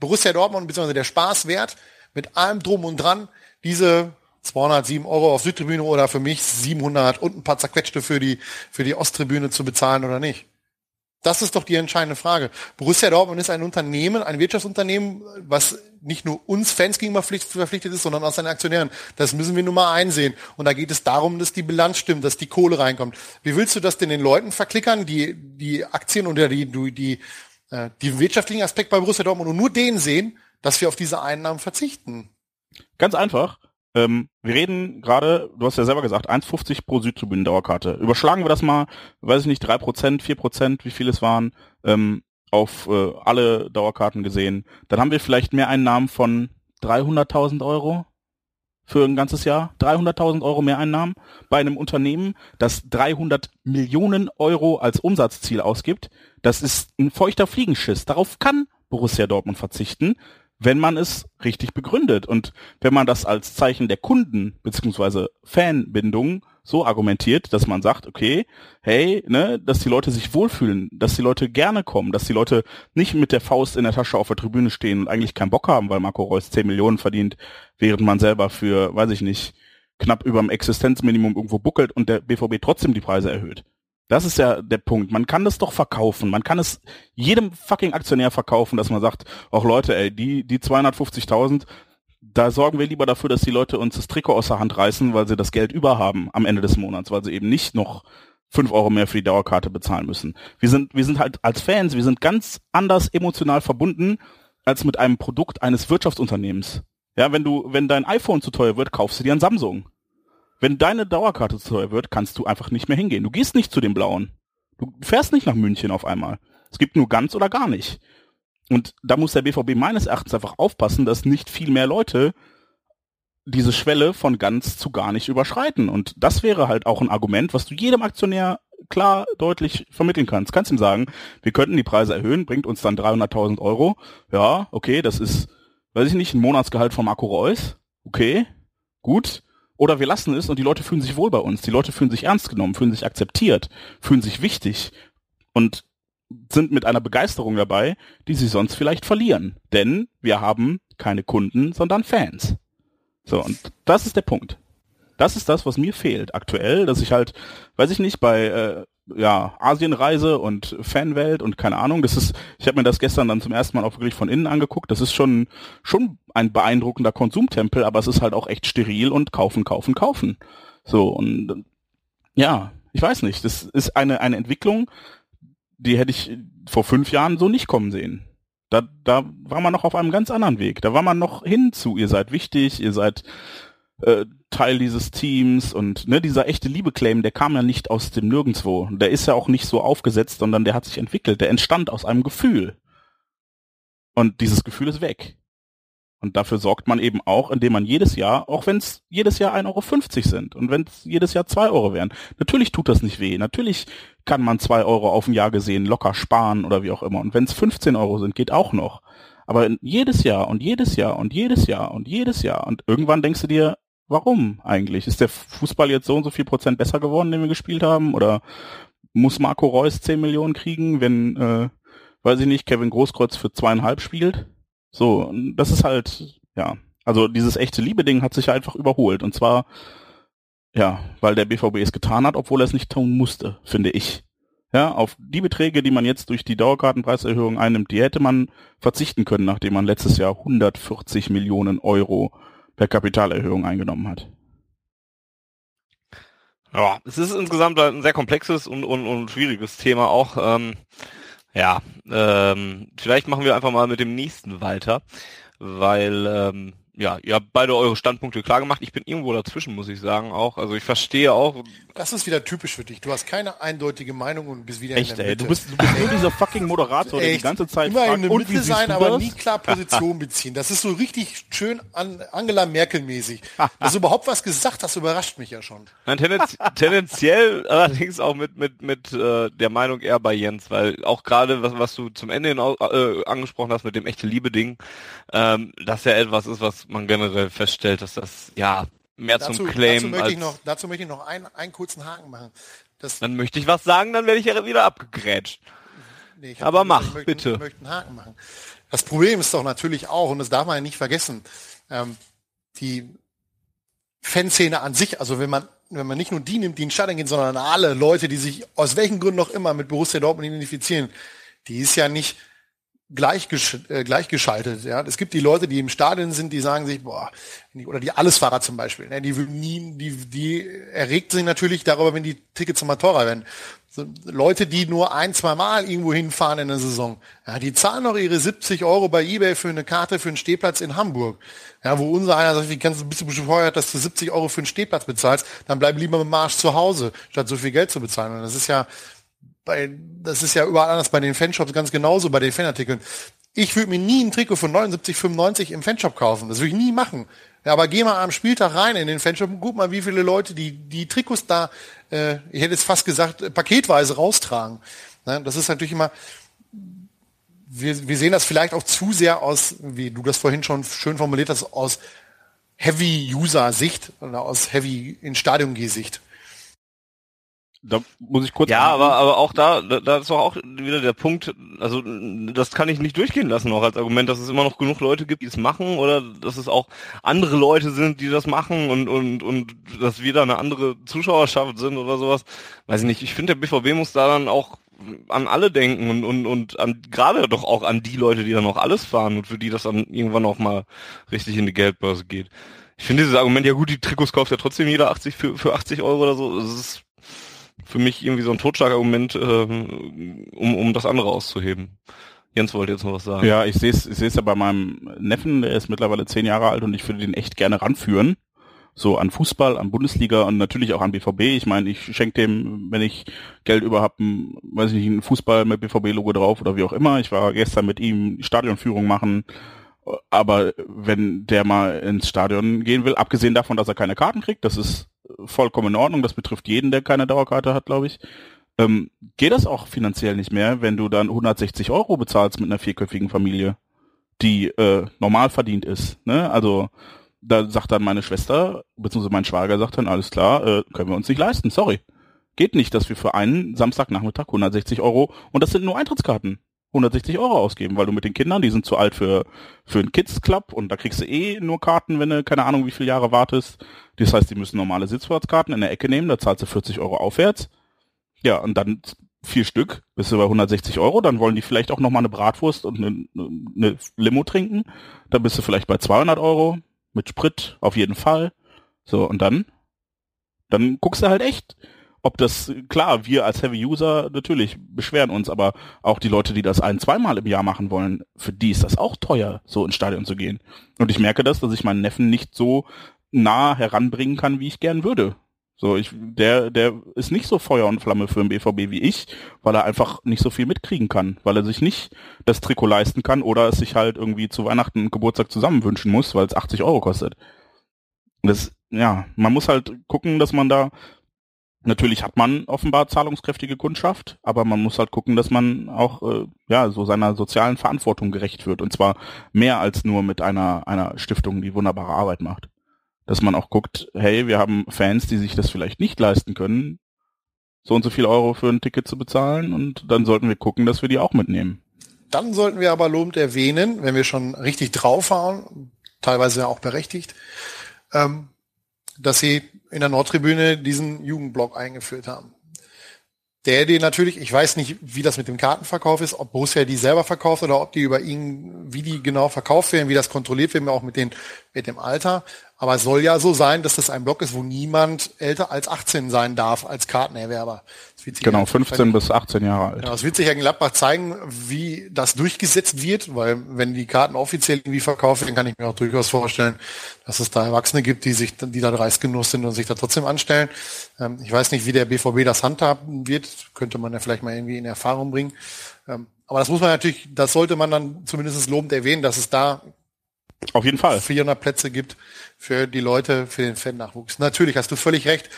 Borussia Dortmund bzw. der Spaß wert, mit allem drum und dran diese 207 Euro auf Südtribüne oder für mich 700 und ein paar zerquetschte für die, für die Osttribüne zu bezahlen oder nicht? Das ist doch die entscheidende Frage. Borussia Dortmund ist ein Unternehmen, ein Wirtschaftsunternehmen, was nicht nur uns Fans gegenüber verpflichtet ist, sondern auch seinen Aktionären. Das müssen wir nun mal einsehen. Und da geht es darum, dass die Bilanz stimmt, dass die Kohle reinkommt. Wie willst du das denn den Leuten verklickern, die, die Aktien oder die, die, die, äh, die wirtschaftlichen Aspekt bei Borussia Dortmund und nur den sehen, dass wir auf diese Einnahmen verzichten? Ganz einfach. Ähm, wir reden gerade, du hast ja selber gesagt, 1,50 pro Südtribünen-Dauerkarte. Überschlagen wir das mal, weiß ich nicht, 3%, 4%, wie viel es waren, ähm, auf äh, alle Dauerkarten gesehen. Dann haben wir vielleicht mehr Einnahmen von 300.000 Euro für ein ganzes Jahr. 300.000 Euro mehr Einnahmen bei einem Unternehmen, das 300 Millionen Euro als Umsatzziel ausgibt. Das ist ein feuchter Fliegenschiss. Darauf kann Borussia Dortmund verzichten wenn man es richtig begründet und wenn man das als Zeichen der Kunden beziehungsweise Fanbindung so argumentiert, dass man sagt, okay, hey, ne, dass die Leute sich wohlfühlen, dass die Leute gerne kommen, dass die Leute nicht mit der Faust in der Tasche auf der Tribüne stehen und eigentlich keinen Bock haben, weil Marco Reus 10 Millionen verdient, während man selber für, weiß ich nicht, knapp über dem Existenzminimum irgendwo buckelt und der BVB trotzdem die Preise erhöht. Das ist ja der Punkt. Man kann das doch verkaufen. Man kann es jedem fucking Aktionär verkaufen, dass man sagt, auch Leute, ey, die, die 250.000, da sorgen wir lieber dafür, dass die Leute uns das Trikot aus der Hand reißen, weil sie das Geld überhaben am Ende des Monats, weil sie eben nicht noch fünf Euro mehr für die Dauerkarte bezahlen müssen. Wir sind, wir sind halt als Fans, wir sind ganz anders emotional verbunden als mit einem Produkt eines Wirtschaftsunternehmens. Ja, wenn du, wenn dein iPhone zu teuer wird, kaufst du dir ein Samsung. Wenn deine Dauerkarte zu teuer wird, kannst du einfach nicht mehr hingehen. Du gehst nicht zu den Blauen. Du fährst nicht nach München auf einmal. Es gibt nur ganz oder gar nicht. Und da muss der BVB meines Erachtens einfach aufpassen, dass nicht viel mehr Leute diese Schwelle von ganz zu gar nicht überschreiten. Und das wäre halt auch ein Argument, was du jedem Aktionär klar deutlich vermitteln kannst. Kannst ihm sagen, wir könnten die Preise erhöhen, bringt uns dann 300.000 Euro. Ja, okay, das ist, weiß ich nicht, ein Monatsgehalt vom Marco Reus. Okay, gut. Oder wir lassen es und die Leute fühlen sich wohl bei uns. Die Leute fühlen sich ernst genommen, fühlen sich akzeptiert, fühlen sich wichtig und sind mit einer Begeisterung dabei, die sie sonst vielleicht verlieren. Denn wir haben keine Kunden, sondern Fans. So, und das ist der Punkt. Das ist das, was mir fehlt aktuell, dass ich halt, weiß ich nicht, bei äh, ja, Asienreise und Fanwelt und keine Ahnung. Das ist, ich habe mir das gestern dann zum ersten Mal auch wirklich von innen angeguckt. Das ist schon schon ein beeindruckender Konsumtempel, aber es ist halt auch echt steril und kaufen, kaufen, kaufen. So und ja, ich weiß nicht. Das ist eine eine Entwicklung, die hätte ich vor fünf Jahren so nicht kommen sehen. Da, da war man noch auf einem ganz anderen Weg. Da war man noch hinzu, ihr seid wichtig, ihr seid äh, Teil dieses Teams und ne, dieser echte Liebe-Claim, der kam ja nicht aus dem Nirgendwo. Der ist ja auch nicht so aufgesetzt, sondern der hat sich entwickelt. Der entstand aus einem Gefühl. Und dieses Gefühl ist weg. Und dafür sorgt man eben auch, indem man jedes Jahr, auch wenn es jedes Jahr 1,50 Euro sind und wenn es jedes Jahr 2 Euro wären, natürlich tut das nicht weh. Natürlich kann man 2 Euro auf ein Jahr gesehen locker sparen oder wie auch immer. Und wenn es 15 Euro sind, geht auch noch. Aber jedes Jahr und jedes Jahr und jedes Jahr und jedes Jahr und irgendwann denkst du dir, warum eigentlich? Ist der Fußball jetzt so und so viel Prozent besser geworden, den wir gespielt haben? Oder muss Marco Reus 10 Millionen kriegen, wenn, äh, weiß ich nicht, Kevin Großkreuz für zweieinhalb spielt? So, das ist halt, ja, also dieses echte Liebe-Ding hat sich einfach überholt. Und zwar, ja, weil der BVB es getan hat, obwohl er es nicht tun musste, finde ich. Ja, auf die Beträge, die man jetzt durch die Dauerkartenpreiserhöhung einnimmt, die hätte man verzichten können, nachdem man letztes Jahr 140 Millionen Euro per Kapitalerhöhung eingenommen hat. Ja, es ist insgesamt ein sehr komplexes und, und, und schwieriges Thema auch. Ähm, ja, ähm, vielleicht machen wir einfach mal mit dem nächsten weiter, weil ähm, ja, ihr habt beide eure Standpunkte klar gemacht. Ich bin irgendwo dazwischen, muss ich sagen auch. Also ich verstehe auch Das ist wieder typisch für dich. Du hast keine eindeutige Meinung und bist wieder Echt, in der ey. Mitte. Du bist, du bist nur dieser fucking Moderator, der die ganze Zeit immer fragt, in der und Mitte sein, aber das? nie klar Position beziehen. Das ist so richtig schön an Angela Merkel mäßig. Dass du überhaupt was gesagt hast, überrascht mich ja schon. Nein, tendenz tendenziell allerdings auch mit mit mit äh, der Meinung eher bei Jens, weil auch gerade was was du zum Ende hin äh, angesprochen hast mit dem echte Liebe Ding, ähm, das ja etwas ist, was man generell feststellt, dass das ja mehr Dazu, zum dazu, Claim möchte als ich noch, dazu möchte ich noch einen, einen kurzen Haken machen. Das, dann möchte ich was sagen, dann werde ich ja wieder abgegrätscht. nee, aber nur mach, möchte, bitte. Ich möchte einen Haken machen. Das Problem ist doch natürlich auch, und das darf man ja nicht vergessen, ähm, die Fanszene an sich, also wenn man wenn man nicht nur die nimmt, die in Stadion gehen, sondern alle Leute, die sich aus welchen Gründen noch immer mit Borussia Dortmund identifizieren, die ist ja nicht gleichgesch äh, gleichgeschaltet. Ja, es gibt die Leute, die im Stadion sind, die sagen sich, boah, oder die Allesfahrer zum Beispiel, ne, die nie, die, die erregt sich natürlich darüber, wenn die Tickets immer teurer werden. So, Leute, die nur ein, zwei Mal irgendwo hinfahren in der Saison, ja, die zahlen noch ihre 70 Euro bei eBay für eine Karte für einen Stehplatz in Hamburg. Ja, wo unser einer sagt, wie kannst du, bist du bescheuert, dass du 70 Euro für einen Stehplatz bezahlst, dann bleib lieber mit Marsch zu Hause, statt so viel Geld zu bezahlen. Und das ist ja, bei, das ist ja überall anders bei den Fanshops ganz genauso, bei den Fanartikeln. Ich würde mir nie ein Trikot von 79,95 im Fanshop kaufen. Das würde ich nie machen. Ja, aber geh mal am Spieltag rein in den Fanshop und guck mal, wie viele Leute die, die Trikots da, äh, ich hätte jetzt fast gesagt, äh, paketweise raustragen. Ne? Das ist natürlich immer, wir, wir sehen das vielleicht auch zu sehr aus, wie du das vorhin schon schön formuliert hast, aus Heavy-User-Sicht oder aus Heavy-in-Stadion-Sicht. Da muss ich kurz. Ja, aber aber auch da da, da ist doch auch wieder der Punkt, also das kann ich nicht durchgehen lassen auch als Argument, dass es immer noch genug Leute gibt, die es machen oder dass es auch andere Leute sind, die das machen und und und dass wir da eine andere Zuschauerschaft sind oder sowas. Weiß ich nicht. Ich finde der BVB muss da dann auch an alle denken und und und an gerade doch auch an die Leute, die dann auch alles fahren und für die das dann irgendwann auch mal richtig in die Geldbörse geht. Ich finde dieses Argument, ja gut, die Trikots kauft ja trotzdem jeder 80 für, für 80 Euro oder so. Das ist für mich irgendwie so ein Totschlagargument, ähm, um, um das andere auszuheben. Jens wollte jetzt noch was sagen. Ja, ich sehe es ich seh's ja bei meinem Neffen, der ist mittlerweile zehn Jahre alt und ich würde den echt gerne ranführen. So an Fußball, an Bundesliga und natürlich auch an BVB. Ich meine, ich schenke dem, wenn ich Geld über habe, weiß ich nicht, einen Fußball mit BVB-Logo drauf oder wie auch immer. Ich war gestern mit ihm Stadionführung machen. Aber wenn der mal ins Stadion gehen will, abgesehen davon, dass er keine Karten kriegt, das ist vollkommen in Ordnung. Das betrifft jeden, der keine Dauerkarte hat, glaube ich. Ähm, geht das auch finanziell nicht mehr, wenn du dann 160 Euro bezahlst mit einer vierköpfigen Familie, die äh, normal verdient ist. Ne? Also da sagt dann meine Schwester, beziehungsweise mein Schwager sagt dann, alles klar, äh, können wir uns nicht leisten, sorry. Geht nicht, dass wir für einen Samstagnachmittag 160 Euro, und das sind nur Eintrittskarten, 160 Euro ausgeben, weil du mit den Kindern, die sind zu alt für, für einen Kids Club und da kriegst du eh nur Karten, wenn du keine Ahnung wie viele Jahre wartest. Das heißt, die müssen normale Sitzplatzkarten in der Ecke nehmen, da zahlst du 40 Euro aufwärts. Ja, und dann vier Stück, bist du bei 160 Euro, dann wollen die vielleicht auch nochmal eine Bratwurst und eine, eine Limo trinken. Dann bist du vielleicht bei 200 Euro, mit Sprit auf jeden Fall. So, und dann? Dann guckst du halt echt, ob das, klar, wir als Heavy User natürlich beschweren uns, aber auch die Leute, die das ein, zweimal im Jahr machen wollen, für die ist das auch teuer, so ins Stadion zu gehen. Und ich merke das, dass ich meinen Neffen nicht so nah heranbringen kann, wie ich gern würde. So, ich, der, der ist nicht so Feuer und Flamme für den BVB wie ich, weil er einfach nicht so viel mitkriegen kann, weil er sich nicht das Trikot leisten kann oder es sich halt irgendwie zu Weihnachten und Geburtstag zusammen wünschen muss, weil es 80 Euro kostet. Das, ja, man muss halt gucken, dass man da, natürlich hat man offenbar zahlungskräftige Kundschaft, aber man muss halt gucken, dass man auch, äh, ja, so seiner sozialen Verantwortung gerecht wird. Und zwar mehr als nur mit einer, einer Stiftung, die wunderbare Arbeit macht. Dass man auch guckt, hey, wir haben Fans, die sich das vielleicht nicht leisten können, so und so viel Euro für ein Ticket zu bezahlen. Und dann sollten wir gucken, dass wir die auch mitnehmen. Dann sollten wir aber lobend erwähnen, wenn wir schon richtig draufhauen, teilweise auch berechtigt, ähm, dass sie in der Nordtribüne diesen Jugendblock eingeführt haben. Der die natürlich, ich weiß nicht, wie das mit dem Kartenverkauf ist, ob Borussia die selber verkauft oder ob die über ihn, wie die genau verkauft werden, wie das kontrolliert wird, auch mit den, mit dem Alter. Aber es soll ja so sein, dass das ein Block ist, wo niemand älter als 18 sein darf als Kartenerwerber. Genau, 15 bis 18 Jahre alt. Genau, es wird sich ja in Gladbach zeigen, wie das durchgesetzt wird, weil wenn die Karten offiziell irgendwie verkauft werden, kann ich mir auch durchaus vorstellen, dass es da Erwachsene gibt, die sich, die da dreist genug sind und sich da trotzdem anstellen. Ähm, ich weiß nicht, wie der BVB das handhaben wird, könnte man ja vielleicht mal irgendwie in Erfahrung bringen. Ähm, aber das muss man natürlich, das sollte man dann zumindest lobend erwähnen, dass es da auf jeden Fall 400 Plätze gibt für die Leute, für den Fan-Nachwuchs. Natürlich hast du völlig recht.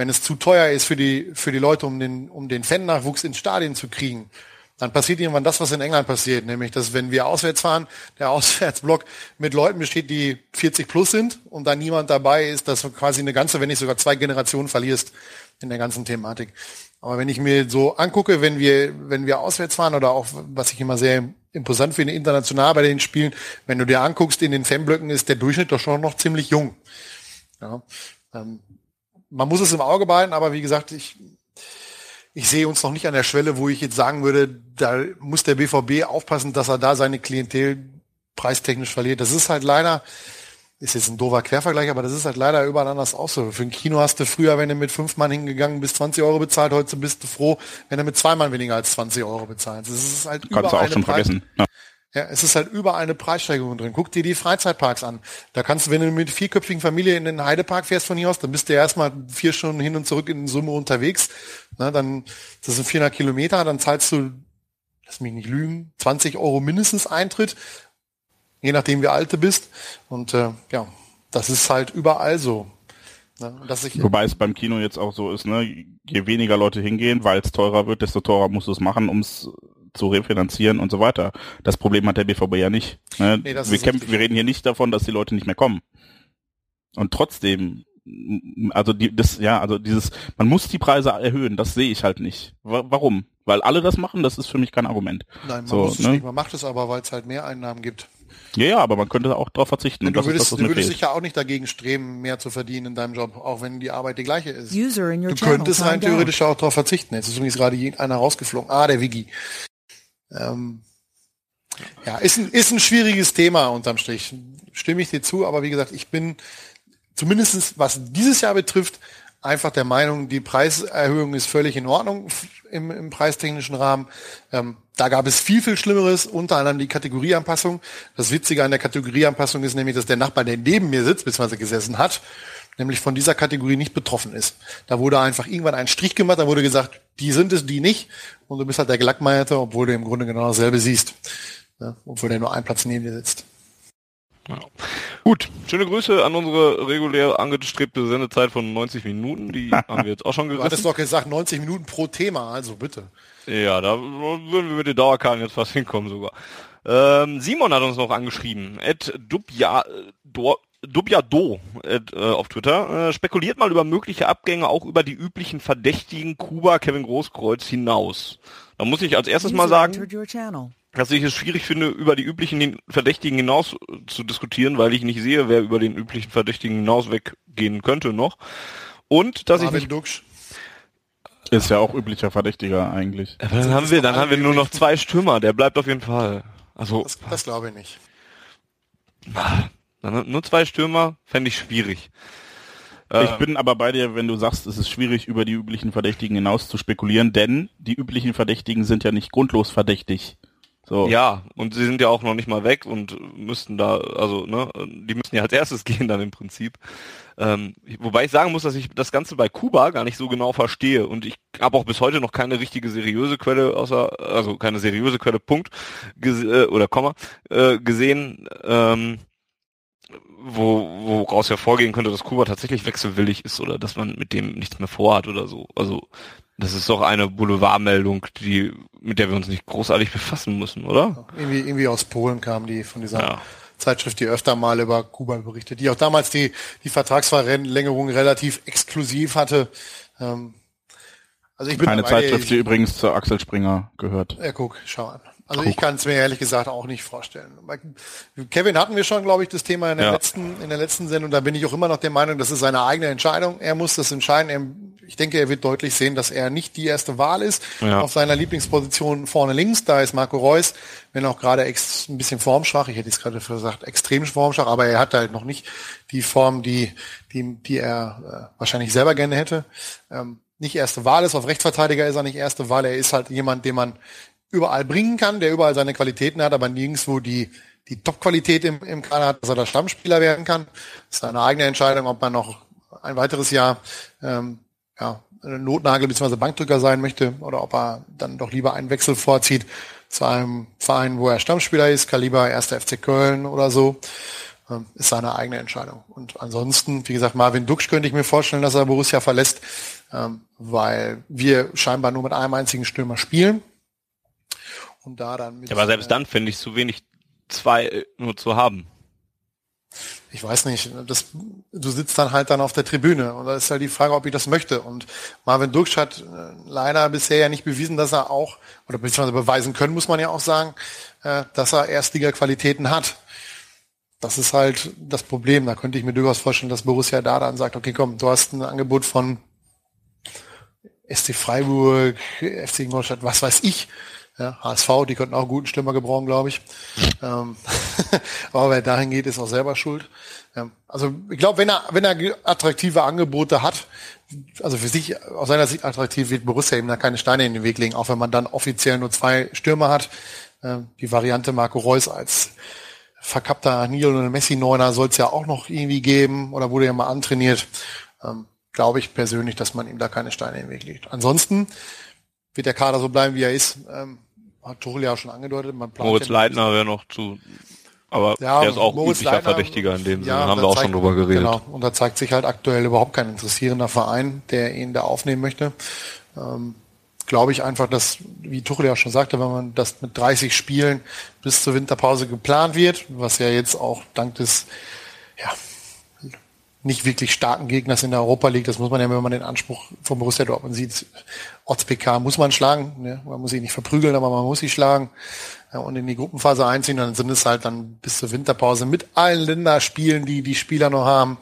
Wenn es zu teuer ist für die, für die Leute, um den, um den Fan-Nachwuchs ins Stadion zu kriegen, dann passiert irgendwann das, was in England passiert, nämlich, dass wenn wir auswärts fahren, der Auswärtsblock mit Leuten besteht, die 40 plus sind und da niemand dabei ist, dass du quasi eine ganze, wenn nicht sogar zwei Generationen verlierst in der ganzen Thematik. Aber wenn ich mir so angucke, wenn wir, wenn wir auswärts fahren oder auch, was ich immer sehr imposant finde, international bei den Spielen, wenn du dir anguckst, in den Fanblöcken ist der Durchschnitt doch schon noch ziemlich jung. Ja, ähm, man muss es im Auge behalten, aber wie gesagt, ich, ich sehe uns noch nicht an der Schwelle, wo ich jetzt sagen würde, da muss der BVB aufpassen, dass er da seine Klientel preistechnisch verliert. Das ist halt leider, ist jetzt ein doofer Quervergleich, aber das ist halt leider überall anders auch so. Für ein Kino hast du früher, wenn du mit fünf Mann hingegangen bist, 20 Euro bezahlt, heute bist du froh, wenn du mit zwei Mann weniger als 20 Euro bezahlst. Das ist halt Kannst du auch schon Preis vergessen. Ja. Ja. es ist halt überall eine Preissteigerung drin. Guck dir die Freizeitparks an. Da kannst du, wenn du mit vierköpfigen Familie in den Heidepark fährst von hier aus, dann bist du erstmal vier Stunden hin und zurück in Summe unterwegs. Na, dann, das sind 400 Kilometer, dann zahlst du, lass mich nicht lügen, 20 Euro mindestens Eintritt je nachdem wie alt du bist. Und äh, ja, das ist halt überall so. Ne? Wobei es beim Kino jetzt auch so ist, ne? je weniger Leute hingehen, weil es teurer wird, desto teurer musst du es machen, um es zu refinanzieren und so weiter. Das Problem hat der BVB ja nicht. Ne? Nee, wir, kämpfen, wir reden hier nicht davon, dass die Leute nicht mehr kommen. Und trotzdem, also die, das, ja, also dieses, man muss die Preise erhöhen, das sehe ich halt nicht. Warum? Weil alle das machen, das ist für mich kein Argument. Nein, man so, muss es ne? nicht, man macht es aber, weil es halt mehr Einnahmen gibt. Ja, ja, aber man könnte auch darauf verzichten. Und du würdest, das, du würdest dich ja auch nicht dagegen streben, mehr zu verdienen in deinem Job, auch wenn die Arbeit die gleiche ist. du könntest rein theoretisch auch darauf verzichten. Jetzt ist übrigens gerade einer rausgeflogen. Ah, der Wiggy. Ähm, ja, ist ein, ist ein schwieriges Thema unterm Strich. Stimme ich dir zu, aber wie gesagt, ich bin zumindestens was dieses Jahr betrifft, einfach der Meinung, die Preiserhöhung ist völlig in Ordnung im, im preistechnischen Rahmen. Ähm, da gab es viel, viel Schlimmeres, unter anderem die Kategorieanpassung. Das Witzige an der Kategorieanpassung ist nämlich, dass der Nachbar, der neben mir sitzt, bzw. gesessen hat, nämlich von dieser Kategorie nicht betroffen ist. Da wurde einfach irgendwann ein Strich gemacht, da wurde gesagt, die sind es, die nicht. Und du bist halt der Gelackmeierte, obwohl du im Grunde genau dasselbe siehst. Ja, obwohl der nur einen Platz neben dir sitzt. Ja. Gut, schöne Grüße an unsere regulär angestrebte Sendezeit von 90 Minuten. Die haben wir jetzt auch schon gerissen. Du hattest doch gesagt 90 Minuten pro Thema, also bitte. Ja, da würden wir mit den Dauerkarten jetzt fast hinkommen sogar. Ähm, Simon hat uns noch angeschrieben. Ed Dubja, Do, Dubjado äh, auf Twitter. Äh, spekuliert mal über mögliche Abgänge auch über die üblichen Verdächtigen Kuba, Kevin Großkreuz hinaus. Da muss ich als erstes mal sagen, dass ich es schwierig finde, über die üblichen Verdächtigen hinaus zu diskutieren, weil ich nicht sehe, wer über den üblichen Verdächtigen hinaus weggehen könnte noch. Und dass Marvin ich nicht, Duksch. Ist ja auch üblicher Verdächtiger eigentlich. Aber dann haben wir, dann haben wir nur noch zwei Stürmer. Der bleibt auf jeden Fall. Also das, das glaube ich nicht. Dann nur zwei Stürmer fände ich schwierig. Ich bin aber bei dir, wenn du sagst, es ist schwierig, über die üblichen Verdächtigen hinaus zu spekulieren, denn die üblichen Verdächtigen sind ja nicht grundlos verdächtig. So. Ja, und sie sind ja auch noch nicht mal weg und müssten da, also, ne, die müssen ja als erstes gehen dann im Prinzip. Ähm, wobei ich sagen muss, dass ich das Ganze bei Kuba gar nicht so genau verstehe und ich habe auch bis heute noch keine richtige seriöse Quelle, außer, also keine seriöse Quelle, Punkt, äh, oder Komma, äh, gesehen, ähm, wo, woraus hervorgehen könnte, dass Kuba tatsächlich wechselwillig ist oder dass man mit dem nichts mehr vorhat oder so. Also das ist doch eine Boulevardmeldung, die, mit der wir uns nicht großartig befassen müssen, oder? Irgendwie, irgendwie aus Polen kam die von dieser ja. Zeitschrift, die öfter mal über Kuba berichtet, die auch damals die, die Vertragsverlängerung relativ exklusiv hatte. Ähm, also ich bin Eine Zeitschrift, die übrigens zu Axel Springer gehört. Ja, guck, schau an. Also Guck. ich kann es mir ehrlich gesagt auch nicht vorstellen. Kevin hatten wir schon, glaube ich, das Thema in der ja. letzten in der letzten Sendung. Da bin ich auch immer noch der Meinung, das ist seine eigene Entscheidung. Er muss das entscheiden. Er, ich denke, er wird deutlich sehen, dass er nicht die erste Wahl ist. Ja. Auf seiner Lieblingsposition vorne links, da ist Marco Reus, wenn auch gerade ex, ein bisschen formschwach, ich hätte es gerade gesagt, extrem formschwach, aber er hat halt noch nicht die Form, die, die, die er äh, wahrscheinlich selber gerne hätte. Ähm, nicht erste Wahl ist, auf Rechtsverteidiger ist er nicht erste Wahl, er ist halt jemand, den man überall bringen kann, der überall seine Qualitäten hat, aber nirgendwo die, die Top-Qualität im, im Kader hat, dass er der Stammspieler werden kann. Das ist eine eigene Entscheidung, ob man noch ein weiteres Jahr ähm, ja, Notnagel bzw. Bankdrücker sein möchte oder ob er dann doch lieber einen Wechsel vorzieht zu einem Verein, wo er Stammspieler ist, Kaliber 1. FC Köln oder so. Ähm, ist seine eigene Entscheidung. Und ansonsten, wie gesagt, Marvin Duksch könnte ich mir vorstellen, dass er Borussia verlässt, ähm, weil wir scheinbar nur mit einem einzigen Stürmer spielen. Und da dann mit, Ja, aber selbst dann finde ich zu wenig, zwei äh, nur zu haben. ich weiß nicht, das, du sitzt dann halt dann auf der Tribüne und da ist halt die Frage, ob ich das möchte. Und Marvin Duksch hat äh, leider bisher ja nicht bewiesen, dass er auch, oder beziehungsweise beweisen können, muss man ja auch sagen, äh, dass er Erstliga-Qualitäten hat. Das ist halt das Problem. Da könnte ich mir durchaus vorstellen, dass Borussia da dann sagt, okay, komm, du hast ein Angebot von SC Freiburg, FC Ingolstadt, was weiß ich. Ja, HSV, die könnten auch einen guten Stürmer gebrauchen, glaube ich. Ähm, aber wer dahin geht, ist auch selber schuld. Ähm, also ich glaube, wenn er, wenn er attraktive Angebote hat, also für sich aus seiner Sicht attraktiv, wird Borussia ihm da keine Steine in den Weg legen, auch wenn man dann offiziell nur zwei Stürmer hat. Ähm, die Variante Marco Reus als verkappter Nil und Messi-Neuner soll es ja auch noch irgendwie geben oder wurde ja mal antrainiert. Ähm, glaube ich persönlich, dass man ihm da keine Steine in den Weg legt. Ansonsten wird der Kader so bleiben, wie er ist. Ähm, hat Tuchel ja schon angedeutet. Man plant Moritz Leitner wäre noch zu, aber Ja, der ist auch Moritz üblicher Leitner, Verdächtiger in dem ja, Sinne, haben wir auch zeigt- schon drüber geredet. Genau, und da zeigt sich halt aktuell überhaupt kein interessierender Verein, der ihn da aufnehmen möchte. Ähm, Glaube ich einfach, dass, wie Tuchel ja schon sagte, wenn man das mit 30 Spielen bis zur Winterpause geplant wird, was ja jetzt auch dank des ja, nicht wirklich starken Gegners in der Europa League, das muss man ja, wenn man den Anspruch von Borussia Dortmund sieht, Orts PK muss man schlagen, ne? man muss sie nicht verprügeln, aber man muss sie schlagen ja, und in die Gruppenphase einziehen, dann sind es halt dann bis zur Winterpause mit allen Länderspielen, die die Spieler noch haben,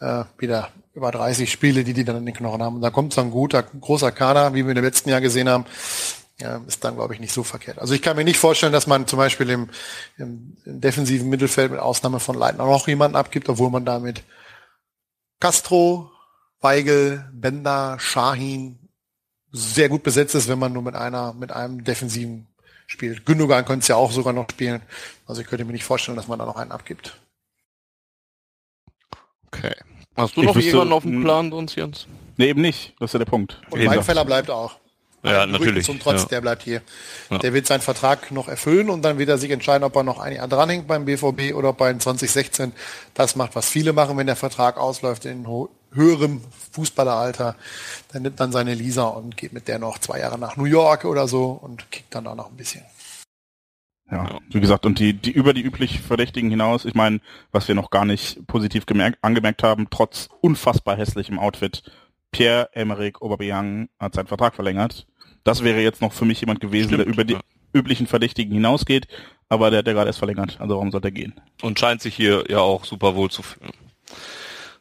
äh, wieder über 30 Spiele, die die dann in den Knochen haben. Und da kommt so ein guter, großer Kader, wie wir im letzten Jahr gesehen haben, ja, ist dann, glaube ich, nicht so verkehrt. Also ich kann mir nicht vorstellen, dass man zum Beispiel im, im, im defensiven Mittelfeld mit Ausnahme von Leitner noch jemanden abgibt, obwohl man damit Castro, Weigel, Bender, Shahin sehr gut besetzt ist, wenn man nur mit einer, mit einem defensiven spielt. Gündogan könnte es ja auch sogar noch spielen. Also ich könnte mir nicht vorstellen, dass man da noch einen abgibt. Okay. Hast du Ich noch wüsste- jemanden auf dem Plan sonst, Jens? Nee, eben nicht. Das ist ja der Punkt. Und Weinfeller bleibt auch. Ja, natürlich. Zum Trotz, ja. der bleibt hier. Ja. Der wird seinen Vertrag noch erfüllen und dann wird er sich entscheiden, ob er noch ein Jahr dranhängt beim BVB oder ob er in 2016 das macht, was viele machen, wenn der Vertrag ausläuft in höherem Fußballeralter. Dann nimmt dann seine Lisa und geht mit der noch zwei Jahre nach New York oder so und kickt dann da noch ein bisschen. Ja, wie gesagt, und die, die über die üblich Verdächtigen hinaus, ich meine, was wir noch gar nicht positiv gemerkt, angemerkt haben, trotz unfassbar hässlichem Outfit, Pierre-Emerick Aubameyang hat seinen Vertrag verlängert. Das wäre jetzt noch für mich jemand gewesen, Stimmt, der über die ja. üblichen Verdächtigen hinausgeht, aber der hat ja gerade erst verlängert, also warum sollte er gehen? Und scheint sich hier ja auch super wohl zu fühlen.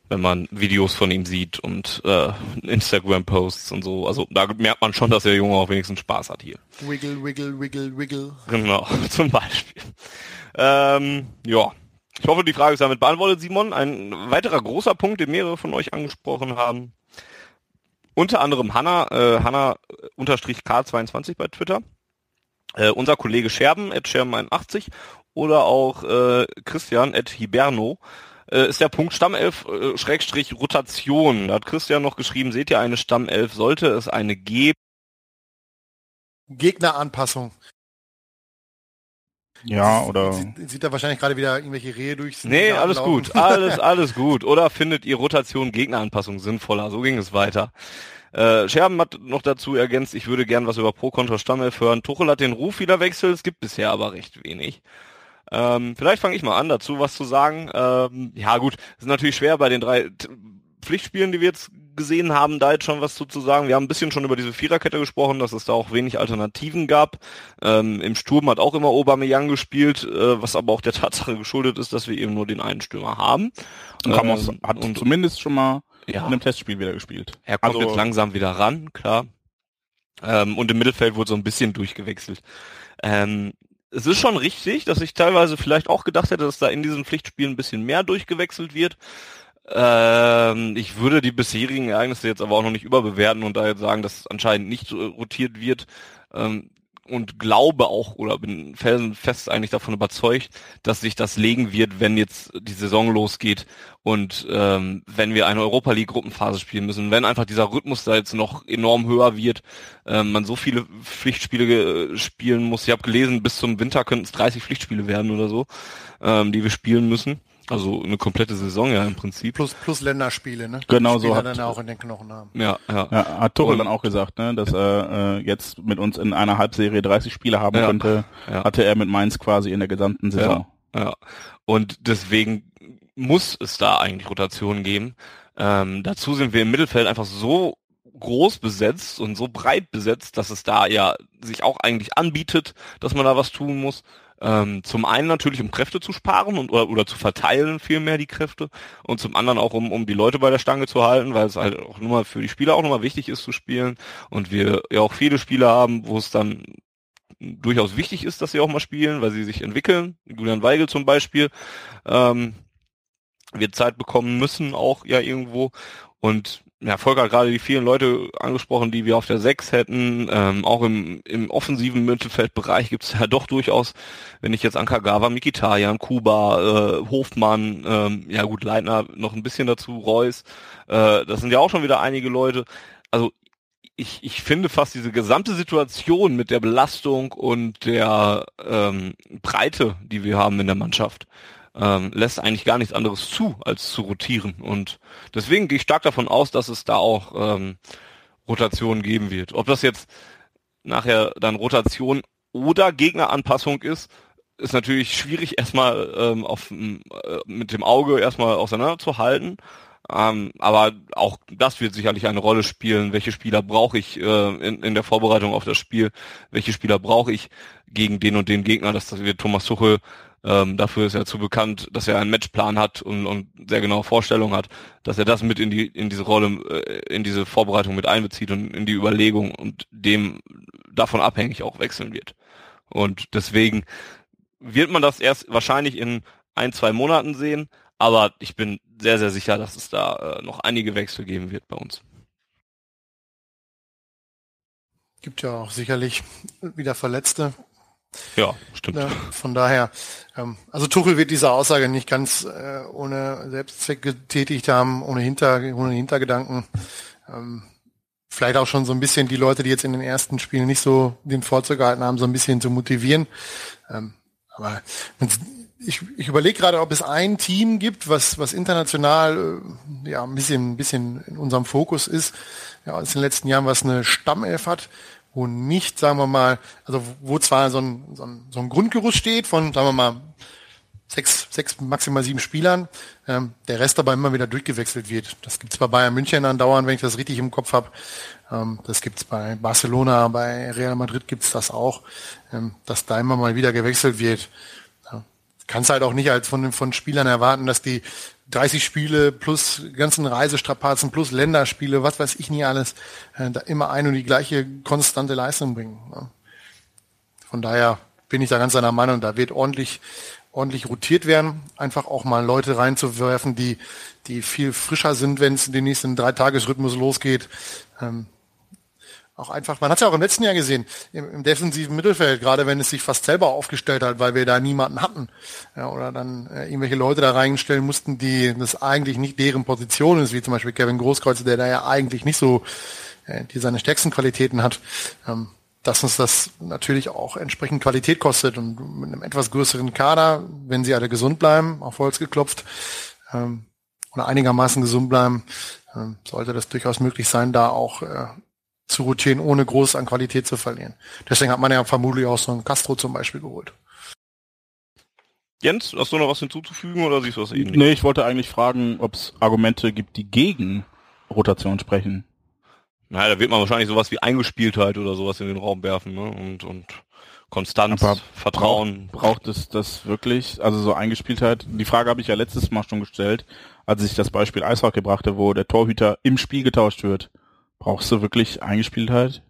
Wenn man Videos von ihm sieht und äh, Instagram-Posts und so. Also da merkt man schon, dass der Junge auch wenigstens Spaß hat hier. Wiggle, wiggle, wiggle, wiggle. Genau, zum Beispiel. Ähm, ja. Ich hoffe, die Frage ist damit beantwortet, Simon. Ein weiterer großer Punkt, den mehrere von euch angesprochen haben. Unter anderem Hanna, äh, Hanna äh, unterstrich K22 bei Twitter. Äh, unser Kollege Scherben, at Scherben81 oder auch äh, Christian at Hiberno äh, ist der Punkt Stammelf äh, Schrägstrich Rotation. Da hat Christian noch geschrieben, seht ihr eine Stammelf, sollte es eine geben? Gegneranpassung. Ja, oder Sieht, sieht er wahrscheinlich gerade wieder irgendwelche Rehe durch. Nee, alles gut, alles, alles gut. Oder findet ihr Rotation Gegneranpassung sinnvoller? So ging es weiter. Äh, Scherben hat noch dazu ergänzt, ich würde gern was über Pro Contra Stammelf hören. Tuchel hat den Ruf wieder wechselt, es gibt bisher aber recht wenig. Ähm, vielleicht fange ich mal an, dazu was zu sagen. Ähm, ja gut, es ist natürlich schwer bei den drei Pflichtspielen, die wir jetzt gesehen haben, da jetzt schon was zu, zu sagen. Wir haben ein bisschen schon über diese Viererkette gesprochen, dass es da auch wenig Alternativen gab. Ähm, Im Sturm hat auch immer Aubameyang gespielt, äh, was aber auch der Tatsache geschuldet ist, dass wir eben nur den einen Stürmer haben. und Ramos Ähm, hat und zumindest schon mal ja. in einem Testspiel wieder gespielt. Er kommt also, jetzt langsam wieder ran, klar. Ähm, und im Mittelfeld wurde so ein bisschen durchgewechselt. Ähm, es ist schon richtig, dass ich teilweise vielleicht auch gedacht hätte, dass da in diesen Pflichtspielen ein bisschen mehr durchgewechselt wird. Ähm, ich würde die bisherigen Ereignisse jetzt aber auch noch nicht überbewerten und da jetzt sagen, dass anscheinend nicht rotiert wird. Ähm, und glaube auch oder bin felsenfest eigentlich davon überzeugt, dass sich das legen wird, wenn jetzt die Saison losgeht und ähm, wenn wir eine Europa League Gruppenphase spielen müssen, wenn einfach dieser Rhythmus da jetzt noch enorm höher wird, ähm, man so viele Pflichtspiele spielen muss. Ich habe gelesen, bis zum Winter könnten es 30 Pflichtspiele werden oder so, ähm, die wir spielen müssen. Also eine komplette Saison ja im Prinzip. Plus, plus Länderspiele, ne? Genau so hat dann auch in den Knochen haben. Ja, ja. ja hat Tuchel dann auch gesagt, ne, dass er äh, jetzt mit uns in einer Halbserie 30 Spiele haben ja, könnte, ja. hatte er mit Mainz quasi in der gesamten Saison. Ja, ja. Und deswegen muss es da eigentlich Rotationen geben. Ähm, dazu sind wir im Mittelfeld einfach so groß besetzt und so breit besetzt, dass es da ja sich auch eigentlich anbietet, dass man da was tun muss. Ähm, zum einen natürlich, um Kräfte zu sparen und oder, oder zu verteilen vielmehr die Kräfte und zum anderen auch, um, um die Leute bei der Stange zu halten, weil es halt auch nur mal für die Spieler auch nochmal wichtig ist zu spielen und wir ja auch viele Spieler haben, wo es dann durchaus wichtig ist, dass sie auch mal spielen, weil sie sich entwickeln. Julian Weigel zum Beispiel ähm, wird Zeit bekommen müssen auch ja irgendwo und ja, Volker hat gerade die vielen Leute angesprochen, die wir auf der 6 hätten. Ähm, auch im, im offensiven Mittelfeldbereich gibt es ja doch durchaus, wenn ich jetzt Ankagawa, Mikitarian, Kuba, äh, Hofmann, ähm, ja gut, Leitner noch ein bisschen dazu, Reus, äh, das sind ja auch schon wieder einige Leute. Also ich, ich finde fast diese gesamte Situation mit der Belastung und der ähm, Breite, die wir haben in der Mannschaft, ähm, lässt eigentlich gar nichts anderes zu, als zu rotieren. Und deswegen gehe ich stark davon aus, dass es da auch ähm, Rotation geben wird. Ob das jetzt nachher dann Rotation oder Gegneranpassung ist, ist natürlich schwierig erstmal ähm, auf, äh, mit dem Auge erstmal auseinanderzuhalten. Ähm, aber auch das wird sicherlich eine Rolle spielen. Welche Spieler brauche ich äh, in, in der Vorbereitung auf das Spiel? Welche Spieler brauche ich gegen den und den Gegner? Das, das wird Thomas Tuchel ähm, dafür ist er zu bekannt, dass er einen Matchplan hat und, und sehr genaue Vorstellungen hat, dass er das mit in die in diese Rolle, äh, in diese Vorbereitung mit einbezieht und in die Überlegung und dem davon abhängig auch wechseln wird. Und deswegen wird man das erst wahrscheinlich in ein, zwei Monaten sehen, aber ich bin sehr, sehr sicher, dass es da äh, noch einige Wechsel geben wird bei uns. Gibt ja auch sicherlich wieder Verletzte. Ja, stimmt. Ja, von daher, ähm, also Tuchel wird diese Aussage nicht ganz äh, ohne Selbstzweck getätigt haben, ohne, Hinter, ohne Hintergedanken. Ähm, vielleicht auch schon so ein bisschen die Leute, die jetzt in den ersten Spielen nicht so den Vorzug gehalten haben, so ein bisschen zu motivieren. Ähm, aber ich, ich überlege gerade, ob es ein Team gibt, was, was international äh, ja ein bisschen, ein bisschen in unserem Fokus ist. Ja, in den letzten Jahren was eine Stammelf hat wo nicht, sagen wir mal, also wo zwar so ein, so ein, so ein Grundgerüst steht von, sagen wir mal, sechs, sechs, maximal sieben Spielern, ähm, der Rest aber immer wieder durchgewechselt wird. Das gibt's bei Bayern München andauernd, wenn ich das richtig im Kopf habe. Ähm, das gibt's bei Barcelona, bei Real Madrid gibt's das auch, ähm, dass da immer mal wieder gewechselt wird. Kannst halt auch nicht als von, von Spielern erwarten, dass die 30 Spiele plus ganzen Reisestrapazen plus Länderspiele, was weiß ich nie alles, äh, da immer ein und die gleiche konstante Leistung bringen. Ne? Von daher bin ich da ganz seiner Meinung, da wird ordentlich, ordentlich rotiert werden, einfach auch mal Leute reinzuwerfen, die, die viel frischer sind, wenn es in den nächsten drei Tagesrhythmus losgeht. Ähm, auch einfach, man hat es ja auch im letzten Jahr gesehen, im, im, defensiven Mittelfeld, gerade wenn es sich fast selber aufgestellt hat, weil wir da niemanden hatten. Ja, oder dann äh, irgendwelche Leute da reinstellen mussten, die das eigentlich nicht deren Position ist, wie zum Beispiel Kevin Großkreuz, der da ja eigentlich nicht so äh, die seine stärksten Qualitäten hat. Ähm, dass uns das natürlich auch entsprechend Qualität kostet und mit einem etwas größeren Kader, wenn sie alle gesund bleiben, auf Holz geklopft, ähm, oder einigermaßen gesund bleiben, ähm, sollte das durchaus möglich sein, da auch äh, zu rotieren, ohne groß an Qualität zu verlieren. Deswegen hat man ja vermutlich auch so einen Castro zum Beispiel geholt. Jens, hast du noch was hinzuzufügen oder siehst du was ähnlich? Nee, ich wollte eigentlich fragen, ob es Argumente gibt, die gegen Rotation sprechen. Naja, da wird man wahrscheinlich sowas wie Eingespieltheit oder sowas in den Raum werfen, ne? Und, und Konstanz, Aber Vertrauen. Braucht es das wirklich? Also so Eingespieltheit? Die Frage habe ich ja letztes Mal schon gestellt, als ich das Beispiel Eishockey brachte, wo der Torhüter im Spiel getauscht wird. Brauchst du wirklich Eingespieltheit?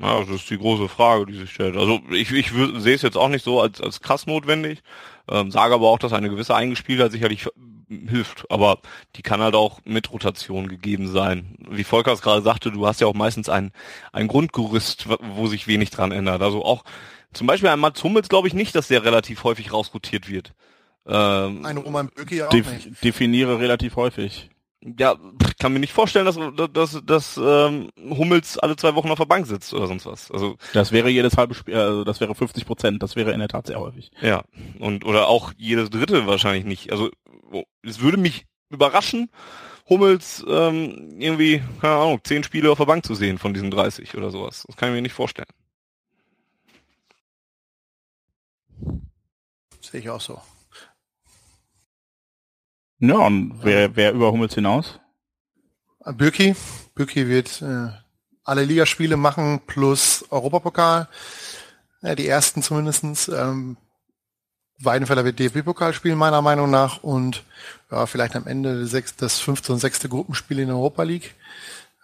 Ja, das ist die große Frage, die sich stellt. Also ich, ich sehe es jetzt auch nicht so als, als krass notwendig, ähm, sage aber auch, dass eine gewisse Eingespieltheit sicherlich hilft, aber die kann halt auch mit Rotation gegeben sein. Wie Volker es gerade sagte, du hast ja auch meistens ein, ein Grundgerüst, wo sich wenig dran ändert. Also auch zum Beispiel ein Mats Hummels glaube ich nicht, dass der relativ häufig rausrotiert wird. Ähm, Ein Roman Böcki ja auch Def nicht. definiere relativ häufig. Ja, pff, kann mir nicht vorstellen, dass, dass, dass ähm, Hummels alle zwei Wochen auf der Bank sitzt oder sonst was. Also Das wäre jedes halbe Spiel, also das wäre 50 Prozent. Das wäre in der Tat sehr häufig. Ja, und oder auch jedes dritte wahrscheinlich nicht. Also es würde mich überraschen, Hummels ähm, irgendwie, keine Ahnung, zehn Spiele auf der Bank zu sehen von diesen 30 oder sowas. Das kann ich mir nicht vorstellen. Sehe ich auch so. Ja, und wer, wer über Hummels hinaus? Bürki. Bürki wird äh, alle Ligaspiele machen plus Europapokal. Ja, die ersten zumindestens. Ähm, Weidenfeller wird DFB-Pokal spielen, meiner Meinung nach. Und ja, vielleicht am Ende sechs, das fünfte und sechste Gruppenspiel in der Europa League.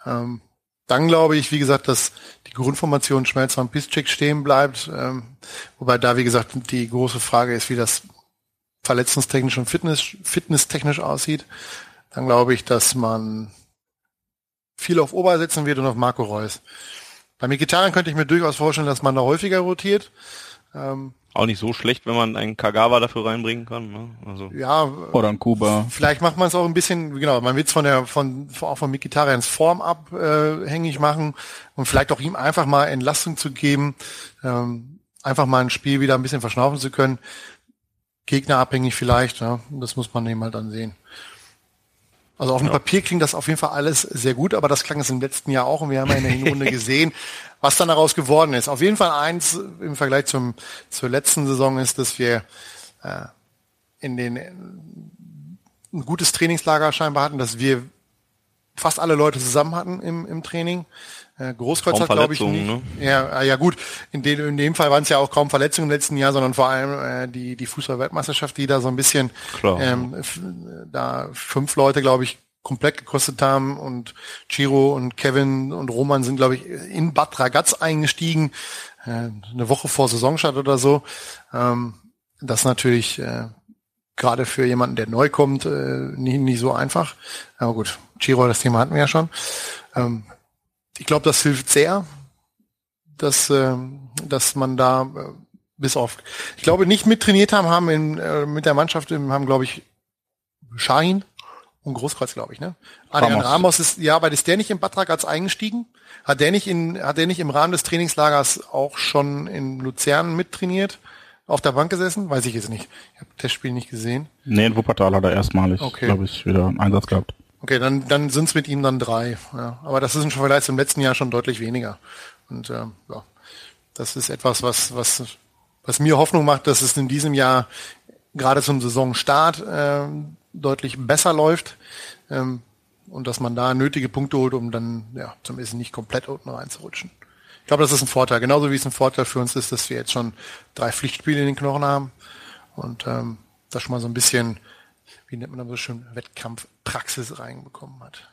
Ähm, dann glaube ich, wie gesagt, dass die Grundformation Schmelzer und Piszczek stehen bleibt. Ähm, wobei da, wie gesagt, die große Frage ist, wie das verletzungstechnisch und Fitness, fitnesstechnisch aussieht. Dann glaube ich, dass man viel auf Ober setzen wird und auf Marco Reus. Bei Mikitarian könnte ich mir durchaus vorstellen, dass man da häufiger rotiert. Ähm, Auch nicht so schlecht, wenn man einen Kagawa dafür reinbringen kann. Ne? Also ja, Oder ein Kuba? vielleicht macht man es auch ein bisschen, genau, man will es von der, von, von- auch von Mikitarians Form abhängig äh, machen und vielleicht auch ihm einfach mal Entlastung zu geben, ähm, einfach mal ein Spiel wieder ein bisschen verschnaufen zu können. Gegnerabhängig vielleicht, ja, das muss man eben halt dann sehen. Also auf dem Papier klingt das auf jeden Fall alles sehr gut, aber das klang es im letzten Jahr auch und wir haben ja in der Hinrunde gesehen, was dann daraus geworden ist. Auf jeden Fall eins im Vergleich zum, zur letzten Saison ist, dass wir äh, in den ein gutes Trainingslager scheinbar hatten, dass wir fast alle Leute zusammen hatten im, im Training. Äh, Großkreuz hat, glaube ich, nicht. Ja, äh, ja gut, in, dem in dem Fall waren es ja auch kaum Verletzungen im letzten Jahr, sondern vor allem äh, die, die Fußball-Weltmeisterschaft, die da so ein bisschen Klar. ähm, da fünf Leute, glaube ich, komplett gekostet haben und Chiro und Kevin und Roman sind, glaube ich, in Bad Ragaz eingestiegen, äh, eine Woche vor Saisonstart oder so. Ähm, das natürlich äh, gerade für jemanden, der neu kommt, äh, nicht, nicht so einfach. Aber gut, Chiro, das Thema hatten wir ja schon. Ähm, ich glaube, das hilft sehr, dass, ähm, dass man da äh, bis auf, ich glaube, nicht mittrainiert haben, haben in, äh, mit der Mannschaft, haben, glaube ich, Shahin und Großkreuz, glaube ich, ne? Adrian Ramos. Ramos ist, ja, aber ist der nicht im Bad als eingestiegen? Hat der nicht in, hat der nicht im Rahmen des Trainingslagers auch schon in Luzern mittrainiert? Auf der Bank gesessen? Weiß ich jetzt nicht. Ich habe das Spiel nicht gesehen. Nee, in Wuppertal hat er erstmalig, Okay. glaube ich, wieder einen Einsatz gehabt. Okay, dann, dann sind es mit ihm dann drei. Ja. Aber das ist schon vielleicht zum letzten Jahr schon deutlich weniger. Und ähm, ja, das ist etwas, was, was, was mir Hoffnung macht, dass es in diesem Jahr gerade zum Saisonstart ähm, deutlich besser läuft ähm, und dass man da nötige Punkte holt, um dann ja, zumindest nicht komplett unten reinzurutschen. Ich glaube, das ist ein Vorteil. Genauso wie es ein Vorteil für uns ist, dass wir jetzt schon drei Pflichtspiele in den Knochen haben und ähm, das schon mal so ein bisschen, wie nennt man das so schön, Wettkampfpraxis reinbekommen hat.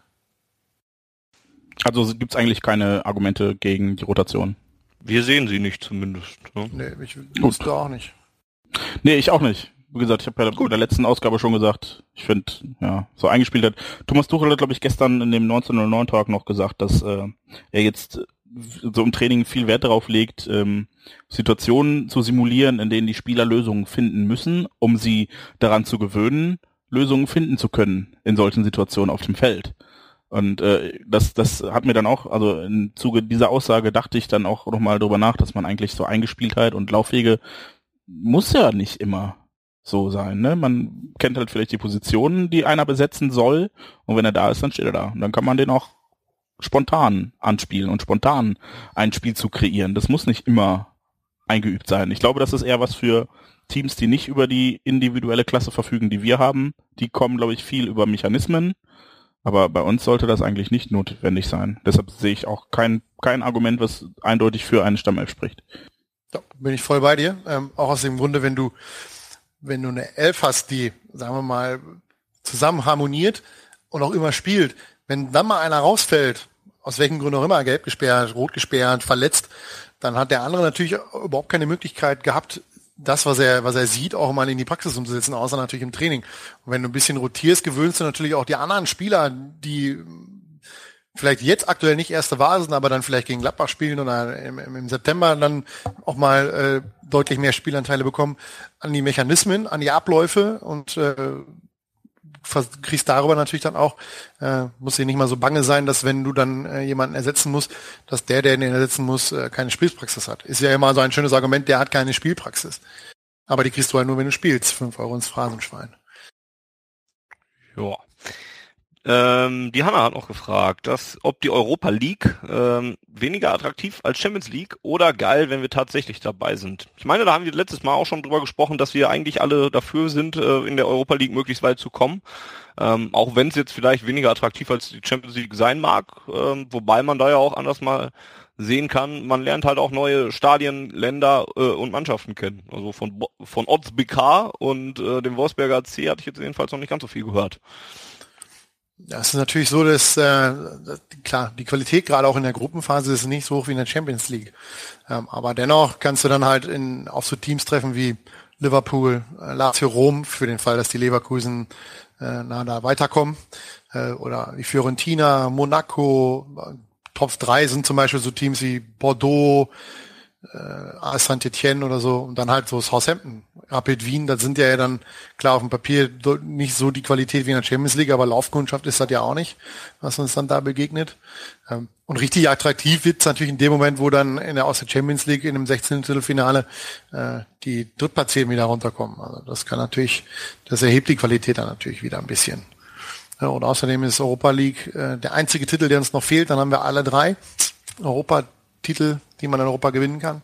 Also gibt es eigentlich keine Argumente gegen die Rotation. wir sehen sie nicht zumindest. Ne? Nee, ich wusste auch nicht. Nee, ich auch nicht. Wie gesagt, ich habe ja bei der letzten Ausgabe schon gesagt, ich finde, ja, so eingespielt hat. Thomas Tuchel hat, glaube ich, gestern in dem 1909-Tag noch gesagt, dass äh, er jetzt so im Training viel Wert darauf legt, ähm, Situationen zu simulieren, in denen die Spieler Lösungen finden müssen, um sie daran zu gewöhnen, Lösungen finden zu können in solchen Situationen auf dem Feld. Und äh, das, das hat mir dann auch, also im Zuge dieser Aussage dachte ich dann auch nochmal drüber nach, dass man eigentlich so Eingespieltheit und Laufwege muss ja nicht immer so sein. Ne? Man kennt halt vielleicht die Positionen, die einer besetzen soll, und wenn er da ist, dann steht er da. Und dann kann man den auch spontan anspielen und spontan ein Spiel zu kreieren. Das muss nicht immer eingeübt sein. Ich glaube, das ist eher was für Teams, die nicht über die individuelle Klasse verfügen, die wir haben. Die kommen, glaube ich, viel über Mechanismen. Aber bei uns sollte das eigentlich nicht notwendig sein. Deshalb sehe ich auch kein, kein Argument, was eindeutig für eine Stammelf spricht. Da bin ich voll bei dir. Ähm, auch aus dem Grunde, wenn du, wenn du eine Elf hast, die, sagen wir mal, zusammen harmoniert und auch immer spielt, wenn dann mal einer rausfällt, aus welchen Gründen auch immer, gelb gesperrt, rot gesperrt, verletzt, dann hat der andere natürlich überhaupt keine Möglichkeit gehabt, das, was er, was er sieht, auch mal in die Praxis umzusetzen, außer natürlich im Training. Und wenn du ein bisschen rotierst, gewöhnst du natürlich auch die anderen Spieler, die vielleicht jetzt aktuell nicht erste Wahl sind, aber dann vielleicht gegen Gladbach spielen oder im, im September dann auch mal äh, deutlich mehr Spielanteile bekommen, an die Mechanismen, an die Abläufe und äh, kriegst darüber natürlich dann auch, äh, muss dir nicht mal so bange sein, dass wenn du dann äh, jemanden ersetzen musst, dass der, der den ersetzen muss, äh, keine Spielpraxis hat. Ist ja immer so ein schönes Argument, der hat keine Spielpraxis. Aber die kriegst du halt nur, wenn du spielst. Fünf Euro ins Phrasenschwein. Ja. Ähm, die Hanna hat noch gefragt, dass, ob die Europa League ähm, weniger attraktiv als Champions League oder geil, wenn wir tatsächlich dabei sind. Ich meine, da haben wir letztes Mal auch schon drüber gesprochen, dass wir eigentlich alle dafür sind, äh, in der Europa League möglichst weit zu kommen. Ähm, auch wenn es jetzt vielleicht weniger attraktiv als die Champions League sein mag, ähm, wobei man da ja auch anders mal sehen kann, man lernt halt auch neue Stadien, Länder äh, und Mannschaften kennen. Also von von Odds BK und äh, dem Wolfsberger C hatte ich jetzt jedenfalls noch nicht ganz so viel gehört. Ja, es ist natürlich so, dass äh, klar die Qualität gerade auch in der Gruppenphase ist nicht so hoch wie in der Champions League. Ähm, aber dennoch kannst du dann halt in auf so Teams treffen wie Liverpool, äh, Lazio Rom für den Fall, dass die Leverkusen äh, na, da weiterkommen äh, oder die Fiorentina, Monaco. Top 3 sind zum Beispiel so Teams wie Bordeaux, äh, Saint-Etienne oder so und dann halt so Southampton, Rapid Wien, das sind ja dann klar auf dem Papier nicht so die Qualität wie in der Champions League, aber Laufkundschaft ist das ja auch nicht, was uns dann da begegnet. Ähm, und richtig attraktiv wird es natürlich in dem Moment, wo dann in der aus der Champions League in einem 16. Viertelfinale äh, die Drittplatzierten wieder runterkommen. Also das kann natürlich, das erhebt die Qualität dann natürlich wieder ein bisschen. Ja, und außerdem ist Europa League äh, der einzige Titel, der uns noch fehlt. Dann haben wir alle drei. Europa Titel, die man in Europa gewinnen kann.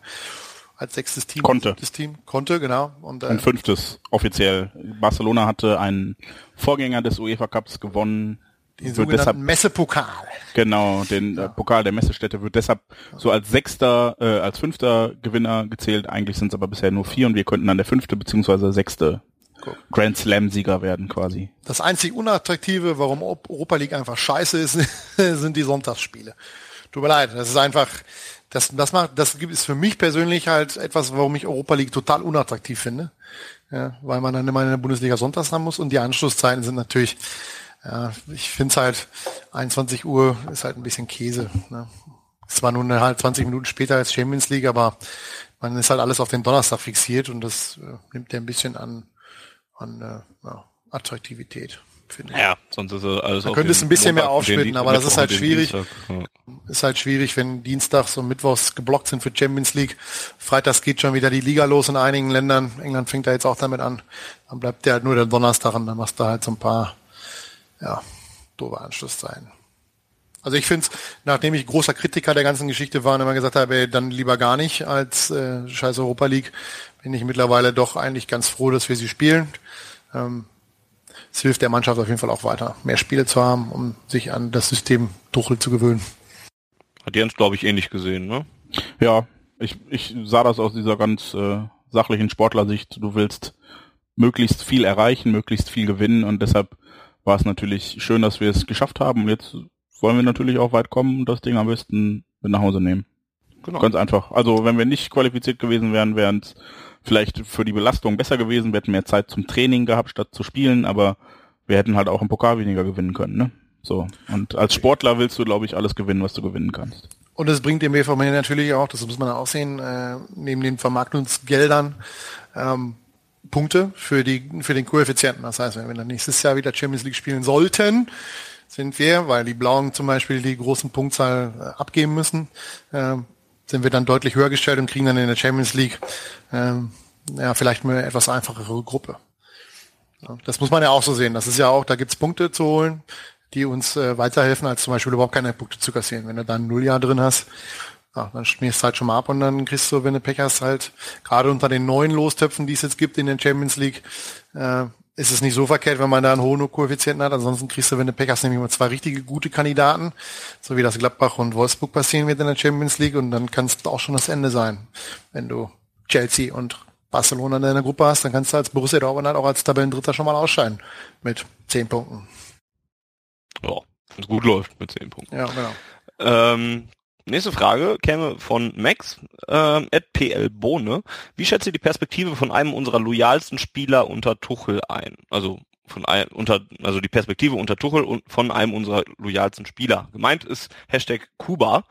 Als sechstes Team. Konnte. Das Team. Konnte, genau. Und, äh, Ein fünftes offiziell. Barcelona hatte einen Vorgänger des UEFA Cups gewonnen. Den sogenannten deshalb, Messepokal. Genau, den ja. äh, Pokal der Messestädte wird deshalb so als sechster, äh, als fünfter Gewinner gezählt. Eigentlich sind es aber bisher nur vier und wir könnten dann der fünfte beziehungsweise sechste Grand Slam-Sieger werden quasi. Das einzig Unattraktive, warum Europa League einfach scheiße ist, sind die Sonntagsspiele. Tut mir leid, das ist einfach, das, das macht, das gibt es für mich persönlich halt etwas, warum ich Europa League total unattraktiv finde. Ja, weil man dann immer in der Bundesliga sonntags haben muss und die Anschlusszeiten sind natürlich, ja, ich finde es halt, 21 Uhr ist halt ein bisschen Käse. Ne? Ist zwar nun halt 20 Minuten später als Champions League, aber man ist halt alles auf den Donnerstag fixiert und das äh, nimmt ja ein bisschen an, an äh, ja, Attraktivität finde ich. Ja, sonst ist alles Man könnte es ein bisschen mehr aufsplitten, aber das ist halt schwierig. Ja. Ist halt schwierig, wenn Dienstags und Mittwochs geblockt sind für Champions League. Freitags geht schon wieder die Liga los in einigen Ländern. England fängt da jetzt auch damit an. Dann bleibt der halt nur der Donnerstag und dann machst du halt so ein paar, ja, doofe Anschlusszeiten. Also ich finde es, nachdem ich großer Kritiker der ganzen Geschichte war und immer gesagt habe, ey, dann lieber gar nicht als äh, scheiß Europa League, bin ich mittlerweile doch eigentlich ganz froh, dass wir sie spielen. Ähm, es hilft der Mannschaft auf jeden Fall auch weiter, mehr Spiele zu haben, um sich an das System Tuchel zu gewöhnen. Hat Jens, glaube ich, ähnlich gesehen, ne? Ja, ich, ich sah das aus dieser ganz äh, sachlichen Sportlersicht. Du willst möglichst viel erreichen, möglichst viel gewinnen und deshalb war es natürlich schön, dass wir es geschafft haben. Und jetzt wollen wir natürlich auch weit kommen und das Ding am besten mit nach Hause nehmen. Genau. Ganz einfach. Also wenn wir nicht qualifiziert gewesen wären, wären es vielleicht für die Belastung besser gewesen. Wir hätten mehr Zeit zum Training gehabt, statt zu spielen, aber wir hätten halt auch im Pokal weniger gewinnen können, ne? So. Und als Sportler willst du, glaube ich, alles gewinnen, was du gewinnen kannst. Und es bringt dem BVB natürlich auch, das muss man auch sehen, äh, neben den Vermarktungsgeldern ähm, Punkte für die für den Koeffizienten. Das heißt, wenn wir dann nächstes Jahr wieder Champions League spielen sollten, sind wir, weil die Blauen zum Beispiel die großen Punktzahl äh, abgeben müssen, äh, sind wir dann deutlich höher gestellt und kriegen dann in der Champions League ähm, ja vielleicht eine etwas einfachere Gruppe. Ja, das muss man ja auch so sehen. Das ist ja auch, da gibt's Punkte zu holen, die uns äh, weiterhelfen, als zum Beispiel überhaupt keine Punkte zu kassieren. Wenn du da ein Nulljahr drin hast, ja, dann schmierst du halt schon mal ab und dann kriegst du, wenn du Pech hast, halt gerade unter den neuen Lostöpfen, die es jetzt gibt in der Champions League, äh, ist es nicht so verkehrt, wenn man da einen hohen Koeffizienten hat. Ansonsten kriegst du, wenn du Pech hast, nämlich mal zwei richtige gute Kandidaten, so wie das Gladbach und Wolfsburg passieren wird in der Champions League und dann kann es auch schon das Ende sein, wenn du Chelsea und Barcelona in deiner Gruppe hast, dann kannst du als Borussia Dortmund halt auch als Tabellendritter schon mal ausscheiden mit zehn Punkten. Ja, wenn es gut läuft mit zehn Punkten. Ja, genau. Ähm, nächste Frage käme von Max, ähm, at PL Bohne. Wie schätzt ihr die Perspektive von einem unserer loyalsten Spieler unter Tuchel ein? Also von ein, unter, also die Perspektive unter Tuchel und von einem unserer loyalsten Spieler. Gemeint ist Hashtag Kuba.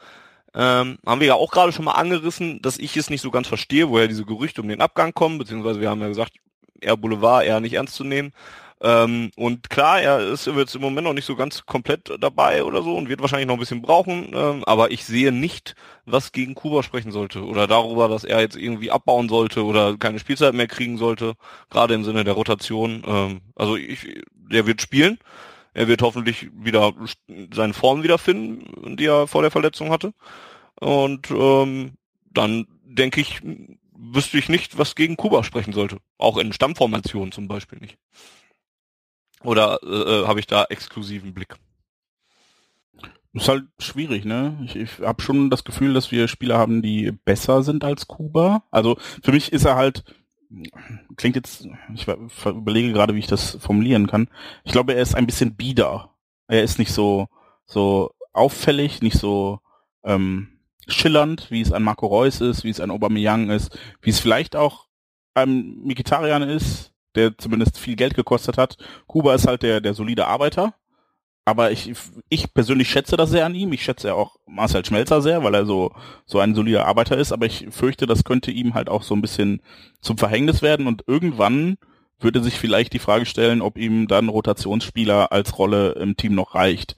Ähm, haben wir ja auch gerade schon mal angerissen, dass ich es nicht so ganz verstehe, woher diese Gerüchte um den Abgang kommen, beziehungsweise wir haben ja gesagt, eher Boulevard, eher nicht ernst zu nehmen. Ähm, und klar, er ist jetzt im Moment noch nicht so ganz komplett dabei oder so und wird wahrscheinlich noch ein bisschen brauchen, ähm, aber ich sehe nicht, was gegen Kuba sprechen sollte oder darüber, dass er jetzt irgendwie abbauen sollte oder keine Spielzeit mehr kriegen sollte, gerade im Sinne der Rotation. Ähm, also ich, der wird spielen. Er wird hoffentlich wieder seine Form wiederfinden, die er vor der Verletzung hatte. Und ähm, dann denke ich, wüsste ich nicht, was gegen Kuba sprechen sollte. Auch in Stammformationen zum Beispiel nicht. Oder äh, habe ich da exklusiven Blick? Ist halt schwierig, ne? Ich, ich habe schon das Gefühl, dass wir Spieler haben, die besser sind als Kuba. Also für mich ist er halt, klingt jetzt, ich überlege gerade, wie ich das formulieren kann. Ich glaube, er ist ein bisschen bieder. Er ist nicht so so auffällig, nicht so ähm, schillernd, wie es ein Marco Reus ist, wie es ein Aubameyang ist, wie es vielleicht auch ein Mikitarian ist, der zumindest viel Geld gekostet hat. Kuba ist halt der, der solide Arbeiter. Aber ich, ich persönlich schätze das sehr an ihm. Ich schätze auch Marcel Schmelzer sehr, weil er so, so ein solider Arbeiter ist. Aber ich fürchte, das könnte ihm halt auch so ein bisschen zum Verhängnis werden. Und irgendwann würde sich vielleicht die Frage stellen, ob ihm dann Rotationsspieler als Rolle im Team noch reicht.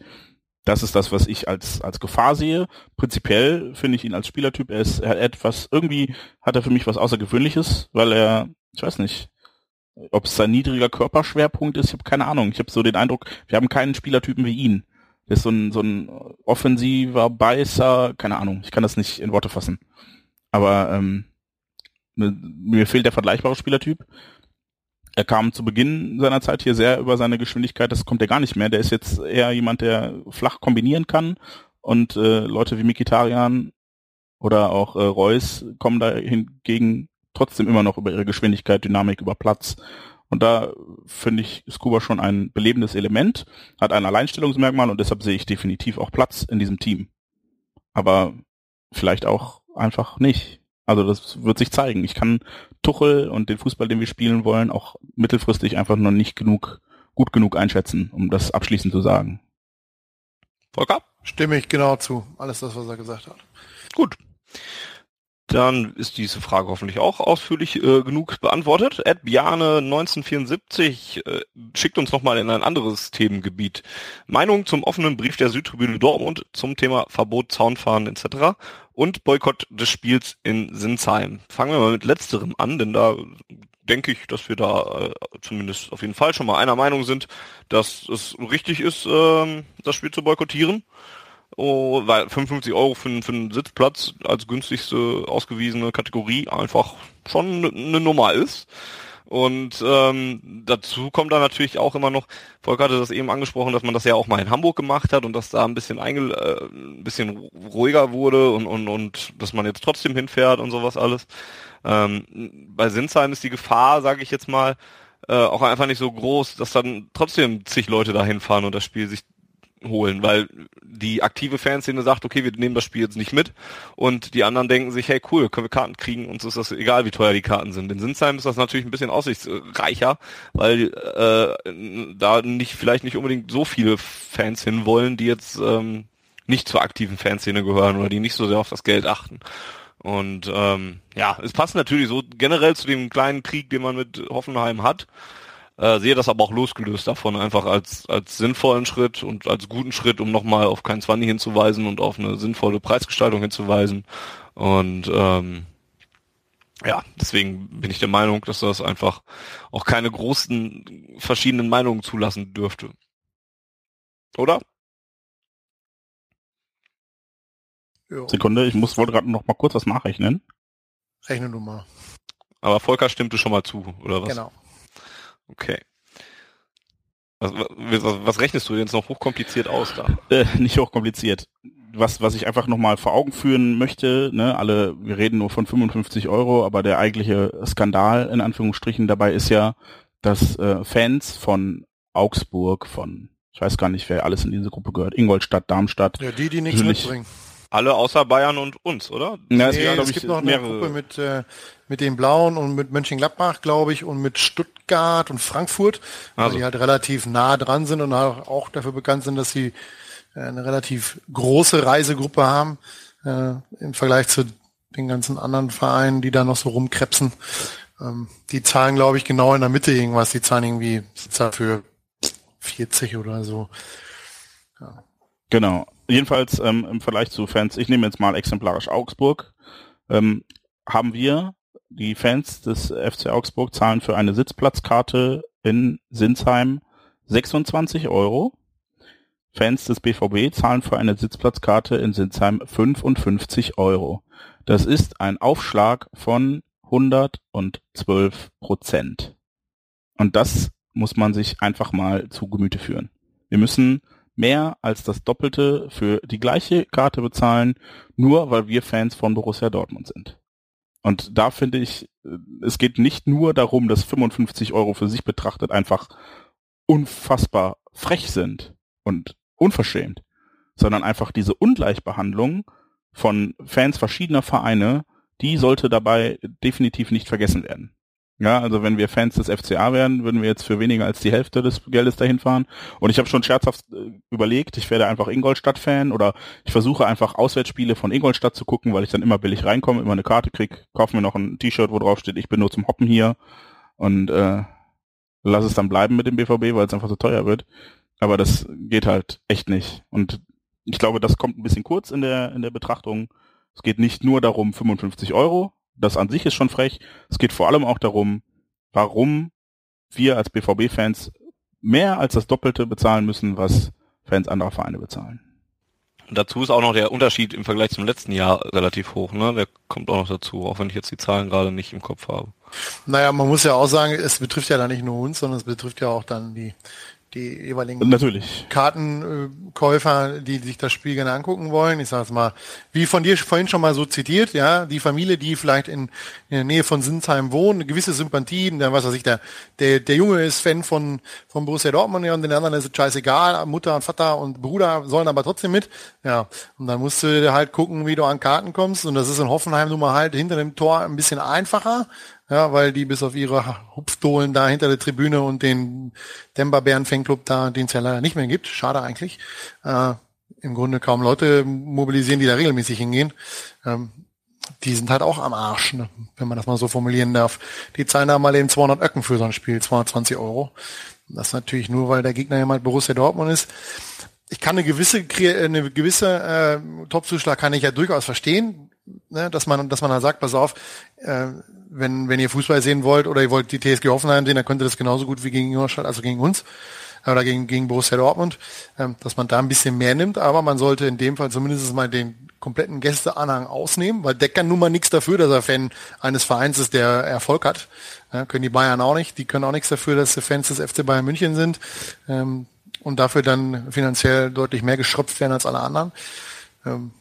Das ist das, was ich als, als Gefahr sehe. Prinzipiell finde ich ihn als Spielertyp, er ist er hat etwas, irgendwie hat er für mich was Außergewöhnliches, weil er, ich weiß nicht, ob es sein niedriger Körperschwerpunkt ist, ich habe keine Ahnung. Ich habe so den Eindruck, wir haben keinen Spielertypen wie ihn. Der ist so ein, so ein offensiver Beißer, keine Ahnung, ich kann das nicht in Worte fassen. Aber ähm, mir fehlt der vergleichbare Spielertyp. Er kam zu Beginn seiner Zeit hier sehr über seine Geschwindigkeit, das kommt ja gar nicht mehr. Der ist jetzt eher jemand, der flach kombinieren kann und äh, Leute wie Mikitarian oder auch äh, Reus kommen da hingegen trotzdem immer noch über ihre Geschwindigkeit, Dynamik, über Platz. Und da finde ich Scuba schon ein belebendes Element, hat ein Alleinstellungsmerkmal und deshalb sehe ich definitiv auch Platz in diesem Team. Aber vielleicht auch einfach nicht. Also das wird sich zeigen. Ich kann Tuchel und den Fußball, den wir spielen wollen, auch mittelfristig einfach noch nicht genug, gut genug einschätzen, um das abschließend zu sagen. Volker? Stimme ich genau zu. Alles das, was er gesagt hat. Gut. Dann ist diese Frage hoffentlich auch ausführlich äh, genug beantwortet. Ed Biane 1974 äh, schickt uns nochmal in ein anderes Themengebiet. Meinung zum offenen Brief der Südtribüne Dortmund zum Thema Verbot Zaunfahren etc. und Boykott des Spiels in Sinsheim. Fangen wir mal mit letzterem an, denn da denke ich, dass wir da äh, zumindest auf jeden Fall schon mal einer Meinung sind, dass es richtig ist, äh, das Spiel zu boykottieren. Oh, weil 55 Euro für, für einen Sitzplatz als günstigste ausgewiesene Kategorie einfach schon eine Nummer ist. Und ähm, dazu kommt dann natürlich auch immer noch, Volker hatte das eben angesprochen, dass man das ja auch mal in Hamburg gemacht hat und dass da ein bisschen einge äh, ein bisschen ruhiger wurde und, und, und dass man jetzt trotzdem hinfährt und sowas alles. Ähm, bei Sinsheim ist die Gefahr, sage ich jetzt mal, äh, auch einfach nicht so groß, dass dann trotzdem zig Leute da hinfahren und das Spiel sich holen, weil die aktive Fanszene sagt, okay, wir nehmen das Spiel jetzt nicht mit und die anderen denken sich, hey cool, können wir Karten kriegen, uns ist das egal, wie teuer die Karten sind. In Sinsheim ist das natürlich ein bisschen aussichtsreicher, weil äh, da nicht vielleicht nicht unbedingt so viele Fans hinwollen, die jetzt ähm, nicht zur aktiven Fanszene gehören oder die nicht so sehr auf das Geld achten. Und ähm, ja, es passt natürlich so generell zu dem kleinen Krieg, den man mit Hoffenheim hat. Äh, sehe das aber auch losgelöst davon einfach als, als sinnvollen Schritt und als guten Schritt, um nochmal auf kein Zwanni hinzuweisen und auf eine sinnvolle Preisgestaltung hinzuweisen. Und ähm, ja, deswegen bin ich der Meinung, dass das einfach auch keine großen verschiedenen Meinungen zulassen dürfte. Oder? Jo. Sekunde, ich muss wollte gerade noch mal kurz was nachrechnen. Rechne du mal. Aber Volker stimmte schon mal zu, oder was? Genau. Okay. Was, was, was rechnest du jetzt noch hochkompliziert aus da? Äh, nicht hochkompliziert. was, was ich einfach nochmal vor Augen führen möchte, ne, alle, wir reden nur von 55 Euro, aber der eigentliche Skandal in Anführungsstrichen dabei ist ja, dass äh, Fans von Augsburg, von, ich weiß gar nicht, wer alles in diese Gruppe gehört, Ingolstadt, Darmstadt. Ja, die, die nichts mitbringen. Alle außer Bayern und uns, oder? Ja, Nee, es ich, gibt noch eine mehrere- Gruppe mit, äh, mit den Blauen und mit Mönchengladbach, glaube ich, und mit Stuttgart und Frankfurt, weil Also. die halt relativ nah dran sind und auch dafür bekannt sind, dass sie äh, eine relativ große Reisegruppe haben äh, im Vergleich zu den ganzen anderen Vereinen, die da noch so rumkrebsen. Ähm, die zahlen, glaube ich, genau in der Mitte irgendwas. Die zahlen irgendwie für 40 oder so. Genau. Jedenfalls ähm, im Vergleich zu Fans, ich nehme jetzt mal exemplarisch Augsburg, ähm, haben wir, die Fans des FC Augsburg zahlen für eine Sitzplatzkarte in Sinsheim 26 Euro. Fans des BVB zahlen für eine Sitzplatzkarte in Sinsheim 55 Euro. Das ist ein Aufschlag von 112 Prozent. Und das muss man sich einfach mal zu Gemüte führen. Wir müssen mehr als das Doppelte für die gleiche Karte bezahlen, nur weil wir Fans von Borussia Dortmund sind. Und da finde ich, äh, es geht nicht nur darum, dass 55 Euro für sich betrachtet einfach unfassbar frech sind und unverschämt, sondern einfach diese Ungleichbehandlung von Fans verschiedener Vereine, die sollte dabei definitiv nicht vergessen werden. Ja, also wenn wir Fans des FCA wären, würden wir jetzt für weniger als die Hälfte des Geldes dahin fahren. Und ich habe schon scherzhaft äh, überlegt, ich werde einfach Ingolstadt-Fan oder ich versuche einfach Auswärtsspiele von Ingolstadt zu gucken, weil ich dann immer billig reinkomme, immer eine Karte krieg, kaufe mir noch ein T-Shirt, wo drauf steht, ich bin nur zum Hoppen hier und äh, lass es dann bleiben mit dem BVB, weil es einfach so teuer wird. Aber das geht halt echt nicht. Und ich glaube, das kommt ein bisschen kurz in der, in der Betrachtung. Es geht nicht nur darum, 55 Euro. Das an sich ist schon frech. Es geht vor allem auch darum, warum wir als BVB-Fans mehr als das Doppelte bezahlen müssen, was Fans anderer Vereine bezahlen. Und dazu ist auch noch der Unterschied im Vergleich zum letzten Jahr relativ hoch, ne? Der kommt auch noch dazu, auch wenn ich jetzt die Zahlen gerade nicht im Kopf habe. Naja, man muss ja auch sagen, es betrifft ja dann nicht nur uns, sondern es betrifft ja auch dann die, die jeweiligen Natürlich. Kartenkäufer, die sich das Spiel gerne angucken wollen. Ich sage es mal, wie von dir vorhin schon mal so zitiert, ja, die Familie, die vielleicht in, in der Nähe von Sinsheim wohnt, eine gewisse Sympathie, dann was weiß ich, der, der, der Junge ist Fan von, von Borussia Dortmund ja, und den anderen ist es scheißegal, Mutter und Vater und Bruder sollen aber trotzdem mit. Ja, und dann musst du halt gucken, wie du an Karten kommst und das ist in Hoffenheim nun mal halt hinter dem Tor ein bisschen einfacher, ja, weil die bis auf ihre Hupfdohlen da hinter der Tribüne und den Denver Bären Fanclub da, den es ja leider nicht mehr gibt, schade eigentlich, äh, im Grunde kaum Leute mobilisieren, die da regelmäßig hingehen. Ähm, die sind halt auch am Arsch, ne? wenn man das mal so formulieren darf. Die zahlen da mal eben 200 Öcken für so ein Spiel, 220 Euro. Das natürlich nur, weil der Gegner ja mal Borussia Dortmund ist. Ich kann eine gewisse, eine gewisse äh, Topzuschlag kann ich ja durchaus verstehen, ne? dass man, dass man da sagt, pass auf, äh, wenn, wenn ihr Fußball sehen wollt oder ihr wollt die TSG Hoffenheim sehen, dann könnt ihr das genauso gut wie gegen Ingolstadt, also gegen uns oder gegen, gegen Borussia Dortmund, ähm, dass man da ein bisschen mehr nimmt, aber man sollte in dem Fall zumindest mal den kompletten Gästeanhang ausnehmen, weil der kann nun mal nichts dafür, dass er Fan eines Vereins ist, der Erfolg hat. Ja, können die Bayern auch nicht, die können auch nichts dafür, dass sie Fans des FC Bayern München sind ähm, und dafür dann finanziell deutlich mehr geschröpft werden als alle anderen. Ähm,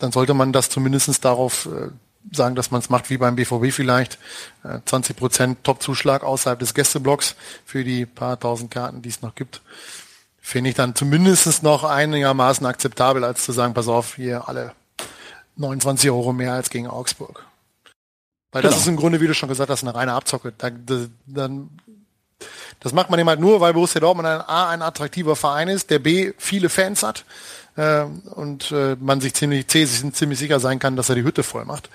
dann sollte man das zumindestens darauf äh, sagen, dass man es macht wie beim BVB vielleicht. Äh, 20 Prozent Top-Zuschlag außerhalb des Gästeblocks für die paar tausend Karten, die es noch gibt. Finde ich dann zumindest noch einigermaßen akzeptabel, als zu sagen, pass auf, hier alle 29 Euro mehr als gegen Augsburg. Weil das Genau. ist im Grunde, wie du schon gesagt hast, eine reine Abzocke. Da, da, dann, das macht man eben halt nur, weil Borussia Dortmund ein A, ein attraktiver Verein ist, der B, viele Fans hat äh, und äh, man sich ziemlich, ziemlich sicher sein kann, dass er die Hütte voll macht.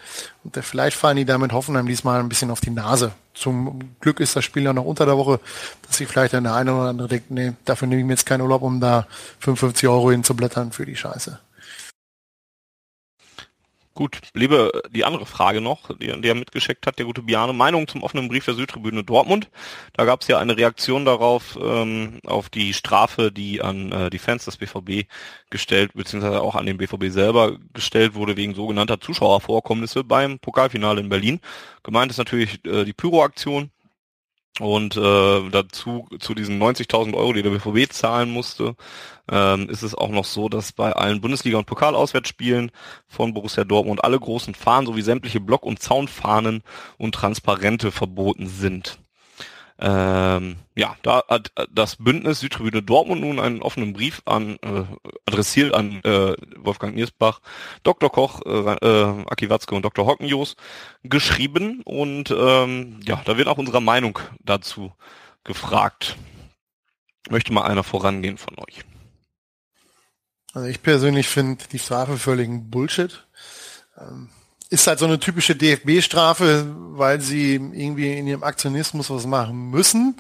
Und äh, vielleicht fallen die damit Hoffenheim diesmal ein bisschen auf die Nase. Zum Glück ist das Spiel ja noch unter der Woche, dass sich vielleicht der eine oder andere denkt, nee, dafür nehme ich mir jetzt keinen Urlaub, um da 55 Euro hinzublättern für die Scheiße. Gut, liebe, die andere Frage noch, die, die er mitgeschickt hat, der gute Biane, Meinung zum offenen Brief der Südtribüne Dortmund. Da gab es ja eine Reaktion darauf, ähm, auf die Strafe, die an äh, die Fans des BVB gestellt, beziehungsweise auch an den BVB selber gestellt wurde, wegen sogenannter Zuschauervorkommnisse beim Pokalfinale in Berlin. Gemeint ist natürlich äh, die Pyroaktion. Und äh, dazu zu diesen 90.000 Euro, die der BVB zahlen musste, ähm, ist es auch noch so, dass bei allen Bundesliga- und Pokalauswärtsspielen von Borussia Dortmund alle großen Fahnen sowie sämtliche Block- und Zaunfahnen und Transparente verboten sind. Ähm, ja, da hat das Bündnis Südtribüne Dortmund nun einen offenen Brief an äh, adressiert an äh, Wolfgang Niersbach, Dr. Koch, äh, äh, Aki Watzke und Dr. Hockenjos geschrieben und ähm, ja, da wird auch unsere Meinung dazu gefragt. Möchte mal einer vorangehen von euch? Also ich persönlich finde die Strafe völligen Bullshit. Ähm, ist halt so eine typische DFB-Strafe, weil sie irgendwie in ihrem Aktionismus was machen müssen.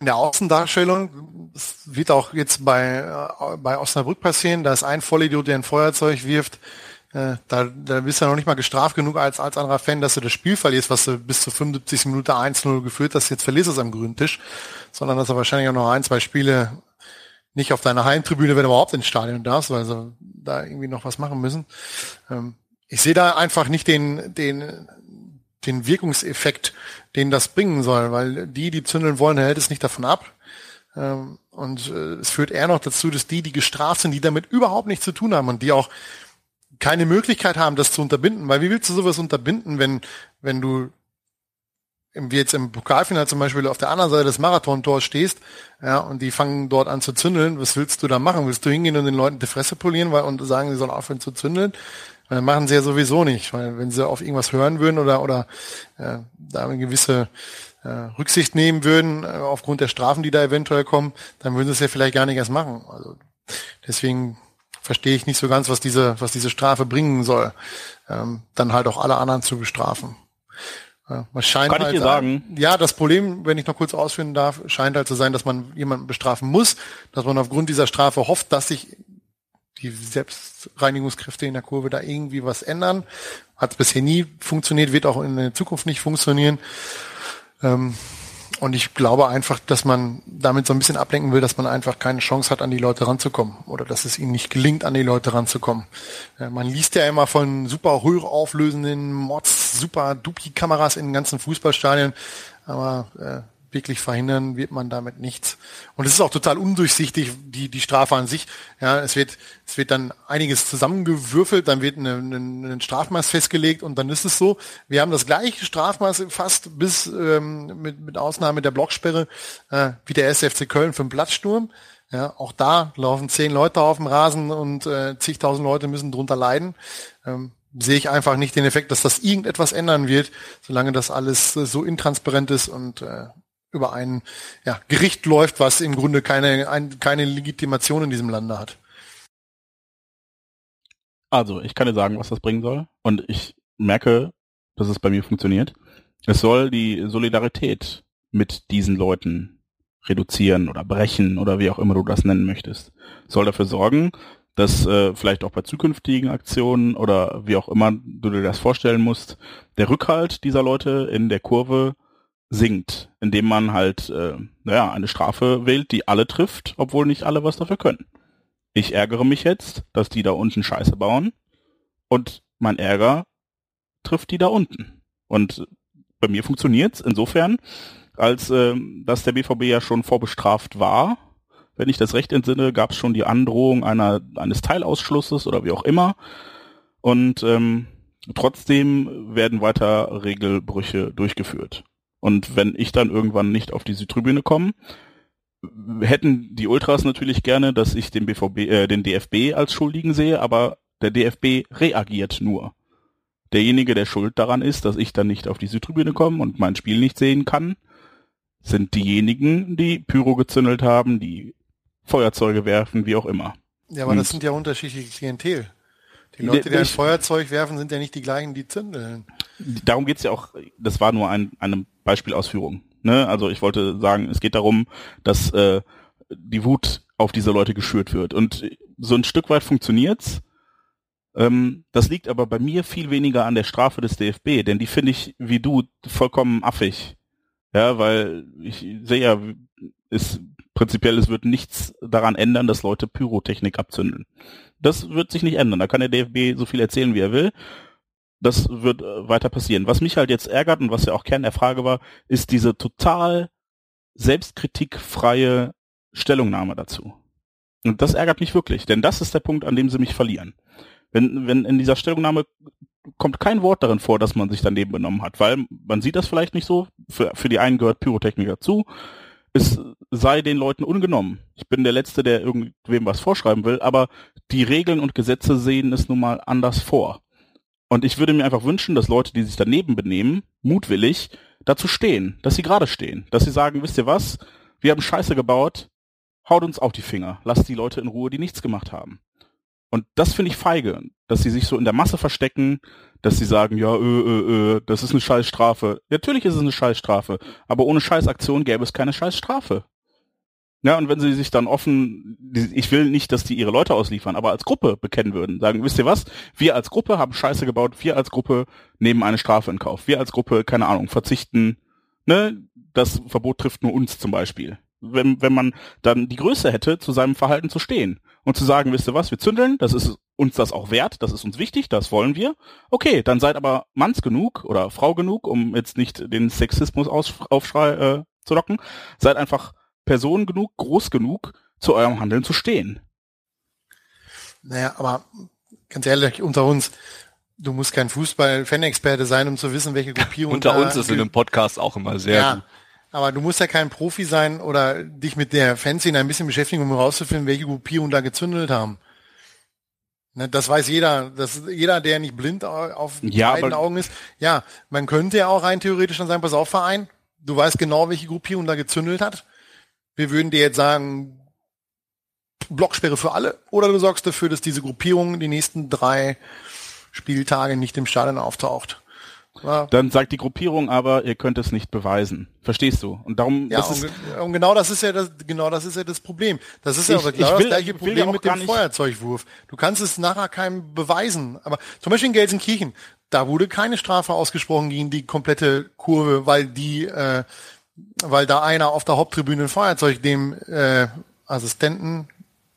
In der Außendarstellung, das wird auch jetzt bei, äh, bei Osnabrück passieren, da ist ein Vollidiot, der ein Feuerzeug wirft, äh, da, da bist du ja noch nicht mal gestraft genug als, als anderer Fan, dass du das Spiel verlierst, was du bis zur 75. Minute 1-0 geführt hast, jetzt verlierst du es am grünen Tisch, sondern dass du wahrscheinlich auch noch ein, zwei Spiele nicht auf deiner Heimtribüne, wenn du überhaupt ins Stadion darfst, weil sie da irgendwie noch was machen müssen. Ähm, ich sehe da einfach nicht den, den, den Wirkungseffekt, den das bringen soll, weil die, die zündeln wollen, hält es nicht davon ab. Ähm, und äh, es führt eher noch dazu, dass die, die gestraft sind, die damit überhaupt nichts zu tun haben und die auch keine Möglichkeit haben, das zu unterbinden. Weil wie willst du sowas unterbinden, wenn, wenn du wie jetzt im Pokalfinale zum Beispiel auf der anderen Seite des Marathontors stehst, ja, und die fangen dort an zu zündeln, was willst du da machen? Willst du hingehen und den Leuten die Fresse polieren weil, und sagen, sie sollen aufhören zu zündeln? Äh, machen sie ja sowieso nicht, weil wenn sie auf irgendwas hören würden oder, oder äh, da eine gewisse äh, Rücksicht nehmen würden, äh, aufgrund der Strafen, die da eventuell kommen, dann würden sie es ja vielleicht gar nicht erst machen. Also deswegen verstehe ich nicht so ganz, was diese, was diese Strafe bringen soll, ähm, dann halt auch alle anderen zu bestrafen. Ja, man scheint Kann halt, ich dir sagen? Ja, das Problem, wenn ich noch kurz ausführen darf, scheint halt zu sein, dass man jemanden bestrafen muss, dass man aufgrund dieser Strafe hofft, dass sich die Selbstreinigungskräfte in der Kurve da irgendwie was ändern. Hat bisher nie funktioniert, wird auch in der Zukunft nicht funktionieren. Ähm, und ich glaube einfach, dass man damit so ein bisschen ablenken will, dass man einfach keine Chance hat, an die Leute ranzukommen oder dass es ihnen nicht gelingt, an die Leute ranzukommen. Äh, man liest ja immer von super hochauflösenden Mods, super Dupi-Kameras in den ganzen Fußballstadien, aber äh, wirklich verhindern wird man damit nichts. Und es ist auch total undurchsichtig, die, die Strafe an sich. Ja, es wird, es wird dann einiges zusammengewürfelt, dann wird ein Strafmaß festgelegt und dann ist es so. Wir haben das gleiche Strafmaß fast bis ähm, mit, mit Ausnahme der Blocksperre äh, wie der SFC Köln für den Platzsturm. Ja, auch da laufen zehn Leute auf dem Rasen und äh, zigtausend Leute müssen drunter leiden. Ähm, sehe ich einfach nicht den Effekt, dass das irgendetwas ändern wird, solange das alles so intransparent ist und äh, über ein ja, Gericht läuft, was im Grunde keine, ein, keine Legitimation in diesem Lande hat. Also, ich kann dir sagen, was das bringen soll. Und ich merke, dass es bei mir funktioniert. Es soll die Solidarität mit diesen Leuten reduzieren oder brechen oder wie auch immer du das nennen möchtest. Es soll dafür sorgen, dass äh, vielleicht auch bei zukünftigen Aktionen oder wie auch immer du dir das vorstellen musst, der Rückhalt dieser Leute in der Kurve sinkt, indem man halt, äh, naja, eine Strafe wählt, die alle trifft, obwohl nicht alle was dafür können. Ich ärgere mich jetzt, dass die da unten Scheiße bauen und mein Ärger trifft die da unten. Und bei mir funktioniert's insofern, als äh, dass der BVB ja schon vorbestraft war. Wenn ich das recht entsinne, gab es schon die Androhung einer, eines Teilausschlusses oder wie auch immer. Und ähm, trotzdem werden weiter Regelbrüche durchgeführt. Und wenn ich dann irgendwann nicht auf die Südtribüne komme, hätten die Ultras natürlich gerne, dass ich den BVB, äh, den DFB als Schuldigen sehe, aber der DFB reagiert nur. Derjenige, der schuld daran ist, dass ich dann nicht auf die Südtribüne komme und mein Spiel nicht sehen kann, sind diejenigen, die Pyro gezündelt haben, die Feuerzeuge werfen, wie auch immer. Ja, aber und das sind ja unterschiedliche Klientel. Die Leute, die ein Feuerzeug werfen, sind ja nicht die gleichen, die zündeln. Darum geht's ja auch, das war nur ein, eine Beispielausführung. Ne? Also ich wollte sagen, es geht darum, dass äh, die Wut auf diese Leute geschürt wird. Und so ein Stück weit funktioniert's. Ähm, das liegt aber bei mir viel weniger an der Strafe des DFB, denn die finde ich, wie du, vollkommen affig. Ja, weil ich sehe ja, ist prinzipiell, es wird nichts daran ändern, dass Leute Pyrotechnik abzündeln. Das wird sich nicht ändern. Da kann der DFB so viel erzählen, wie er will. Das wird äh, weiter passieren. Was mich halt jetzt ärgert und was ja auch Kern der Frage war, ist diese total selbstkritikfreie Stellungnahme dazu. Und das ärgert mich wirklich, denn das ist der Punkt, an dem sie mich verlieren. Wenn, wenn in dieser Stellungnahme kommt kein Wort darin vor, dass man sich daneben benommen hat, weil man sieht das vielleicht nicht so, für, für die einen gehört Pyrotechnik dazu, es sei den Leuten ungenommen. Ich bin der Letzte, der irgendwem was vorschreiben will, aber die Regeln und Gesetze sehen es nun mal anders vor. Und ich würde mir einfach wünschen, dass Leute, die sich daneben benehmen, mutwillig dazu stehen, dass sie gerade stehen, dass sie sagen, wisst ihr was, wir haben Scheiße gebaut, haut uns auf die Finger, lasst die Leute in Ruhe, die nichts gemacht haben. Und das finde ich feige, dass sie sich so in der Masse verstecken, dass sie sagen, ja, ö, ö, ö, das ist eine Scheißstrafe. Natürlich ist es eine Scheißstrafe, aber ohne Scheißaktion gäbe es keine Scheißstrafe. Ja, und wenn sie sich dann offen, ich will nicht, dass die ihre Leute ausliefern, aber als Gruppe bekennen würden, sagen, wisst ihr was, wir als Gruppe haben Scheiße gebaut, wir als Gruppe nehmen eine Strafe in Kauf, wir als Gruppe, keine Ahnung, verzichten, ne, das Verbot trifft nur uns zum Beispiel. Wenn, wenn man dann die Größe hätte, zu seinem Verhalten zu stehen und zu sagen, wisst ihr was, wir zündeln, das ist uns das auch wert, das ist uns wichtig, das wollen wir. Okay, dann seid aber Manns genug oder Frau genug, um jetzt nicht den Sexismus aufschrei äh, zu locken, seid einfach Person genug, groß genug, zu eurem Handeln zu stehen. Naja, aber ganz ehrlich, unter uns, du musst kein Fußball-Fan-Experte sein, um zu wissen, welche Gruppierung. unter uns ist in einem Podcast auch immer sehr ja, gut. Aber du musst ja kein Profi sein oder dich mit der Fanszene ein bisschen beschäftigen, um herauszufinden, welche Gruppierungen da gezündelt haben. Ne, das weiß jeder. Das, jeder, der nicht blind auf ja, beiden Augen ist. Ja, man könnte ja auch rein theoretisch dann sagen, pass auf, Verein, du weißt genau, welche Gruppierung da gezündelt hat wir würden dir jetzt sagen, Blocksperre für alle, oder du sorgst dafür, dass diese Gruppierung die nächsten drei Spieltage nicht im Stadion auftaucht. Ja. Dann sagt die Gruppierung aber, ihr könnt es nicht beweisen. Verstehst du? Und darum, ja, und, und, genau das ist ja das, genau das ist ja das Problem. Das ist ich, ja genau will, das gleiche Problem mit dem Feuerzeugwurf. Du kannst es nachher keinem beweisen. Aber zum Beispiel in Gelsenkirchen, da wurde keine Strafe ausgesprochen gegen die komplette Kurve, weil die äh, weil da einer auf der Haupttribüne ein Feuerzeug dem äh, Assistenten,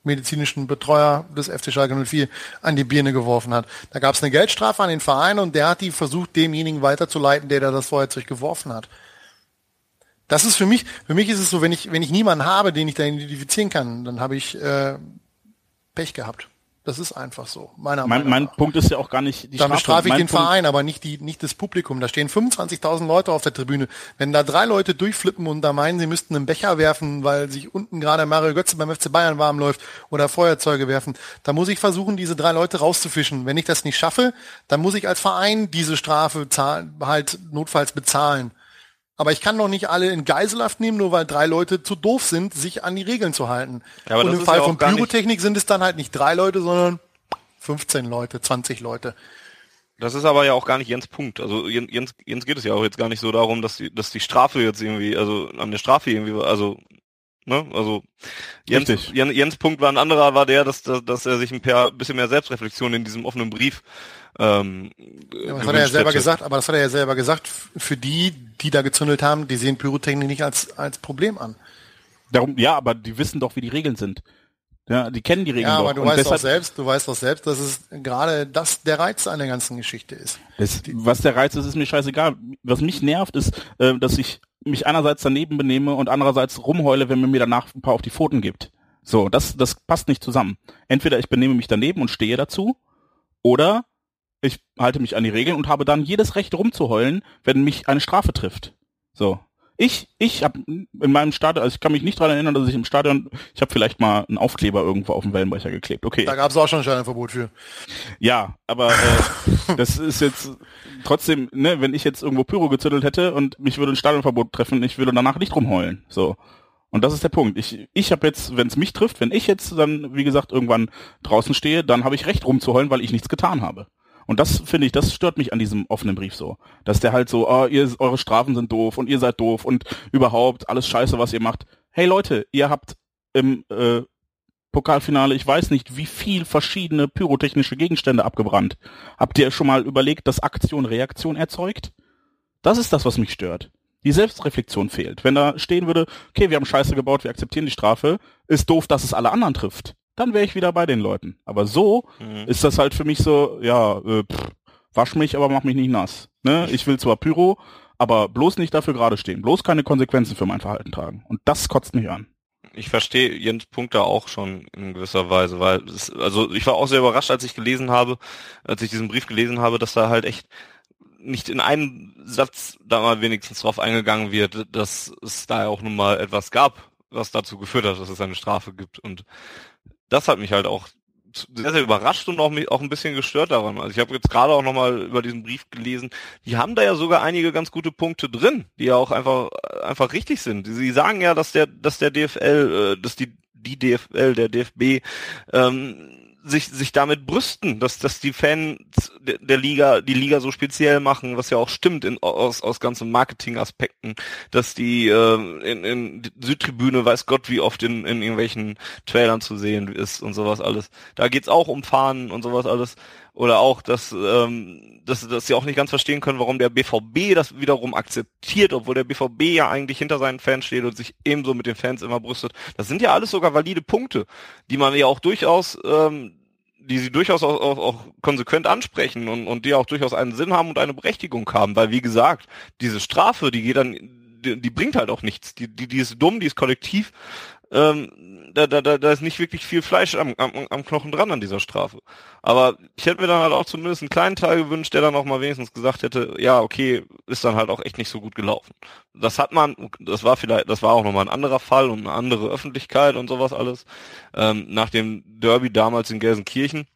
medizinischen Betreuer des FC Schalke 04 an die Birne geworfen hat. Da gab es eine Geldstrafe an den Verein und der hat die versucht, demjenigen weiterzuleiten, der da das Feuerzeug geworfen hat. Das ist für mich, für mich ist es so, wenn ich, wenn ich niemanden habe, den ich da identifizieren kann, dann habe ich äh, Pech gehabt. Das ist einfach so. Meiner mein, mein Punkt ist ja auch gar nicht die Dann bestrafe ich den Punkt Verein, aber nicht die, nicht das Publikum. Da stehen 25.000 Leute auf der Tribüne. Wenn da drei Leute durchflippen und da meinen, sie müssten einen Becher werfen, weil sich unten gerade Mario Götze beim FC Bayern warm läuft oder Feuerzeuge werfen, dann muss ich versuchen, diese drei Leute rauszufischen. Wenn ich das nicht schaffe, dann muss ich als Verein diese Strafe zahlen, halt notfalls bezahlen. Aber ich kann doch nicht alle in Geiselhaft nehmen, nur weil drei Leute zu doof sind, sich an die Regeln zu halten. Ja, und im Fall ja von Pyrotechnik sind es dann halt nicht drei Leute, sondern 15 Leute, 20 Leute. Das ist aber ja auch gar nicht Jens Punkt. Also Jens, Jens geht es ja auch jetzt gar nicht so darum, dass die, dass die Strafe jetzt irgendwie, also an der Strafe irgendwie, also Ne? Also Jens, Jens, Jens Punkt war ein anderer, war der, dass, dass, dass er sich ein paar, bisschen mehr Selbstreflexion in diesem offenen Brief ähm, ja, das hat er ja selber hätte. gesagt, aber das hat er ja selber gesagt, für die, die da gezündelt haben, die sehen Pyrotechnik nicht als, als Problem an. Darum, ja, aber die wissen doch, wie die Regeln sind. Ja, die kennen die Regeln ja, aber doch. du weißt doch selbst, du weißt doch selbst, dass es gerade das der Reiz an der ganzen Geschichte ist. Das, was der Reiz ist, ist mir scheißegal. Was mich nervt, ist, äh, dass ich mich einerseits daneben benehme und andererseits rumheule, wenn man mir danach ein paar auf die Pfoten gibt. So, das, das passt nicht zusammen. Entweder ich benehme mich daneben und stehe dazu, oder ich halte mich an die Regeln und habe dann jedes Recht rumzuheulen, wenn mich eine Strafe trifft. So. Ich, ich habe in meinem Stadion, also ich kann mich nicht daran erinnern, dass ich im Stadion, ich habe vielleicht mal einen Aufkleber irgendwo auf den Wellenbrecher geklebt. Okay. Da gab es auch schon ein Stadionverbot für. Ja, aber äh, das ist jetzt trotzdem, ne, wenn ich jetzt irgendwo Pyro gezüttelt hätte und mich würde ein Stadionverbot treffen, ich würde danach nicht rumheulen. So. Und das ist der Punkt. Ich, ich habe jetzt, wenn es mich trifft, wenn ich jetzt dann, wie gesagt, irgendwann draußen stehe, dann habe ich recht rumzuheulen, weil ich nichts getan habe. Und das finde ich, das stört mich an diesem offenen Brief so. Dass der halt so, oh, ihr, eure Strafen sind doof und ihr seid doof und überhaupt alles scheiße, was ihr macht. Hey Leute, ihr habt im äh, Pokalfinale, ich weiß nicht, wie viel verschiedene pyrotechnische Gegenstände abgebrannt. Habt ihr schon mal überlegt, dass Aktion Reaktion erzeugt? Das ist das, was mich stört. Die Selbstreflexion fehlt. Wenn da stehen würde, okay, wir haben Scheiße gebaut, wir akzeptieren die Strafe, ist doof, dass es alle anderen trifft dann wäre ich wieder bei den Leuten. Aber so mhm. ist das halt für mich so, ja, äh, pff, Wasch mich, aber mach mich nicht nass. Ne? Ich will zwar Pyro, aber bloß nicht dafür gerade stehen. Bloß keine Konsequenzen für mein Verhalten tragen. Und das kotzt mich an. Ich verstehe Jens Punkt da auch schon in gewisser Weise, weil es, also ich war auch sehr überrascht, als ich gelesen habe, als ich diesen Brief gelesen habe, dass da halt echt nicht in einem Satz da mal wenigstens drauf eingegangen wird, dass es da auch nun mal etwas gab, was dazu geführt hat, dass es eine Strafe gibt. Und das hat mich halt auch sehr, sehr überrascht und auch, auch ein bisschen gestört daran. Also ich habe jetzt gerade auch nochmal über diesen Brief gelesen. Die haben da ja sogar einige ganz gute Punkte drin, die ja auch einfach, einfach richtig sind. Sie sagen ja, dass der, dass der DFL, äh, dass die, die DFL, der DFB, ähm, sich, sich damit brüsten, dass, dass die Fans der, Liga, die Liga so speziell machen, was ja auch stimmt in, aus, aus ganzen Marketing-Aspekten, dass die äh, in, in Südtribüne weiß Gott wie oft in, in irgendwelchen Trailern zu sehen ist und sowas alles. Da geht's auch um Fahnen und sowas alles. Oder auch, dass, ähm, dass, dass sie auch nicht ganz verstehen können, warum der BVB das wiederum akzeptiert, obwohl der BVB ja eigentlich hinter seinen Fans steht und sich ebenso mit den Fans immer brüstet. Das sind ja alles sogar valide Punkte, die man ja auch durchaus, ähm, die sie durchaus auch, auch, auch konsequent ansprechen und, und die auch durchaus einen Sinn haben und eine Berechtigung haben. Weil wie gesagt, diese Strafe, die geht dann, die, die bringt halt auch nichts. Die, die, die ist dumm, die ist kollektiv. Ähm, da, da, da, ist nicht wirklich viel Fleisch am, am, am Knochen dran an dieser Strafe. Aber ich hätte mir dann halt auch zumindest einen kleinen Teil gewünscht, der dann auch mal wenigstens gesagt hätte, ja, okay, ist dann halt auch echt nicht so gut gelaufen. Das hat man, das war vielleicht, das war auch nochmal ein anderer Fall und eine andere Öffentlichkeit und sowas alles. Ähm, nach dem Derby damals in Gelsenkirchen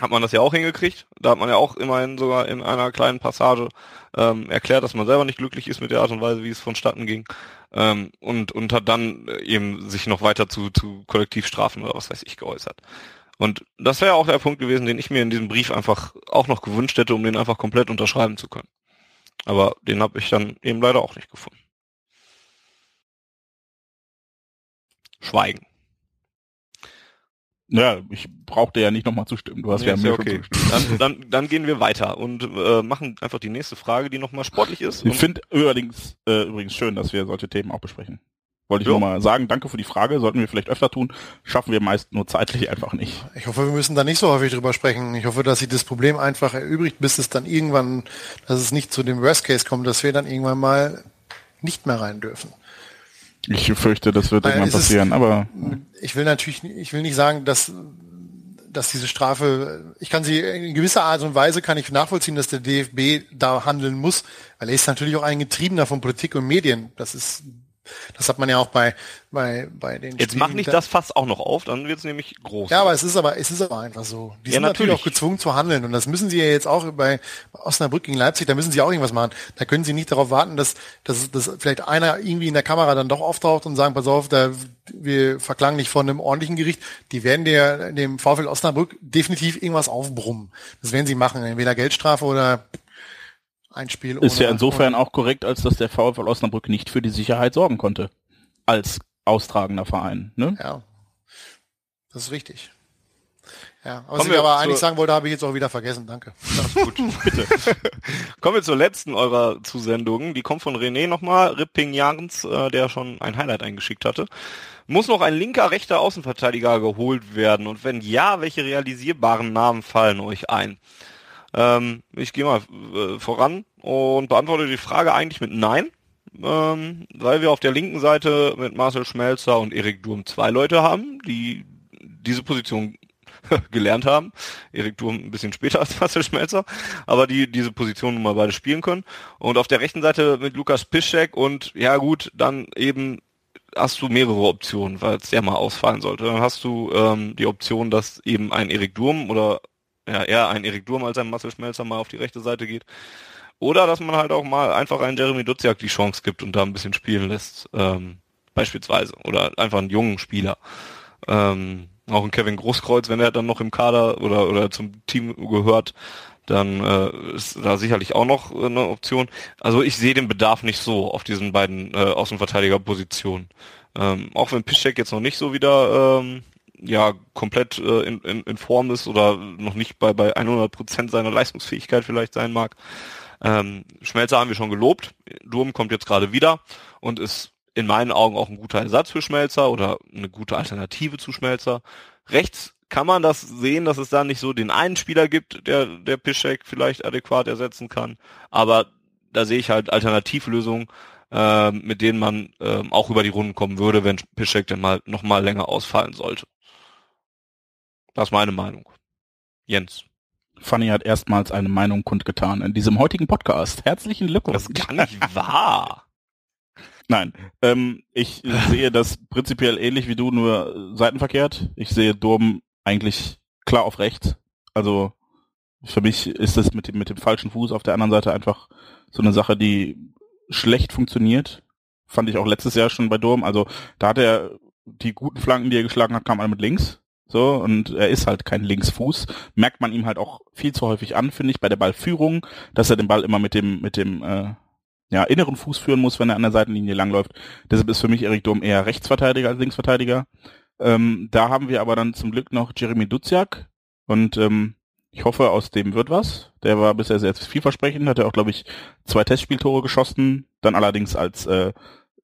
hat man das ja auch hingekriegt. Da hat man ja auch immerhin sogar in einer kleinen Passage ähm, erklärt, dass man selber nicht glücklich ist mit der Art und Weise, wie es vonstatten ging. Ähm, und, und hat dann eben sich noch weiter zu, zu Kollektivstrafen oder was weiß ich geäußert. Und das wäre auch der Punkt gewesen, den ich mir in diesem Brief einfach auch noch gewünscht hätte, um den einfach komplett unterschreiben zu können. Aber den habe ich dann eben leider auch nicht gefunden. Schweigen. Ja, ich brauchte ja nicht nochmal zustimmen. Du hast ja, ja mir okay. Dann, dann, dann gehen wir weiter und äh, machen einfach die nächste Frage, die nochmal sportlich ist. Ich finde übrigens, äh, übrigens schön, dass wir solche Themen auch besprechen. Wollte ich nochmal sagen, danke für die Frage, sollten wir vielleicht öfter tun, schaffen wir meist nur zeitlich einfach nicht. Ich hoffe, wir müssen da nicht so häufig drüber sprechen. Ich hoffe, dass sich das Problem einfach erübrigt, bis es dann irgendwann, dass es nicht zu dem Worst Case kommt, dass wir dann irgendwann mal nicht mehr rein dürfen. Ich fürchte, das wird irgendwann passieren, ist, aber. Ich will natürlich, ich will nicht sagen, dass, dass diese Strafe, ich kann sie in gewisser Art und Weise kann ich nachvollziehen, dass der DFB da handeln muss, weil er ist natürlich auch ein Getriebener von Politik und Medien. Das ist das hat man ja auch bei, bei, bei den Jetzt mach nicht das Fass auch noch auf, dann wird es nämlich groß. Ja, aber es ist aber, es ist aber einfach so. Die ja, sind natürlich. natürlich auch gezwungen zu handeln und das müssen sie ja jetzt auch bei Osnabrück gegen Leipzig, da müssen sie auch irgendwas machen. Da können sie nicht darauf warten, dass, dass, dass vielleicht einer irgendwie in der Kamera dann doch auftaucht und sagen, pass auf, da, wir verklagen nicht von einem ordentlichen Gericht. Die werden der, dem VfL Osnabrück definitiv irgendwas aufbrummen. Das werden sie machen, entweder Geldstrafe oder ein Spiel. Ist ja insofern auch korrekt, als dass der VfL Osnabrück nicht für die Sicherheit sorgen konnte. Als austragender Verein. Ne? Ja, das ist richtig. Ja, was Kommen ich aber eigentlich sagen wollte, habe ich jetzt auch wieder vergessen. Danke. gut, bitte. Kommen wir zur letzten eurer Zusendungen. Die kommt von René nochmal, Ripping Jarens, äh, der schon ein Highlight eingeschickt hatte. Muss noch ein linker, rechter Außenverteidiger geholt werden? Und wenn ja, welche realisierbaren Namen fallen euch ein? Ähm, ich gehe mal äh, voran und beantworte die Frage eigentlich mit Nein, ähm, weil wir auf der linken Seite mit Marcel Schmelzer und Erik Durm zwei Leute haben, die diese Position gelernt haben. Erik Durm ein bisschen später als Marcel Schmelzer, aber die diese Position nun mal beide spielen können. Und auf der rechten Seite mit Lukas Piszczek und ja gut, dann eben hast du mehrere Optionen, falls der mal ausfallen sollte. Dann hast du ähm, die Option, dass eben ein Erik Durm oder ja, eher ein Erik Durm als ein Marcel Schmelzer mal auf die rechte Seite geht. Oder dass man halt auch mal einfach einen Jeremy Duziak die Chance gibt und da ein bisschen spielen lässt, ähm, beispielsweise. Oder einfach einen jungen Spieler. Ähm, auch ein Kevin Großkreuz, wenn er dann noch im Kader oder, oder zum Team gehört, dann äh, ist da sicherlich auch noch eine Option. Also ich sehe den Bedarf nicht so auf diesen beiden äh, Außenverteidigerpositionen. Ähm, auch wenn Piszczek jetzt noch nicht so wieder ähm, ja komplett äh, in, in, in Form ist oder noch nicht bei, bei 100 Prozent seiner Leistungsfähigkeit vielleicht sein mag. Ähm, Schmelzer haben wir schon gelobt. Durm kommt jetzt gerade wieder und ist in meinen Augen auch ein guter Ersatz für Schmelzer oder eine gute Alternative zu Schmelzer. Rechts kann man das sehen, dass es da nicht so den einen Spieler gibt, der der Piszek vielleicht adäquat ersetzen kann. Aber da sehe ich halt Alternativlösungen, äh, mit denen man äh, auch über die Runden kommen würde, wenn Piszek dann mal noch mal länger ausfallen sollte. Das ist meine Meinung. Jens. Fanny hat erstmals eine Meinung kundgetan in diesem heutigen Podcast. Herzlichen Glückwunsch. Das kann nicht wahr. Nein, ähm, ich sehe das prinzipiell ähnlich wie du, nur seitenverkehrt. Ich sehe Durm eigentlich klar auf rechts. Also für mich ist es mit dem, mit dem falschen Fuß auf der anderen Seite einfach so eine Sache, die schlecht funktioniert. Fand ich auch letztes Jahr schon bei Durm. Also da hat er die guten Flanken, die er geschlagen hat, kamen alle mit links. So, und er ist halt kein Linksfuß. Merkt man ihm halt auch viel zu häufig an, finde ich, bei der Ballführung, dass er den Ball immer mit dem, mit dem, äh, ja, inneren Fuß führen muss, wenn er an der Seitenlinie langläuft. Deshalb ist für mich Erik Durm eher Rechtsverteidiger als Linksverteidiger. Ähm, da haben wir aber dann zum Glück noch Jeremy Duziak und ähm, ich hoffe, aus dem wird was. Der war bisher sehr vielversprechend, hat er auch, glaube ich, zwei Testspieltore geschossen, dann allerdings als äh,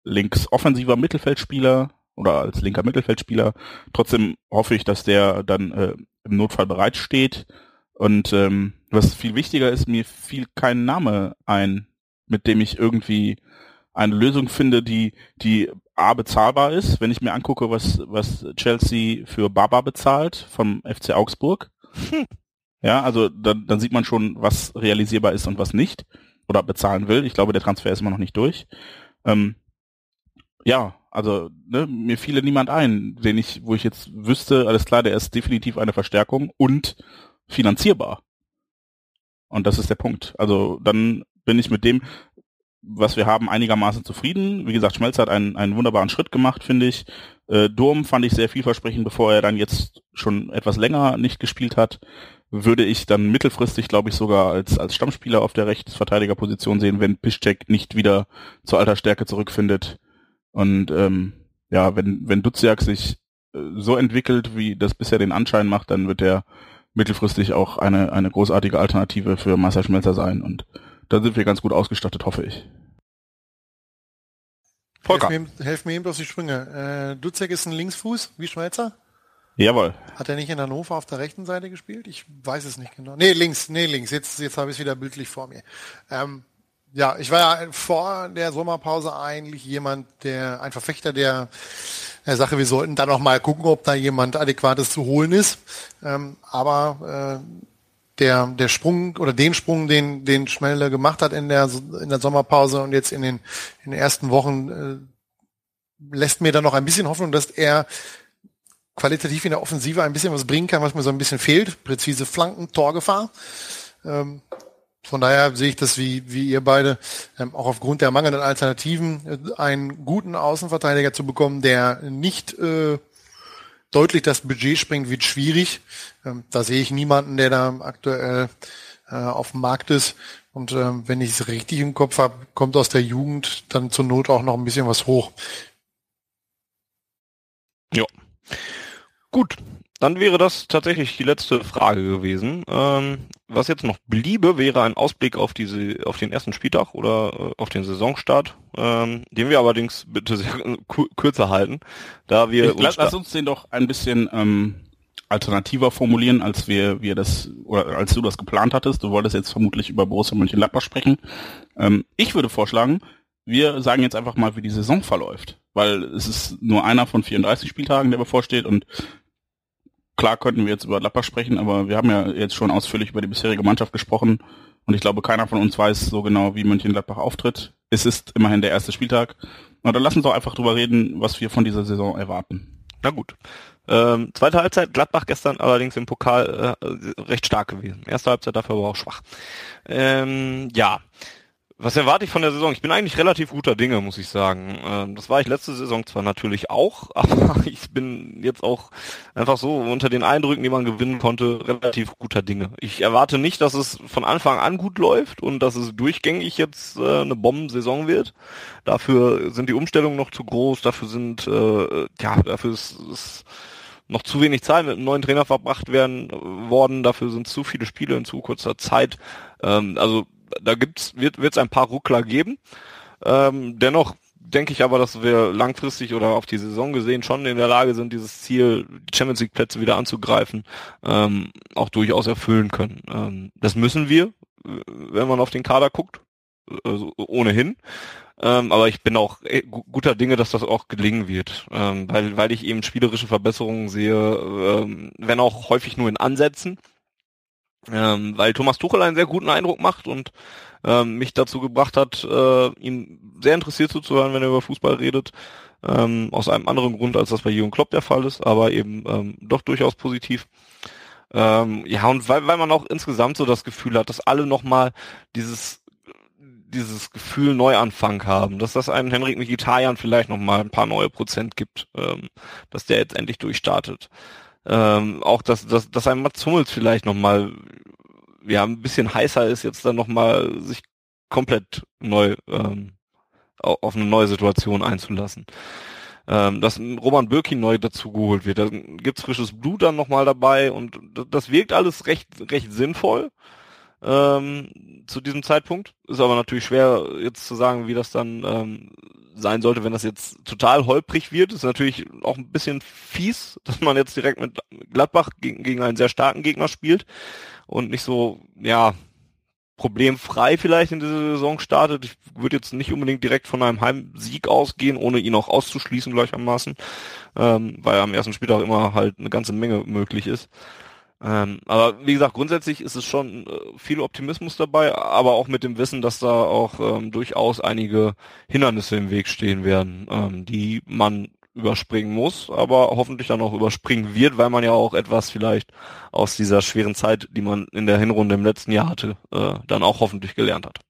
links offensiver Mittelfeldspieler oder als linker Mittelfeldspieler. Trotzdem hoffe ich, dass der dann äh, im Notfall bereitsteht. Und ähm, was viel wichtiger ist, mir fiel kein Name ein, mit dem ich irgendwie eine Lösung finde, die, die A bezahlbar ist, wenn ich mir angucke, was, was Chelsea für Baba bezahlt vom FC Augsburg. Hm. Ja, also dann, dann sieht man schon, was realisierbar ist und was nicht oder bezahlen will. Ich glaube, der Transfer ist immer noch nicht durch. Ähm, ja, also ne, mir fiele niemand ein, den ich, wo ich jetzt wüsste, alles klar, der ist definitiv eine Verstärkung und finanzierbar. Und das ist der Punkt. Also dann bin ich mit dem, was wir haben, einigermaßen zufrieden. Wie gesagt, Schmelz hat einen, einen wunderbaren Schritt gemacht, finde ich. Äh, Durm fand ich sehr vielversprechend, bevor er dann jetzt schon etwas länger nicht gespielt hat. Würde ich dann mittelfristig, glaube ich, sogar als, als Stammspieler auf der Rechtsverteidigerposition sehen, wenn Piszczek nicht wieder zur alter Stärke zurückfindet. Und ähm, ja, wenn, wenn Duziak sich äh, so entwickelt, wie das bisher den Anschein macht, dann wird er mittelfristig auch eine, eine großartige Alternative für Marcel Schmelzer sein. Und da sind wir ganz gut ausgestattet, hoffe ich. Volker. Helf mir, helf mir eben auf die Sprünge. Äh, Dutzek ist ein Linksfuß, wie Schweizer? Jawohl. Hat er nicht in Hannover auf der rechten Seite gespielt? Ich weiß es nicht genau. Nee, links, nee, links. Jetzt, jetzt habe ich es wieder bildlich vor mir. Ähm, ja, ich war ja vor der Sommerpause eigentlich jemand, der, ein Verfechter der, der Sache, wir sollten da noch mal gucken, ob da jemand Adäquates zu holen ist. Ähm, aber äh, der, der Sprung oder den Sprung, den, den Schmeller gemacht hat in der, in der Sommerpause und jetzt in den, in den ersten Wochen, äh, lässt mir dann noch ein bisschen Hoffnung, dass er qualitativ in der Offensive ein bisschen was bringen kann, was mir so ein bisschen fehlt. Präzise Flanken, Torgefahr. Ähm, von daher sehe ich das wie, wie ihr beide, ähm, auch aufgrund der mangelnden Alternativen, äh, einen guten Außenverteidiger zu bekommen, der nicht äh, deutlich das Budget springt, wird schwierig. Ähm, da sehe ich niemanden, der da aktuell äh, auf dem Markt ist. Und ähm, wenn ich es richtig im Kopf habe, kommt aus der Jugend dann zur Not auch noch ein bisschen was hoch. Ja. Gut, dann wäre das tatsächlich die letzte Frage gewesen. Ähm, was jetzt noch bliebe, wäre ein Ausblick auf diese, auf den ersten Spieltag oder äh, auf den Saisonstart, ähm, den wir allerdings bitte sehr kürzer halten, da wir. Ich, lass, lass uns den doch ein bisschen ähm, alternativer formulieren, als wir, wir das oder als du das geplant hattest. Du wolltest jetzt vermutlich über Borussia Mönchengladbach sprechen. Ähm, ich würde vorschlagen, wir sagen jetzt einfach mal, wie die Saison verläuft, weil es ist nur einer von 34 Spieltagen, der bevorsteht und klar könnten wir jetzt über Lapper sprechen, aber wir haben ja jetzt schon ausführlich über die bisherige Mannschaft gesprochen und ich glaube, keiner von uns weiß so genau, wie Mönchengladbach auftritt. Es ist immerhin der erste Spieltag. Na, dann lass uns doch einfach drüber reden, was wir von dieser Saison erwarten. Na gut. Ähm, zweite Halbzeit, Gladbach gestern allerdings im Pokal äh, recht stark gewesen. Erste Halbzeit dafür aber auch schwach. Ähm, ja, was erwarte ich von der Saison? Ich bin eigentlich relativ guter Dinge, muss ich sagen. Ähm, das war ich letzte Saison zwar natürlich auch, aber ich bin jetzt auch einfach so unter den Eindrücken, die man gewinnen konnte, relativ guter Dinge. Ich erwarte nicht, dass es von Anfang an gut läuft und dass es durchgängig jetzt äh, eine Bombensaison wird. Dafür sind die Umstellungen noch zu groß, dafür sind, äh, ja, dafür ist, ist noch zu wenig Zeit mit einem neuen Trainer verbracht werden worden, dafür sind zu viele Spiele in zu kurzer Zeit. Ähm, also da gibt's, wird es ein paar Ruckler geben. Ähm, dennoch denke ich aber, dass wir langfristig oder auf die Saison gesehen schon in der Lage sind, dieses Ziel, die Champions League Plätze wieder anzugreifen, ähm, auch durchaus erfüllen können. Ähm, das müssen wir, wenn man auf den Kader guckt, also ohnehin. Ähm, aber ich bin auch äh, guter Dinge, dass das auch gelingen wird, ähm, weil, weil ich eben spielerische Verbesserungen sehe, ähm, wenn auch häufig nur in Ansätzen, ähm, weil Thomas Tuchel einen sehr guten Eindruck macht und ähm, mich dazu gebracht hat, äh, ihm sehr interessiert zuzuhören, wenn er über Fußball redet. Ähm, aus einem anderen Grund, als das bei Jürgen Klopp der Fall ist, aber eben ähm, doch durchaus positiv. Ähm, ja, und weil, weil man auch insgesamt so das Gefühl hat, dass alle nochmal dieses dieses Gefühl Neuanfang haben, dass das einem Henrik Mkhitaryan vielleicht nochmal ein paar neue Prozent gibt, ähm, dass der jetzt endlich durchstartet. Ähm, auch dass, dass, dass ein Mats Hummels vielleicht nochmal ja, ein bisschen heißer ist, jetzt dann nochmal sich komplett neu ähm, auf eine neue Situation einzulassen. Ähm, dass Roman Birkin neu dazugeholt wird, da gibt's frisches Blut dann nochmal dabei und das wirkt alles recht, recht sinnvoll ähm, zu diesem Zeitpunkt. Ist aber natürlich schwer jetzt zu sagen, wie das dann ähm, sein sollte, wenn das jetzt total holprig wird. Ist natürlich auch ein bisschen fies, dass man jetzt direkt mit Gladbach gegen, gegen einen sehr starken Gegner spielt und nicht so, ja, problemfrei vielleicht in dieser Saison startet. Ich würde jetzt nicht unbedingt direkt von einem Heimsieg ausgehen, ohne ihn auch auszuschließen gleichermaßen, ähm, weil am ersten Spieltag immer halt eine ganze Menge möglich ist. Ähm, aber wie gesagt, grundsätzlich ist es schon äh, viel Optimismus dabei, aber auch mit dem Wissen, dass da auch ähm, durchaus einige Hindernisse im Weg stehen werden, ähm, die man überspringen muss, aber hoffentlich dann auch überspringen wird, weil man ja auch etwas vielleicht aus dieser schweren Zeit, die man in der Hinrunde im letzten Jahr hatte, äh, dann auch hoffentlich gelernt hat.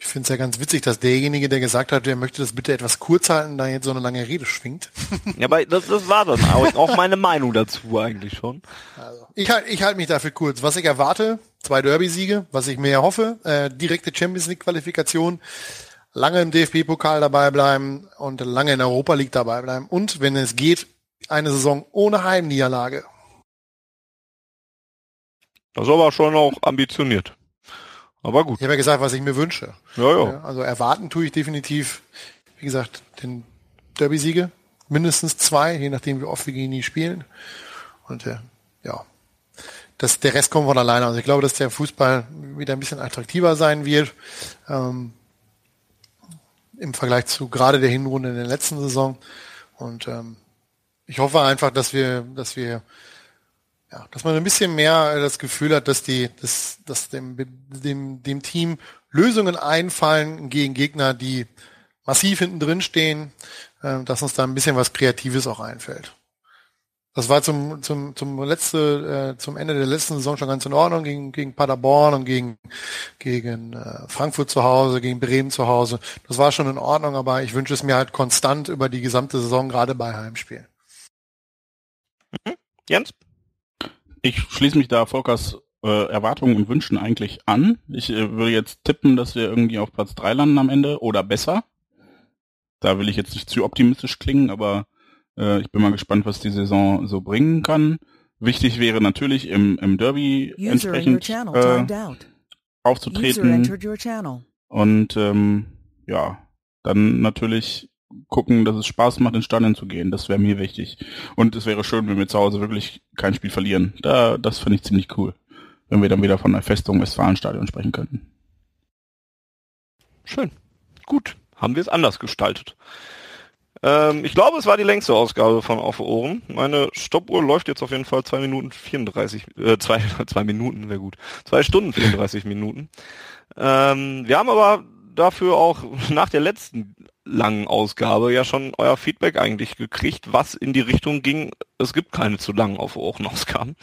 Ich finde es ja ganz witzig, dass derjenige, der gesagt hat, der möchte das bitte etwas kurz halten, da jetzt so eine lange Rede schwingt. Ja, aber das, das war dann auch, meine Meinung dazu eigentlich schon. Also, ich halte ich halt mich dafür kurz. Was ich erwarte, zwei Derby-Siege, was ich mehr hoffe, äh, direkte Champions League-Qualifikation, lange im DFB-Pokal dabei bleiben und lange in der Europa League dabei bleiben. Und wenn es geht, eine Saison ohne Heimniederlage. Das ist aber schon auch ambitioniert. Aber gut. Ich habe ja gesagt, was ich mir wünsche. Ja, ja. Also erwarten tue ich definitiv, wie gesagt, den Derby-Siege. Mindestens zwei, je nachdem, wie oft wir gegen die spielen. Und äh, ja, das, der Rest kommt von alleine. Also ich glaube, dass der Fußball wieder ein bisschen attraktiver sein wird. Ähm, im Vergleich zu gerade der Hinrunde in der letzten Saison. Und ähm, ich hoffe einfach, dass wir, dass wir ja, dass man ein bisschen mehr das Gefühl hat, dass die, dass, dass dem, dem, dem Team Lösungen einfallen gegen Gegner, die massiv hinten drin stehen, äh, dass uns da ein bisschen was Kreatives auch einfällt. Das war zum, zum, zum letzte, äh, zum Ende der letzten Saison schon ganz in Ordnung gegen, gegen Paderborn und gegen, gegen äh, Frankfurt zu Hause, gegen Bremen zu Hause. Das war schon in Ordnung, aber ich wünsche es mir halt konstant über die gesamte Saison, gerade bei Heimspielen. Mhm. Jens? Ich schließe mich da Volkers äh, Erwartungen und Wünschen eigentlich an. Ich äh, würde jetzt tippen, dass wir irgendwie auf Platz 3 landen am Ende oder besser. Da will ich jetzt nicht zu optimistisch klingen, aber äh, ich bin mal gespannt, was die Saison so bringen kann. Wichtig wäre natürlich im, im Derby User entsprechend äh, aufzutreten. Und ähm, ja, dann natürlich gucken, dass es Spaß macht, ins Stadion zu gehen. Das wäre mir wichtig. Und es wäre schön, wenn wir zu Hause wirklich kein Spiel verlieren. Da, das finde ich ziemlich cool. Wenn wir dann wieder von der Festung Westfalenstadion sprechen könnten. Schön. Gut. Haben wir es anders gestaltet. Ähm, ich glaube, es war die längste Ausgabe von Auf Ohren. Meine Stoppuhr läuft jetzt auf jeden Fall zwei Minuten 34, äh, zwei, zwei Minuten, wäre gut. Zwei Stunden 34 Minuten. Ähm, wir haben aber dafür auch nach der letzten langen Ausgabe ja schon euer Feedback eigentlich gekriegt, was in die Richtung ging, es gibt keine zu langen Auf Ohren-Ausgaben.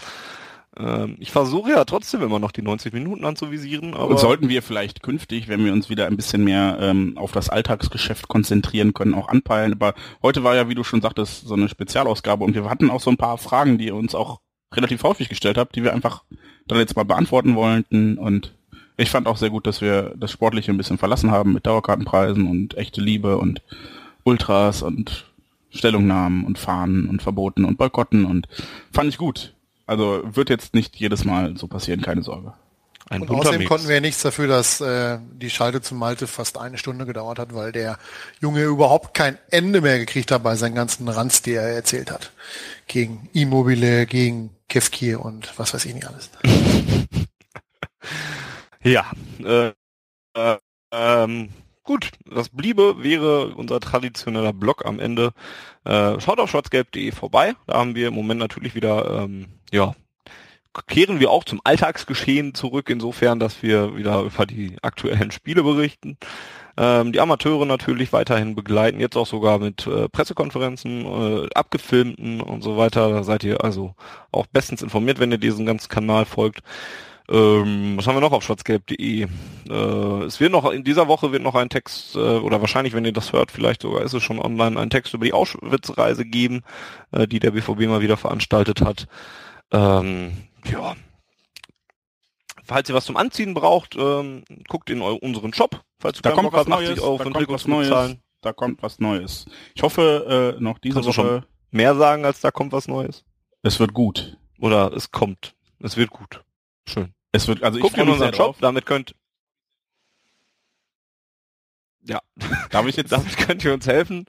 Ähm, ich versuche ja trotzdem immer noch die 90 Minuten anzuvisieren. Aber Und sollten wir vielleicht künftig, wenn wir uns wieder ein bisschen mehr ähm, auf das Alltagsgeschäft konzentrieren können, auch anpeilen. Aber heute war ja, wie du schon sagtest, so eine Spezialausgabe und wir hatten auch so ein paar Fragen, die ihr uns auch relativ häufig gestellt habt, die wir einfach dann jetzt mal beantworten wollten und ich fand auch sehr gut, dass wir das Sportliche ein bisschen verlassen haben mit Dauerkartenpreisen und echte Liebe und Ultras und Stellungnahmen und Fahnen und Verboten und Boykotten und fand ich gut. Also wird jetzt nicht jedes Mal so passieren, keine Sorge. Ein Und außerdem Mix. konnten wir ja nichts dafür, dass äh, die Schalte zu Malte fast eine Stunde gedauert hat, weil der Junge überhaupt kein Ende mehr gekriegt hat bei seinen ganzen Ranz, die er erzählt hat. Gegen Immobile, gegen Kefkir und was weiß ich nicht alles. Ja, äh, äh, ähm, gut, das bliebe, wäre unser traditioneller Blog am Ende. Äh, schaut auf schwarzgelb.de vorbei. Da haben wir im Moment natürlich wieder, ähm, ja, kehren wir auch zum Alltagsgeschehen zurück, insofern, dass wir wieder über die aktuellen Spiele berichten. Ähm, die Amateure natürlich weiterhin begleiten, jetzt auch sogar mit äh, Pressekonferenzen, äh, abgefilmten und so weiter. Da seid ihr also auch bestens informiert, wenn ihr diesen ganzen Kanal folgt. Ähm, was haben wir noch auf schwarzgelb.de? Äh, es wird noch in dieser Woche wird noch ein Text äh, oder wahrscheinlich, wenn ihr das hört, vielleicht sogar ist es schon online, ein Text über die Auschwitz-Reise geben, äh, die der BVB mal wieder veranstaltet hat. Ähm, ja. Falls ihr was zum Anziehen braucht, ähm, guckt in unseren Shop. Falls Da kommt Bock was habt, 80 Neues, Euro kommt Trikot was zu Neues. bezahlen. Da kommt was Neues. Ich hoffe äh, noch diese Kannst Woche, Mehr sagen, als da kommt was Neues. es wird gut. Oder es kommt. Es wird gut. Schön. Es wird, also ich Guckt freue in unseren Shop, damit könnt ja, Darf ich jetzt, damit könnt ihr uns helfen.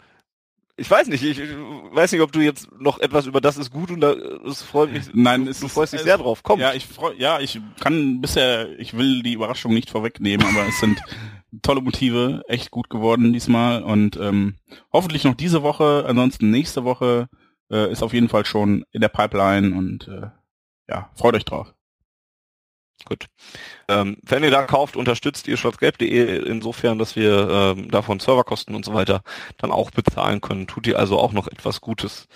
Ich weiß nicht, ich, ich weiß nicht, ob du jetzt noch etwas über das ist gut und da, es freut mich. Nein, du, es du freust dich sehr drauf. Komm. ja, ich freu, ja, ich kann bisher, ich will die Überraschung nicht vorwegnehmen, aber es sind tolle Motive, echt gut geworden diesmal und ähm, hoffentlich noch diese Woche, ansonsten nächste Woche äh, ist auf jeden Fall schon in der Pipeline und äh, ja, freut euch drauf. Gut. Ähm, wenn ihr da kauft, unterstützt ihr schwarzgelb.de insofern, dass wir ähm, davon Serverkosten und so weiter dann auch bezahlen können. Tut ihr also auch noch etwas Gutes.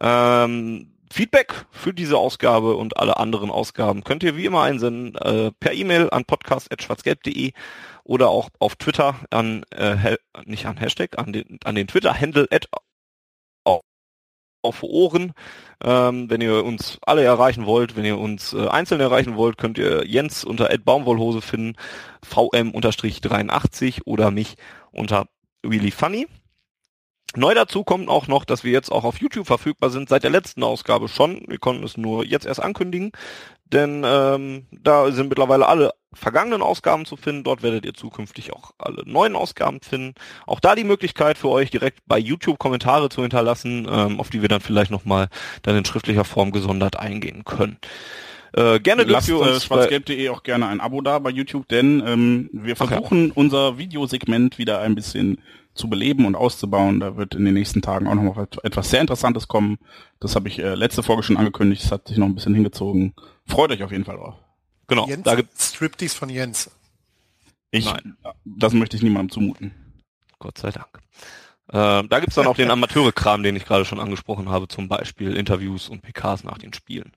Ähm, Feedback für diese Ausgabe und alle anderen Ausgaben könnt ihr wie immer einsenden äh, per E-Mail an podcast.schwarzgelb.de oder auch auf Twitter an, äh, nicht an Hashtag, an den, an den Twitter-Handle at auf Ohren. Ähm, wenn ihr uns alle erreichen wollt, wenn ihr uns äh, einzeln erreichen wollt, könnt ihr Jens unter Baumwollhose finden, vm-83 oder mich unter Really Funny. Neu dazu kommt auch noch, dass wir jetzt auch auf YouTube verfügbar sind, seit der letzten Ausgabe schon. Wir konnten es nur jetzt erst ankündigen, denn ähm, da sind mittlerweile alle vergangenen Ausgaben zu finden. Dort werdet ihr zukünftig auch alle neuen Ausgaben finden. Auch da die Möglichkeit für euch direkt bei YouTube Kommentare zu hinterlassen, ähm, auf die wir dann vielleicht nochmal dann in schriftlicher Form gesondert eingehen können. Äh, gerne dürft Lasst ihr äh, uns schwarzgelb.de auch gerne ein Abo da bei YouTube, denn ähm, wir Ach ja. versuchen unser Videosegment wieder ein bisschen zu beleben und auszubauen. Da wird in den nächsten Tagen auch noch mal etwas sehr Interessantes kommen. Das habe ich äh, letzte Folge schon angekündigt. Das hat sich noch ein bisschen hingezogen. Freut euch auf jeden Fall drauf. genau, Jens, da gibt Striptease von Jens. Ich, Nein. das möchte ich niemandem zumuten. Gott sei Dank. Äh, da gibt's dann auch den Amateure-Kram, den ich gerade schon angesprochen habe, zum Beispiel Interviews und PKs nach den Spielen.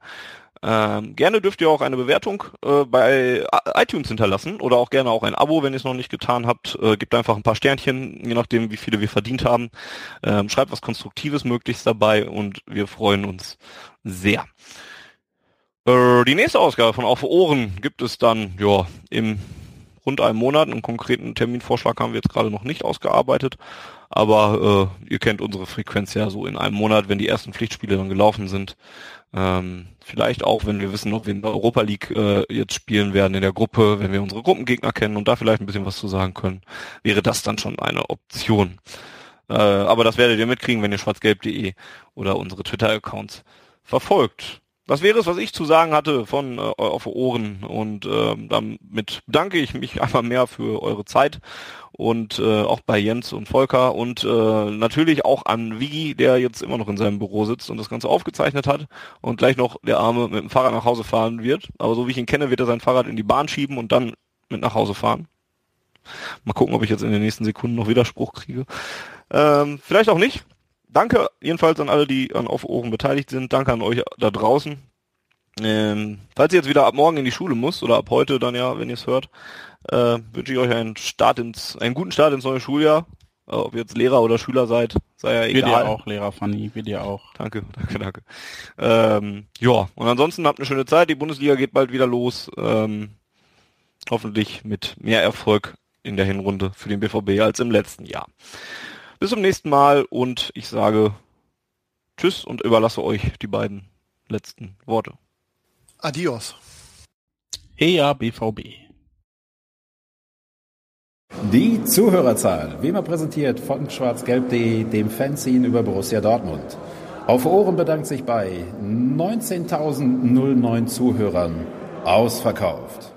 Ähm, gerne dürft ihr auch eine Bewertung äh, bei iTunes hinterlassen oder auch gerne auch ein Abo, wenn ihr es noch nicht getan habt. Äh, gebt einfach ein paar Sternchen, je nachdem, wie viele wir verdient haben. Ähm, schreibt was Konstruktives möglichst dabei und wir freuen uns sehr. Äh, die nächste Ausgabe von Auf Ohren gibt es dann ja im rund einem Monat. Einen konkreten Terminvorschlag haben wir jetzt gerade noch nicht ausgearbeitet. Aber äh, ihr kennt unsere Frequenz ja so in einem Monat, wenn die ersten Pflichtspiele dann gelaufen sind. Ähm, vielleicht auch, wenn wir wissen, ob wir in der Europa League äh, jetzt spielen werden in der Gruppe, wenn wir unsere Gruppengegner kennen und da vielleicht ein bisschen was zu sagen können, wäre das dann schon eine Option. Äh, aber das werdet ihr mitkriegen, wenn ihr schwarzgelb.de oder unsere Twitter-Accounts verfolgt. Das wäre es, was ich zu sagen hatte von äh, auf Ohren und ähm, damit bedanke ich mich einmal mehr für eure Zeit und äh, auch bei Jens und Volker und äh, natürlich auch an Vigi, der jetzt immer noch in seinem Büro sitzt und das Ganze aufgezeichnet hat und gleich noch der Arme mit dem Fahrrad nach Hause fahren wird. Aber so wie ich ihn kenne, wird er sein Fahrrad in die Bahn schieben und dann mit nach Hause fahren. Mal gucken, ob ich jetzt in den nächsten Sekunden noch Widerspruch kriege. Ähm, vielleicht auch nicht. Danke jedenfalls an alle, die an Auf Ohren beteiligt sind. Danke an euch da draußen. Ähm, falls ihr jetzt wieder ab morgen in die Schule muss oder ab heute dann ja, wenn ihr es hört, äh, wünsche ich euch einen Start ins, einen guten Start ins neue Schuljahr. Äh, ob ihr jetzt Lehrer oder Schüler seid, sei ja Wir dir egal. auch, Lehrer Fanny, wir dir auch. Danke, danke, danke. Ähm, ja, und ansonsten habt eine schöne Zeit. Die Bundesliga geht bald wieder los. Ähm, hoffentlich mit mehr Erfolg in der Hinrunde für den BVB als im letzten Jahr. Bis zum nächsten Mal und ich sage Tschüss und überlasse euch die beiden letzten Worte. Adios. Heja BVB. Die Zuhörerzahl, wie immer präsentiert von schwarzgelb.de, dem Fanzine über Borussia Dortmund. Auf Ohren bedankt sich bei 19.009 Zuhörern ausverkauft.